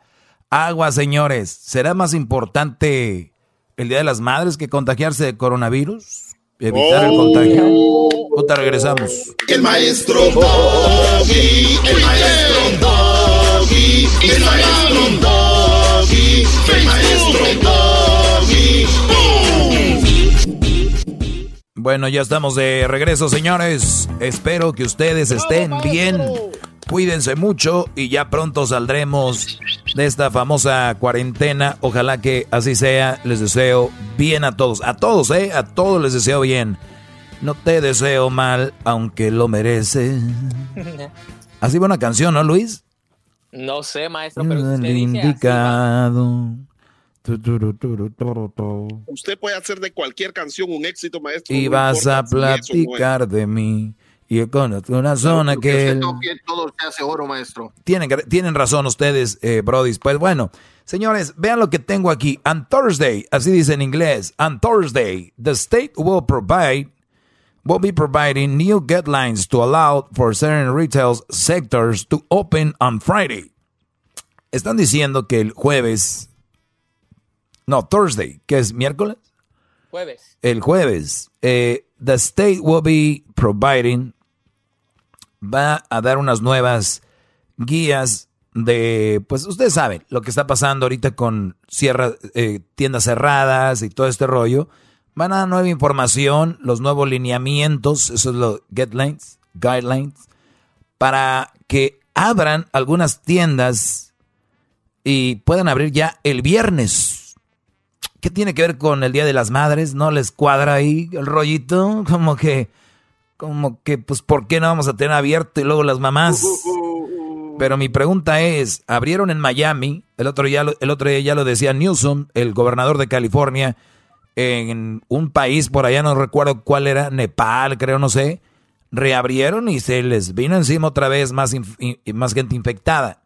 Aguas, señores. ¿Será más importante el Día de las Madres que contagiarse de coronavirus? Evitar el contagio. Ahorita regresamos. El maestro Doggy, el maestro Doggy, el maestro Doggy, el maestro Doggy. Bueno, ya estamos de regreso, señores. Espero que ustedes estén bien. Cuídense mucho y ya pronto saldremos de esta famosa cuarentena. Ojalá que así sea. Les deseo bien a todos. A todos, ¿eh? A todos les deseo bien. No te deseo mal, aunque lo mereces. Así va una canción, ¿no, Luis? no sé, maestro, pero usted El dice así, indicado. Usted puede hacer de cualquier canción un éxito, maestro. Y no vas importa a no platicar de mí. Y conozco una zona que... todo se hace oro, maestro. Tienen, tienen razón ustedes, eh, Brody. Pues bueno, señores, vean lo que tengo aquí. On Thursday, así dice en inglés. On Thursday, the state will provide, will be providing new guidelines to allow for certain retail sectors to open on Friday. Están diciendo que el jueves, no, Thursday, que es miércoles, Jueves. el jueves, eh, the state will be providing, va a dar unas nuevas guías de, pues ustedes saben lo que está pasando ahorita con cierra, eh, tiendas cerradas y todo este rollo. Van a dar nueva información, los nuevos lineamientos, eso es lo guidelines, guidelines, para que abran algunas tiendas y puedan abrir ya el viernes. ¿Qué tiene que ver con el Día de las Madres? ¿No les cuadra ahí el rollito? Como que, como que, pues, ¿por qué no vamos a tener abierto y luego las mamás? Pero mi pregunta es, abrieron en Miami, el otro, día, el otro día ya lo decía Newsom, el gobernador de California, en un país por allá, no recuerdo cuál era, Nepal, creo, no sé, reabrieron y se les vino encima otra vez más, más gente infectada.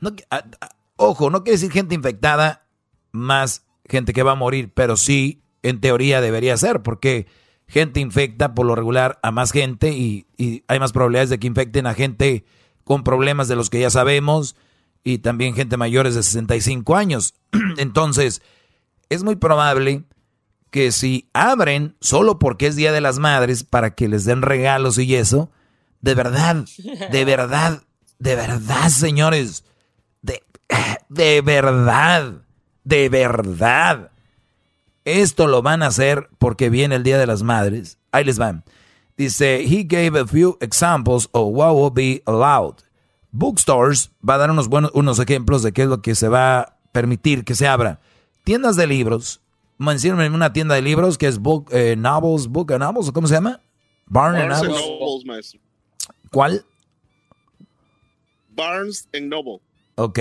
No, a- a- ojo, no quiere decir gente infectada más gente que va a morir, pero sí, en teoría debería ser, porque gente infecta por lo regular a más gente y, hay más probabilidades de que infecten a gente con problemas de los que ya sabemos y también gente mayores de 65 años. Entonces, es muy probable que si abren solo porque es Día de las Madres para que les den regalos y eso, de verdad, de verdad, de verdad, señores, de, de verdad, de verdad, esto lo van a hacer porque viene el Día de las Madres. Ahí les van. Dice, he gave a few examples of what will be allowed. Bookstores va a dar unos buenos unos ejemplos de qué es lo que se va a permitir que se abra. Tiendas de libros. Mencióname una tienda de libros que es Book eh, Novels, Book and Novels, ¿o ¿cómo se llama? Barnes and Barnes and Novels. Nobles, maestro. ¿Cuál? Barnes and Noble. Ok,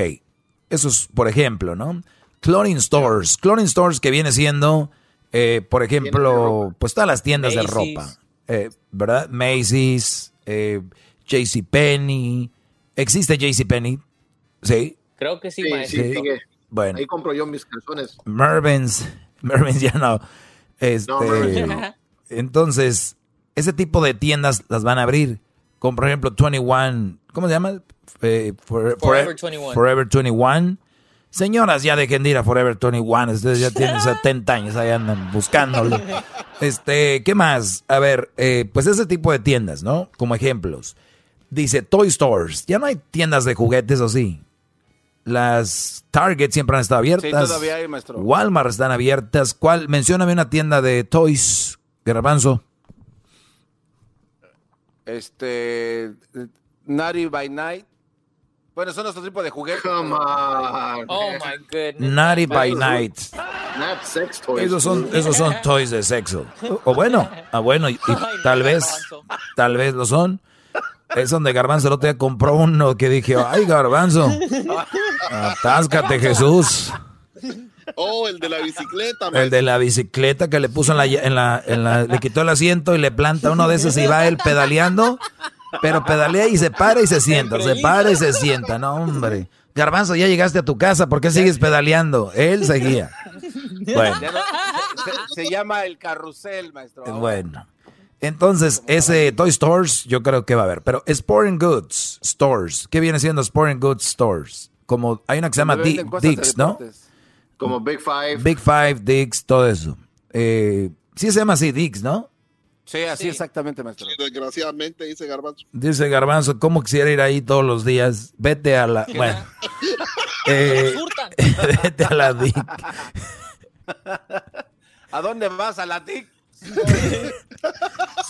eso es por ejemplo, ¿no? Clothing stores, clothing stores que viene siendo, eh, por ejemplo, pues todas las tiendas de ropa, eh, ¿verdad? Macy's, eh, JCPenney, ¿existe JCPenney? Sí, Creo que sí, Sí, maestro. sí, bueno, Ahí compro yo mis calzones. Mervyn's, Mervyn's ya no. Este, No, Mervyn's no. Entonces, ese tipo de tiendas las van a abrir, como por ejemplo 21, ¿cómo se llama? Eh, for- Forever Forever 21. Forever 21. Señoras, ya dejen de ir a Forever 21. Ustedes ya tienen 70 años, ahí andan buscándolo. Este, ¿qué más? A ver, eh, pues ese tipo de tiendas, ¿no? Como ejemplos. Dice Toy Stores. Ya no hay tiendas de juguetes, ¿o sí? Las Target siempre han estado abiertas. Sí, todavía hay, maestro. Walmart están abiertas. ¿Cuál? Mencióname una tienda de toys, Garbanzo. Este. Naughty by Night. Bueno, son otro tipo de juguetes. Come on. Oh my goodness. Naughty by Night. Not sex toys. Esos son, esos son toys de sexo. O bueno, ah, bueno, y, y tal vez, tal vez lo son. Es donde Garbanzo el otro día compró uno que dije, ay Garbanzo, atáscate Jesús. Oh, el de la bicicleta, El de la bicicleta que le puso en la, en la, en la, le quitó el asiento y le planta uno de esos y va él pedaleando, pero pedalea y se para y se sienta, se para y se sienta, no hombre. Garbanzo, ya llegaste a tu casa, ¿por qué sigues pedaleando? Él seguía. Bueno. Se, se llama el carrusel, maestro. Bueno. Entonces, ese Toy Stores yo creo que va a haber. Pero Sporting Goods Stores, ¿qué viene siendo Sporting Goods Stores? Como hay una que se llama Donde Di- venden cosas de Dick's, ¿no? Como Big Five. Big Five, Dick's, todo eso. Eh, sí se llama así Dick's, ¿no? Sí, así exactamente, maestro. Desgraciadamente, dice Garbanzo. Dice Garbanzo, ¿cómo quisiera ir ahí todos los días? Vete a la... Bueno. Eh, vete a la Dick. ¿A dónde vas? ¿A la TIC?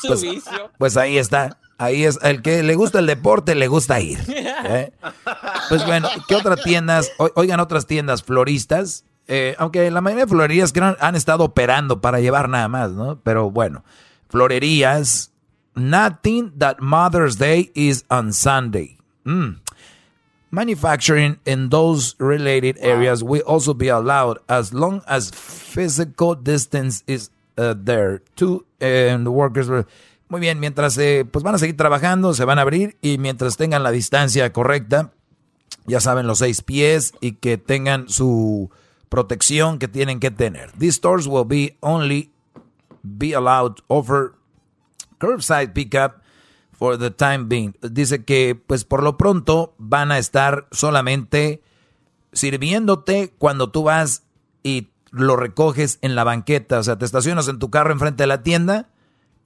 Su Pues, vicio. pues ahí está. Ahí es. El que le gusta el deporte, le gusta ir. ¿eh? Pues bueno, ¿qué otras tiendas? Oigan, otras tiendas floristas. eh, aunque la mayoría de florerías creo han estado operando para llevar nada más, ¿no? Pero bueno, florerías. Nothing that Mother's Day is on Sunday. Mm. Manufacturing in those related areas will also be allowed as long as physical distance is uh, there. Two and the workers. will- Muy bien, mientras eh, pues van a seguir trabajando, se van a abrir y mientras tengan la distancia correcta, ya saben los seis pies y que tengan su protección que tienen que tener. These stores will be only be allowed offer curbside pickup for the time being. Dice que pues por lo pronto van a estar solamente sirviéndote cuando tú vas y lo recoges en la banqueta, o sea, te estacionas en tu carro enfrente de la tienda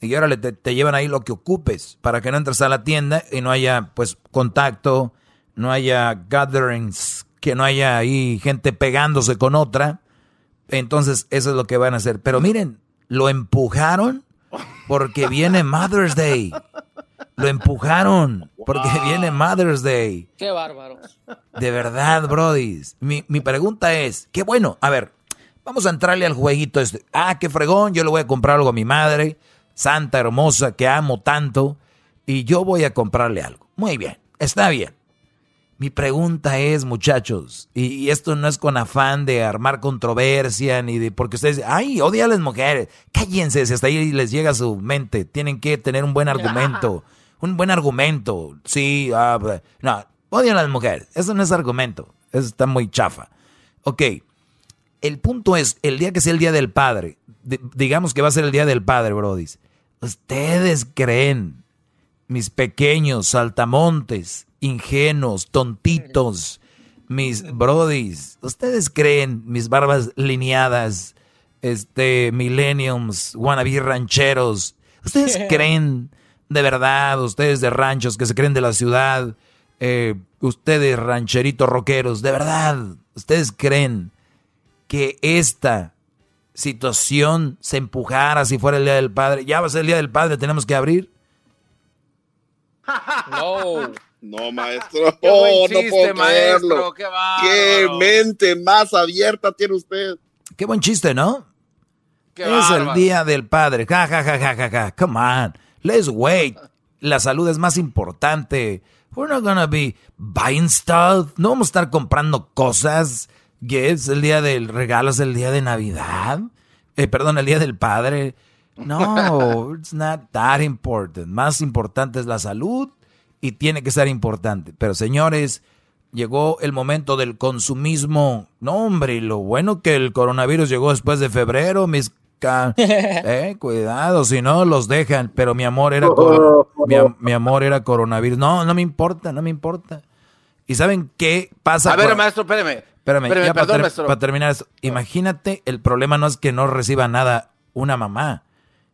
y ahora te, te llevan ahí lo que ocupes para que no entres a la tienda y no haya pues contacto, no haya gatherings, que no haya ahí gente pegándose con otra. Entonces eso es lo que van a hacer. Pero miren, lo empujaron porque viene Mother's Day. Lo empujaron porque viene Mother's Day. Qué bárbaro. De verdad, Brody. Mi, mi pregunta es, qué bueno, a ver, vamos a entrarle al jueguito este. Ah, qué fregón, yo le voy a comprar algo a mi madre santa, hermosa, que amo tanto, y yo voy a comprarle algo. Muy bien, está bien. Mi pregunta es, muchachos, y, esto no es con afán de armar controversia, ni de porque ustedes, ay, odia a las mujeres. Cállense, si hasta ahí les llega a su mente. Tienen que tener un buen argumento. Un buen argumento. Sí, ah, no, odian a las mujeres. Eso no es argumento. Eso está muy chafa. Ok. El punto es, el día que sea el Día del Padre, digamos que va a ser el Día del Padre, Brody. Ustedes creen, mis pequeños saltamontes, ingenuos, tontitos, mis brodis, ustedes creen, mis barbas lineadas, este, millenniums, wannabe rancheros, ustedes creen de verdad, ustedes de ranchos que se creen de la ciudad, eh, ustedes rancheritos rockeros, de verdad, ustedes creen que esta situación se empujara si fuera el Día del Padre. Ya va a ser el Día del Padre, tenemos que abrir. No. No, maestro. Qué oh, no puedo maestro. Qué, qué, mente más abierta tiene usted. Qué buen chiste, ¿no? es el Día del Padre. Ja, ja, ja, ja, ja, ja. Come on. Let's wait. La salud es más importante. We're not gonna be buying stuff. No vamos a estar comprando cosas es el día del regalo, es el día de Navidad. Eh, perdón, el día del padre. No, it's not that important. Más importante es la salud y tiene que ser importante. Pero señores, llegó el momento del consumismo. No, hombre, lo bueno que el coronavirus llegó después de febrero, mis eh, cuidado, si no los dejan. Pero mi amor era mi, mi, amor era coronavirus. No, no me importa, no me importa. ¿Y saben qué pasa? A ver, maestro, espérame. Espérame, ya para, terminar eso. Imagínate, el problema no es que no reciba nada una mamá.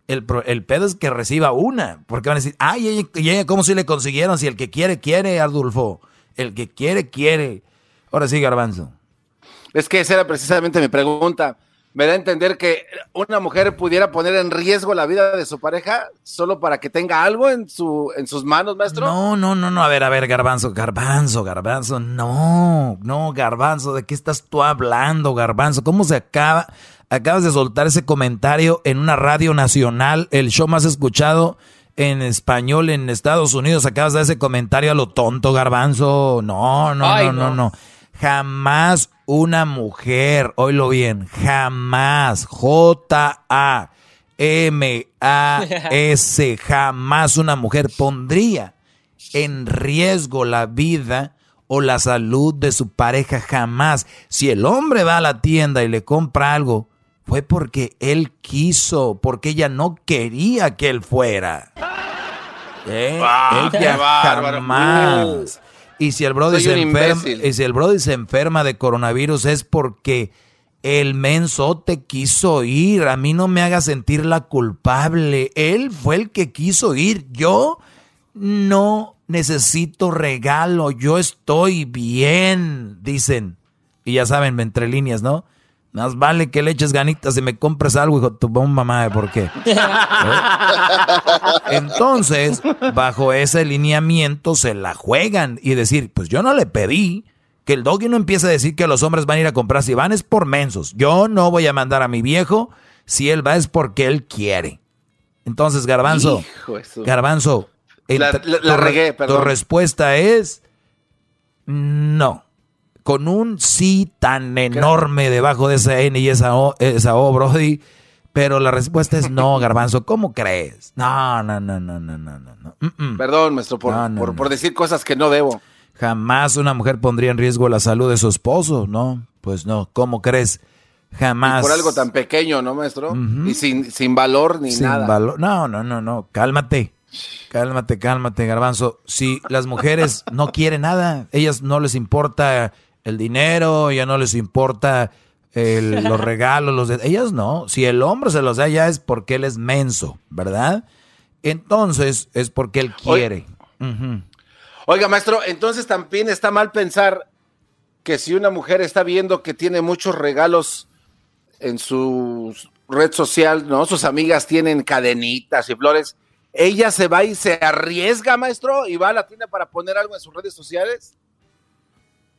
El, el pedo es que reciba una. Porque van a decir, ay, ¿y ella, cómo si le consiguieron? Si el que quiere, quiere, Adolfo. El que quiere, quiere. Ahora sí, Garbanzo. Es que esa era precisamente mi pregunta me da a entender que una mujer pudiera poner en riesgo la vida de su pareja solo para que tenga algo en, su, en sus manos, maestro. No, no, no, no. A ver, a ver, garbanzo, garbanzo, garbanzo. No, no, garbanzo. ¿De qué estás tú hablando, garbanzo? ¿Cómo se acaba? Acabas de soltar ese comentario en una radio nacional, el show más escuchado en español en Estados Unidos. Acabas de dar ese comentario a lo tonto, garbanzo. No, no, no, no, no. Jamás una mujer, oílo bien, jamás, J-A-M-A-S, jamás una mujer pondría en riesgo la vida o la salud de su pareja, jamás. Si el hombre va a la tienda y le compra algo, fue porque él quiso, porque ella no quería que él fuera. ¿Eh? ella jamás. Y si el Brody se enferma, y si el Brody se enferma de coronavirus es porque el mensote quiso ir. A mí no me haga sentir la culpable. Él fue el que quiso ir. Yo no necesito regalo. Yo estoy bien, dicen. Y ya saben, entre líneas, ¿no? Más vale que le eches ganitas y me compres algo, hijo tu mamá, ¿por qué? ¿Eh? Entonces, bajo ese lineamiento se la juegan y decir, pues yo no le pedí que el doggy no empiece a decir que los hombres van a ir a comprar si van es por mensos. Yo no voy a mandar a mi viejo, si él va es porque él quiere. Entonces, Garbanzo, Garbanzo, la, regué, tu respuesta es no con un sí tan enorme debajo de esa N y esa O, esa o Brody, Pero la respuesta es no, Garbanzo. ¿Cómo crees? No, no, no, no, no, no, no. Mm, mm. Perdón, maestro, por, No, no, por, no. por decir cosas que no debo. Jamás una mujer pondría en riesgo la salud de su esposo, ¿no? Pues no. ¿Cómo crees? Jamás. Y por algo tan pequeño, ¿no, maestro? Y sin, sin valor ni Sin nada. valor. No, no, no, no. Cálmate. Cálmate, cálmate, garbanzo. Si las mujeres no quieren nada, ellas no les importa el dinero, ya no les importa el- los regalos, los de- ellas no. Si el hombre se los da ya es porque él es menso, ¿verdad? Entonces es porque él quiere. Ujú. Oiga, maestro, entonces también está mal pensar que si una mujer está viendo que tiene muchos regalos en su red social, ¿no? Sus amigas tienen cadenitas y flores. Ella se va y se arriesga, maestro, y va a la tienda para poner algo en sus redes sociales.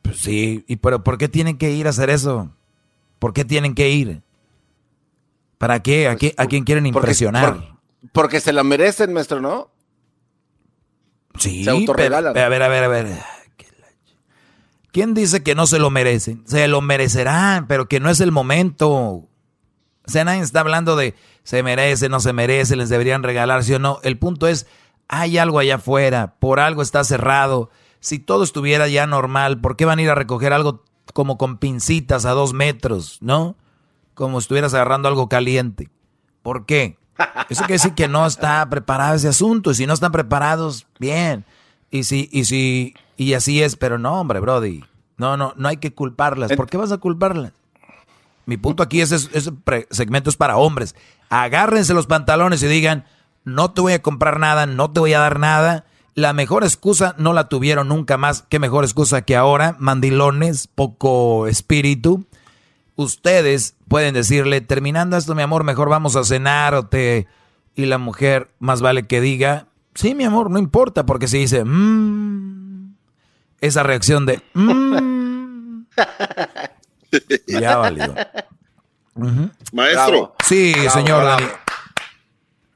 Pues sí, y pero ¿por qué tienen que ir a hacer eso? ¿Por qué tienen que ir? ¿Para qué? ¿A, qué- a quién quieren impresionar? por- porque se la merecen, maestro, ¿no? Sí, Se pero- a ver, a ver, a ver. ¿Quién dice que no se lo merecen? Se lo merecerán, pero que no es el momento. O sea, nadie está hablando de se merece, no se merece, les deberían regalar, sí o no. El punto es, hay algo allá afuera, por algo está cerrado. Si todo estuviera ya normal, ¿por qué van a ir a recoger algo como con pincitas a dos metros, no? Como estuvieras agarrando algo caliente. ¿Por qué? Eso quiere decir que no está preparado ese asunto. Y si no están preparados, bien. Y si, y si, y así es, pero no, hombre, Brody. No, no, no hay que culparlas. ¿Por qué vas a culparlas? Mi punto aquí es, es- ese segmento es para hombres. Agárrense los pantalones y digan, no te voy a comprar nada, no te voy a dar nada. La mejor excusa no la tuvieron nunca más. ¿Qué mejor excusa que ahora? Mandilones, poco espíritu. Ustedes pueden decirle, terminando esto, mi amor, mejor vamos a cenar o te... Y la mujer más vale que diga, sí, mi amor, no importa, porque si dice, "Mm", esa reacción de, "Mm", ya valió. Maestro. Sí, señor Dani.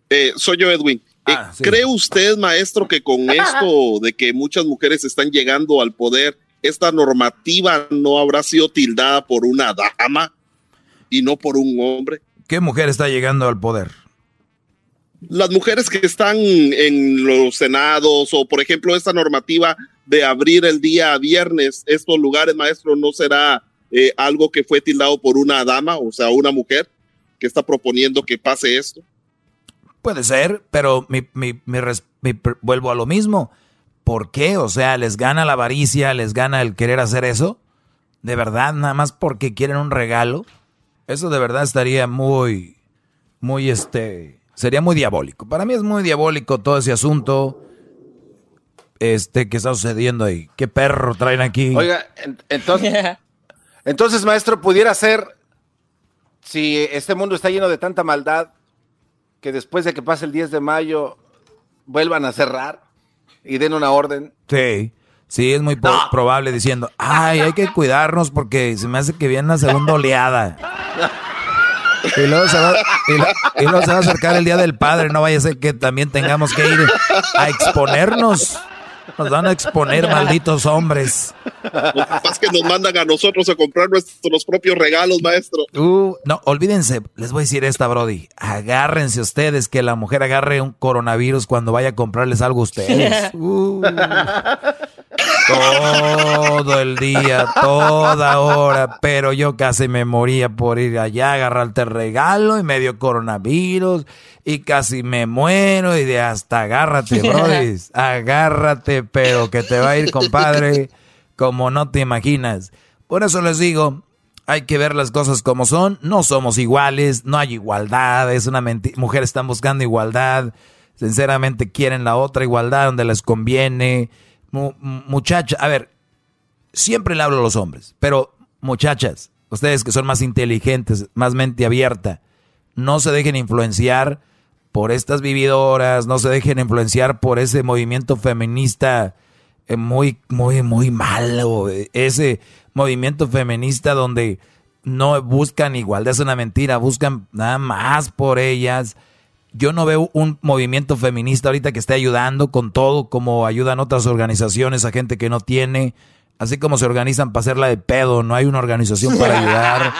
Eh, soy yo, Edwin. Eh, Ah, sí. ¿Cree usted, maestro, que con esto de que muchas mujeres están llegando al poder, esta normativa no habrá sido tildada por una dama y no por un hombre? ¿Qué mujer está llegando al poder? Las mujeres que están en los senados o, por ejemplo, esta normativa de abrir el día viernes estos lugares, maestro, ¿no será eh, algo que fue tildado por una dama, o sea, una mujer que está proponiendo que pase esto? Puede ser, pero mi, mi- mi res- mi pr- vuelvo a lo mismo. ¿Por qué? O sea, ¿les gana la avaricia? ¿Les gana el querer hacer eso? ¿De verdad? ¿Nada más porque quieren un regalo? Eso de verdad estaría muy, muy este, sería muy diabólico. Para mí es muy diabólico todo ese asunto, este, que está sucediendo ahí. ¿Qué perro traen aquí? Oiga, en- entonces, entonces, maestro, pudiera ser, si este mundo está lleno de tanta maldad, que después de que pase el 10 de mayo vuelvan a cerrar y den una orden. Sí, sí, es muy po- probable diciendo, ay, hay que cuidarnos porque se me hace que viene una segunda oleada. Y luego, se va, y y luego se va a acercar el Día del Padre, no vaya a ser que también tengamos que ir a exponernos. Nos van a exponer, malditos hombres. Lo que pasa es que nos mandan a nosotros a comprar nuestros propios regalos, maestro. Uh, no, olvídense, les voy a decir esta, Brody. Agárrense ustedes que la mujer agarre un coronavirus cuando vaya a comprarles algo a ustedes. Uh. Todo el día, toda hora, pero yo casi me moría por ir allá a agarrarte el regalo y me dio coronavirus y casi me muero y de hasta agárrate, Brody. Agárrate, pero que te va a ir, compadre, como no te imaginas. Por eso les digo, hay que ver las cosas como son. No somos iguales, no hay igualdad, es una mentira. Mujeres están buscando igualdad, sinceramente quieren la otra igualdad donde les conviene. Mu- mu- muchacha, a ver, siempre le hablo a los hombres, pero muchachas, ustedes que son más inteligentes, más mente abierta, no se dejen influenciar por estas vividoras, no se dejen influenciar por ese movimiento feminista eh, muy, muy, muy malo. Ese movimiento feminista donde no buscan igualdad, es una mentira, buscan nada más por ellas. Yo no veo un movimiento feminista ahorita que esté ayudando con todo, como ayudan otras organizaciones a gente que no tiene. Así como se organizan para hacerla de pedo, no hay una organización para ayudar.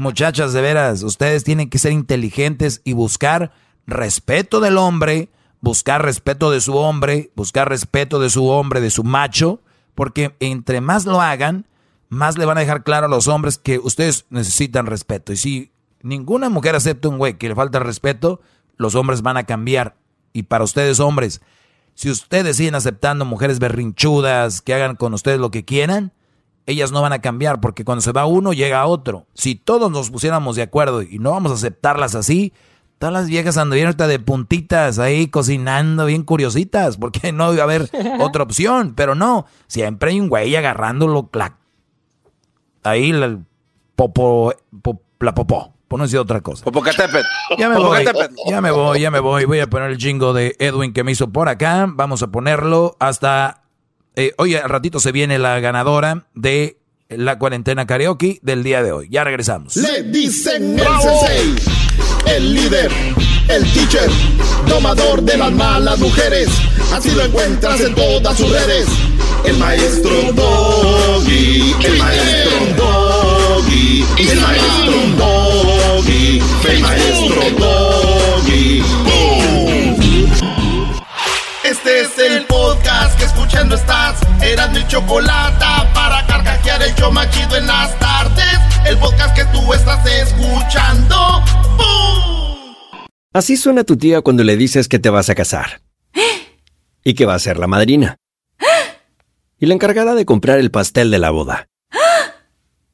Muchachas, de veras, ustedes tienen que ser inteligentes y buscar respeto del hombre, buscar respeto de su hombre, buscar respeto de su hombre, de su macho, porque entre más lo hagan, más le van a dejar claro a los hombres que ustedes necesitan respeto. Y si ninguna mujer acepta un güey que le falta respeto, los hombres van a cambiar. Y para ustedes hombres, si ustedes siguen aceptando mujeres berrinchudas que hagan con ustedes lo que quieran, ellas no van a cambiar porque cuando se va uno llega otro. Si todos nos pusiéramos de acuerdo y no vamos a aceptarlas así, todas las viejas anduvieron de puntitas ahí cocinando bien curiositas porque no iba a haber otra opción. Pero no, siempre hay un güey agarrándolo, clac. Ahí la popo, la popó. Por no decir otra cosa. Ya me voy, ya me voy, ya me voy. Voy a poner el jingo de Edwin que me hizo por acá. Vamos a ponerlo hasta... Eh, hoy al ratito se viene la ganadora de la cuarentena karaoke del día de hoy. Ya regresamos. Le dicen el sensei, el líder, el teacher, tomador de las malas mujeres. Así lo encuentras en todas sus redes. El maestro Doggy, el maestro Doggy, el maestro Doggy, el maestro Doggy. Este es el podcast que escuchando estás. Eran mi chocolate para carcajear el yo machido en las tardes. El podcast que tú estás escuchando. ¡Bum! Así suena tu tía cuando le dices que te vas a casar. Y que va a ser la madrina. Y la encargada de comprar el pastel de la boda.